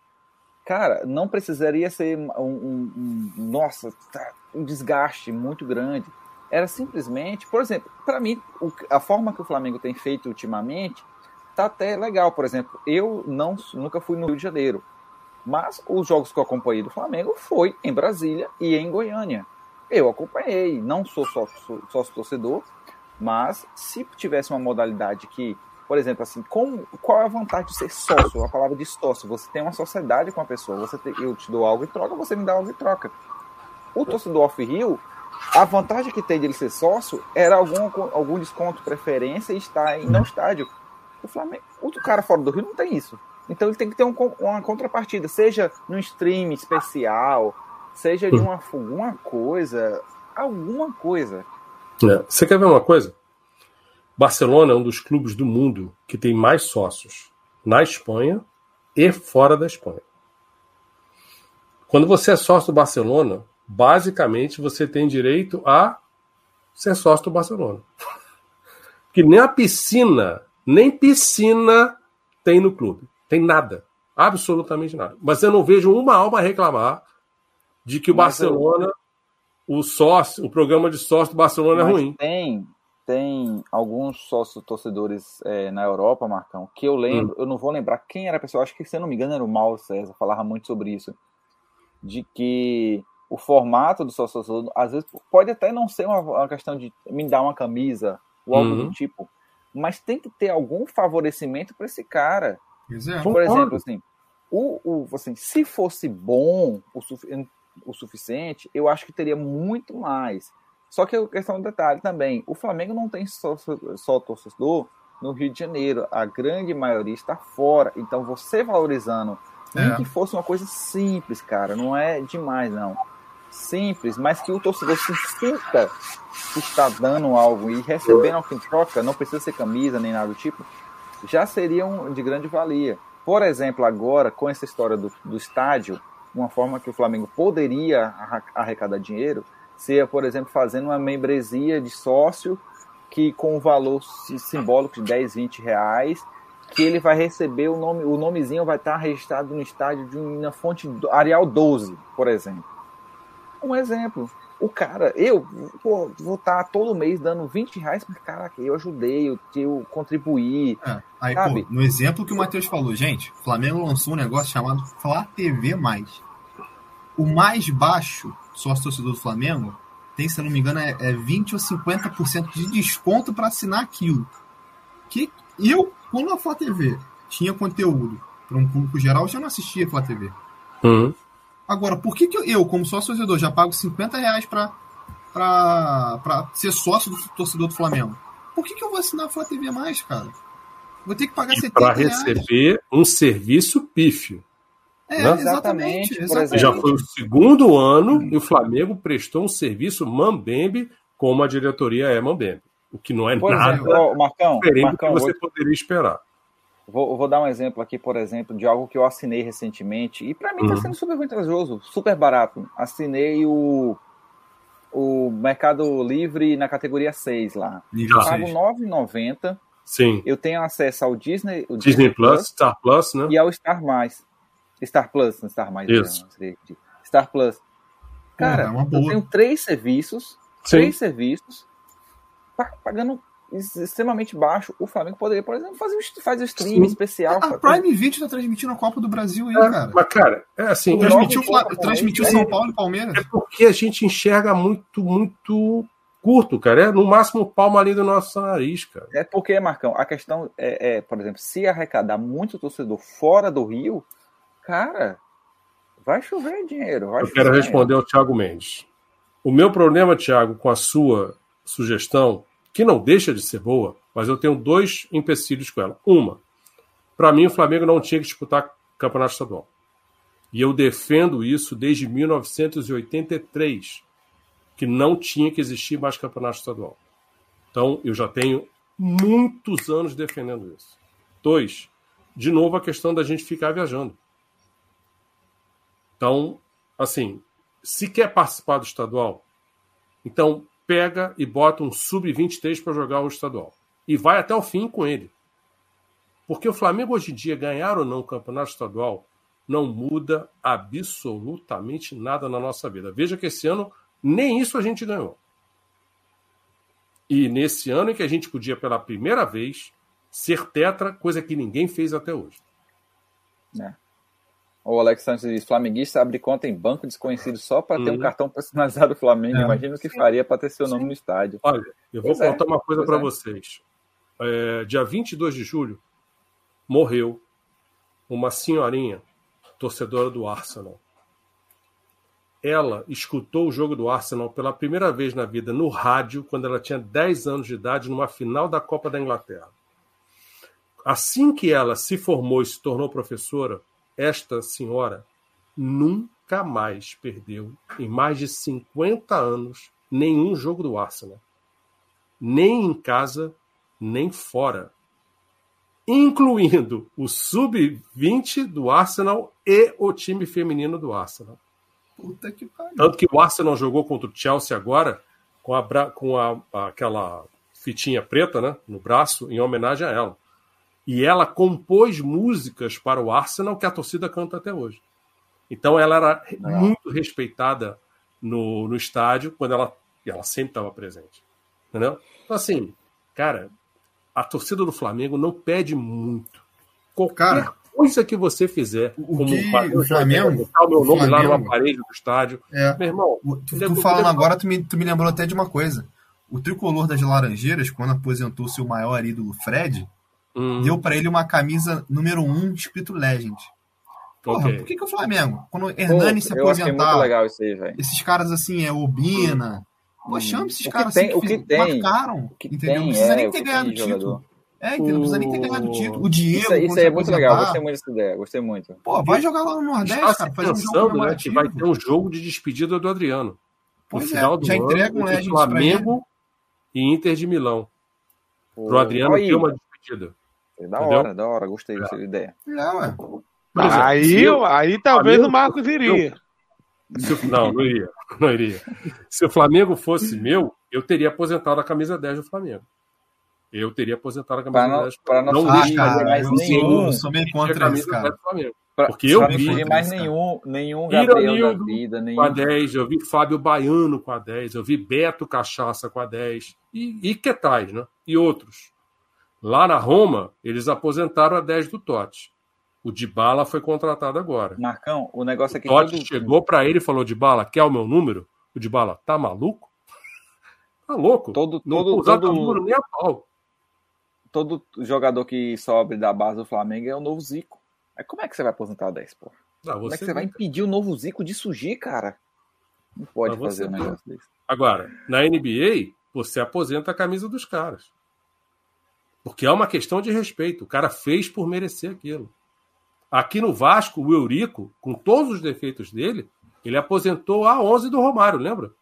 cara, não precisaria ser um, um, um nossa, tá, um desgaste muito grande era simplesmente, por exemplo, para mim, o, a forma que o Flamengo tem feito ultimamente tá até legal. Por exemplo, eu não nunca fui no Rio de Janeiro, mas os jogos que eu acompanhei do Flamengo foi em Brasília e em Goiânia. Eu acompanhei, não sou sócio, sócio torcedor, mas se tivesse uma modalidade que, por exemplo, assim, com, qual é a vantagem de ser sócio? A palavra de sócio, você tem uma sociedade com a pessoa, você tem, eu te dou algo em troca, você me dá algo em troca. O torcedor off-rio a vantagem que tem de ele ser sócio era algum, algum desconto, preferência e estar em no estádio. O Flamengo, o cara fora do Rio não tem isso. Então ele tem que ter um, uma contrapartida, seja num stream especial, seja de uma alguma coisa, alguma coisa. É. Você quer ver uma coisa? Barcelona é um dos clubes do mundo que tem mais sócios na Espanha e fora da Espanha. Quando você é sócio do Barcelona, basicamente você tem direito a ser sócio do Barcelona. Que nem a piscina, nem piscina tem no clube. Tem nada. Absolutamente nada. Mas eu não vejo uma alma reclamar de que o Mas Barcelona, eu... o sócio, o programa de sócio do Barcelona é Mas é ruim. Tem, tem alguns sócios torcedores é, na Europa, Marcão, que eu lembro, hum. eu não vou lembrar quem era a pessoa, acho que se eu não me engano era o Mauro César, falava muito sobre isso, de que o formato do sócio torcedor, às vezes, pode até não ser uma, uma questão de me dar uma camisa ou algo uhum. do tipo, mas tem que ter algum favorecimento para esse cara. Exato. Por exemplo, assim, o, o, assim, se fosse bom o, o suficiente, eu acho que teria muito mais. Só que a questão do detalhe também, o Flamengo não tem só, só torcedor no Rio de Janeiro, a grande maioria está fora. Então você valorizando, é. nem que fosse uma coisa simples, cara, não é demais não. Simples, mas que o torcedor se sinta que está dando algo e recebendo algo em troca, não precisa ser camisa nem nada do tipo, já seriam de grande valia. Por exemplo, agora, com essa história do, do estádio, uma forma que o Flamengo poderia arrecadar dinheiro seria, por exemplo, fazendo uma membresia de sócio que com o valor simbólico de 10, 20 reais, que ele vai receber o nome, o nomezinho vai estar registrado no estádio de uma fonte Arial 12, por exemplo. Um exemplo. O cara, eu pô, vou estar todo mês dando 20 reais, mas caraca, eu ajudei, eu, eu contribuí. É, aí, sabe? Pô, no exemplo que o Matheus falou, gente, o Flamengo lançou um negócio chamado Flá TV. O mais baixo sócio torcedor do Flamengo tem, se não me engano, é, é 20 ou 50% de desconto para assinar aquilo. Que eu, quando a Flá TV tinha conteúdo para um público geral, eu já não assistia a Flá TV. Uhum. Agora, por que, que eu, como sócio torcedor, já pago 50 reais para ser sócio do torcedor do Flamengo? Por que, que eu vou assinar a Flá TV mais, cara? Vou ter que pagar e 70 Para receber um serviço pífio. É, né? exatamente, exatamente. Já foi o segundo ano e o Flamengo prestou um serviço mambembe como a diretoria é mambembe. O que não é pois nada é. Marcão, diferente Marcão, do que você vou... poderia esperar. Vou, vou, dar um exemplo aqui, por exemplo, de algo que eu assinei recentemente e para mim está uhum. sendo super vantajoso, super barato. Assinei o, o Mercado Livre na categoria 6 lá. Eu pago R$ 9,90. Sim. Eu tenho acesso ao Disney, o Disney, Disney Plus, Plus, Star Plus, né? E ao Star Mais. Star Plus, não Star Mais. Isso. Não, Star Plus. Cara, é eu tenho três serviços, Sim. três serviços, pagando extremamente baixo, o Flamengo poderia, por exemplo, fazer faz o stream Sim. especial. A Prime Video tá transmitindo a Copa do Brasil aí, é, cara. Mas, cara, é assim. Transmitiu, transmitiu São Paulo e Palmeiras. É porque a gente enxerga muito, muito curto, cara. É no máximo palma ali do nosso nariz, cara. É porque, Marcão, a questão é, é, por exemplo, se arrecadar muito torcedor fora do Rio, cara, vai chover dinheiro. Vai Eu quero responder ao Thiago Mendes. O meu problema, Thiago, com a sua sugestão que não deixa de ser boa, mas eu tenho dois empecilhos com ela. Uma, para mim o Flamengo não tinha que disputar campeonato estadual. E eu defendo isso desde 1983, que não tinha que existir mais campeonato estadual. Então, eu já tenho muitos anos defendendo isso. Dois, de novo a questão da gente ficar viajando. Então, assim, se quer participar do estadual, então pega e bota um sub-23 para jogar o estadual. E vai até o fim com ele. Porque o Flamengo hoje em dia, ganhar ou não o campeonato estadual, não muda absolutamente nada na nossa vida. Veja que esse ano nem isso a gente ganhou. E nesse ano em que a gente podia, pela primeira vez, ser tetra, coisa que ninguém fez até hoje. É. O Alex Santos diz: Flamenguista abre conta em banco desconhecido só para ter um uhum. cartão personalizado do Flamengo. É. Imagina o que faria para ter seu nome Sim. no estádio. Olha, eu vou pois é, contar é. uma coisa para é. vocês. É, dia 22 de julho, morreu uma senhorinha, torcedora do Arsenal. Ela escutou o jogo do Arsenal pela primeira vez na vida no rádio, quando ela tinha 10 anos de idade, numa final da Copa da Inglaterra. Assim que ela se formou e se tornou professora, esta senhora nunca mais perdeu, em mais de 50 anos, nenhum jogo do Arsenal. Nem em casa, nem fora. Incluindo o sub-20 do Arsenal e o time feminino do Arsenal. Puta que pariu. Tanto que o Arsenal jogou contra o Chelsea agora com, a, com a, aquela fitinha preta né, no braço, em homenagem a ela. E ela compôs músicas para o Arsenal que a torcida canta até hoje. Então ela era muito respeitada no, no estádio quando ela, ela sempre estava presente. Entendeu? Então, assim, cara, a torcida do Flamengo não pede muito. Qualquer cara, coisa que você fizer, o como que, o Flamengo, botar o meu nome Flamengo, lá no aparelho do estádio. É, meu irmão, tu, tu falando agora, tu me, tu me lembrou até de uma coisa. O tricolor das Laranjeiras, quando aposentou seu maior ídolo, Fred, hum. deu para ele uma camisa número 1 um, escrito Legend. Porra, okay. por que, que o Flamengo? Quando Hernani se aposentar, legal isso aí, esses caras assim, é Obina. Pô, hum. chama esses caras tem, assim o que, que tem, marcaram. O que entendeu? Tem, não precisa é, nem ter ganhado o título. É, entendeu? Não precisa nem ter ganhado o título. O Diego. Isso, isso aí é muito legal, gostei muito dessa ideia, gostei muito. Pô, vai jogar lá no Nordeste, Está cara, fazer um jogo né, que vai ter um jogo de despedida do Adriano. Pois no final é, do já ano, entrega um Legends Flamengo e Inter de Milão. Pô, Pro Adriano ter uma despedida. É da Entendeu? hora, da hora, gostei dessa é. ideia. É, ué. Exemplo, aí, eu, aí talvez Flamengo, o Marcos iria. Eu, não, não iria. Não iria. Se o Flamengo fosse meu, eu teria aposentado a camisa 10 do Flamengo. Eu teria aposentado a camisa pra 10 do Flamengo. Não, não cara, mais eu nenhum. Eu sou meio contra isso, cara. Porque eu vi. Não mais nenhum, nenhum Gabriel da vida. Nenhum... Com a 10, eu vi Fábio Baiano com a 10, eu vi Beto Cachaça com a 10. E, e que tais, né? E outros. Lá na Roma, eles aposentaram a 10 do Totti. O Dybala foi contratado agora. Marcão, o negócio é que. O Totti todo... chegou para ele e falou: Dybala, quer o meu número? O Dybala, tá maluco? Tá louco? Todo, não todo, usar todo... número nem a pau. Todo jogador que sobe da base do Flamengo é o novo Zico. Aí como é que você vai aposentar o 10, pô? Ah, como é que você vai impedir o novo Zico de surgir, cara? Não pode fazer um negócio desse. Agora, na NBA, você aposenta a camisa dos caras. Porque é uma questão de respeito. O cara fez por merecer aquilo. Aqui no Vasco, o Eurico, com todos os defeitos dele, ele aposentou a 11 do Romário, lembra?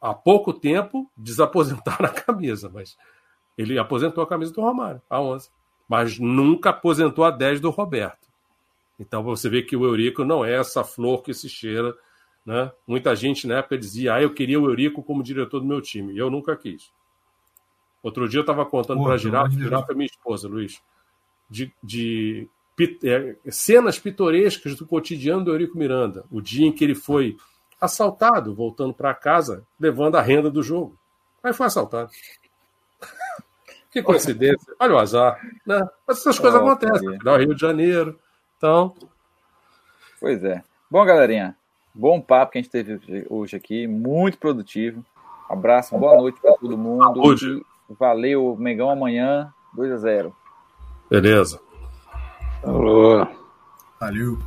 Há pouco tempo desaposentaram a camisa, mas ele aposentou a camisa do Romário, a 11. Mas nunca aposentou a 10 do Roberto. Então você vê que o Eurico não é essa flor que se cheira. Né? Muita gente na época dizia: ah, eu queria o Eurico como diretor do meu time. E eu nunca quis. Outro dia eu estava contando para a Girafa, Girafa é minha esposa, Luiz, de, de é, cenas pitorescas do cotidiano do Eurico Miranda. O dia em que ele foi assaltado, voltando para casa, levando a renda do jogo. Aí foi assaltado. que coincidência. Olha o azar. Né? Mas essas coisas oh, acontecem. No Rio de Janeiro. Então. Pois é. Bom, galerinha. Bom papo que a gente teve hoje aqui. Muito produtivo. Abraço, boa noite para todo mundo. Saúde. Valeu, Mengão amanhã, 2 a 0 Beleza. Alô. Valeu.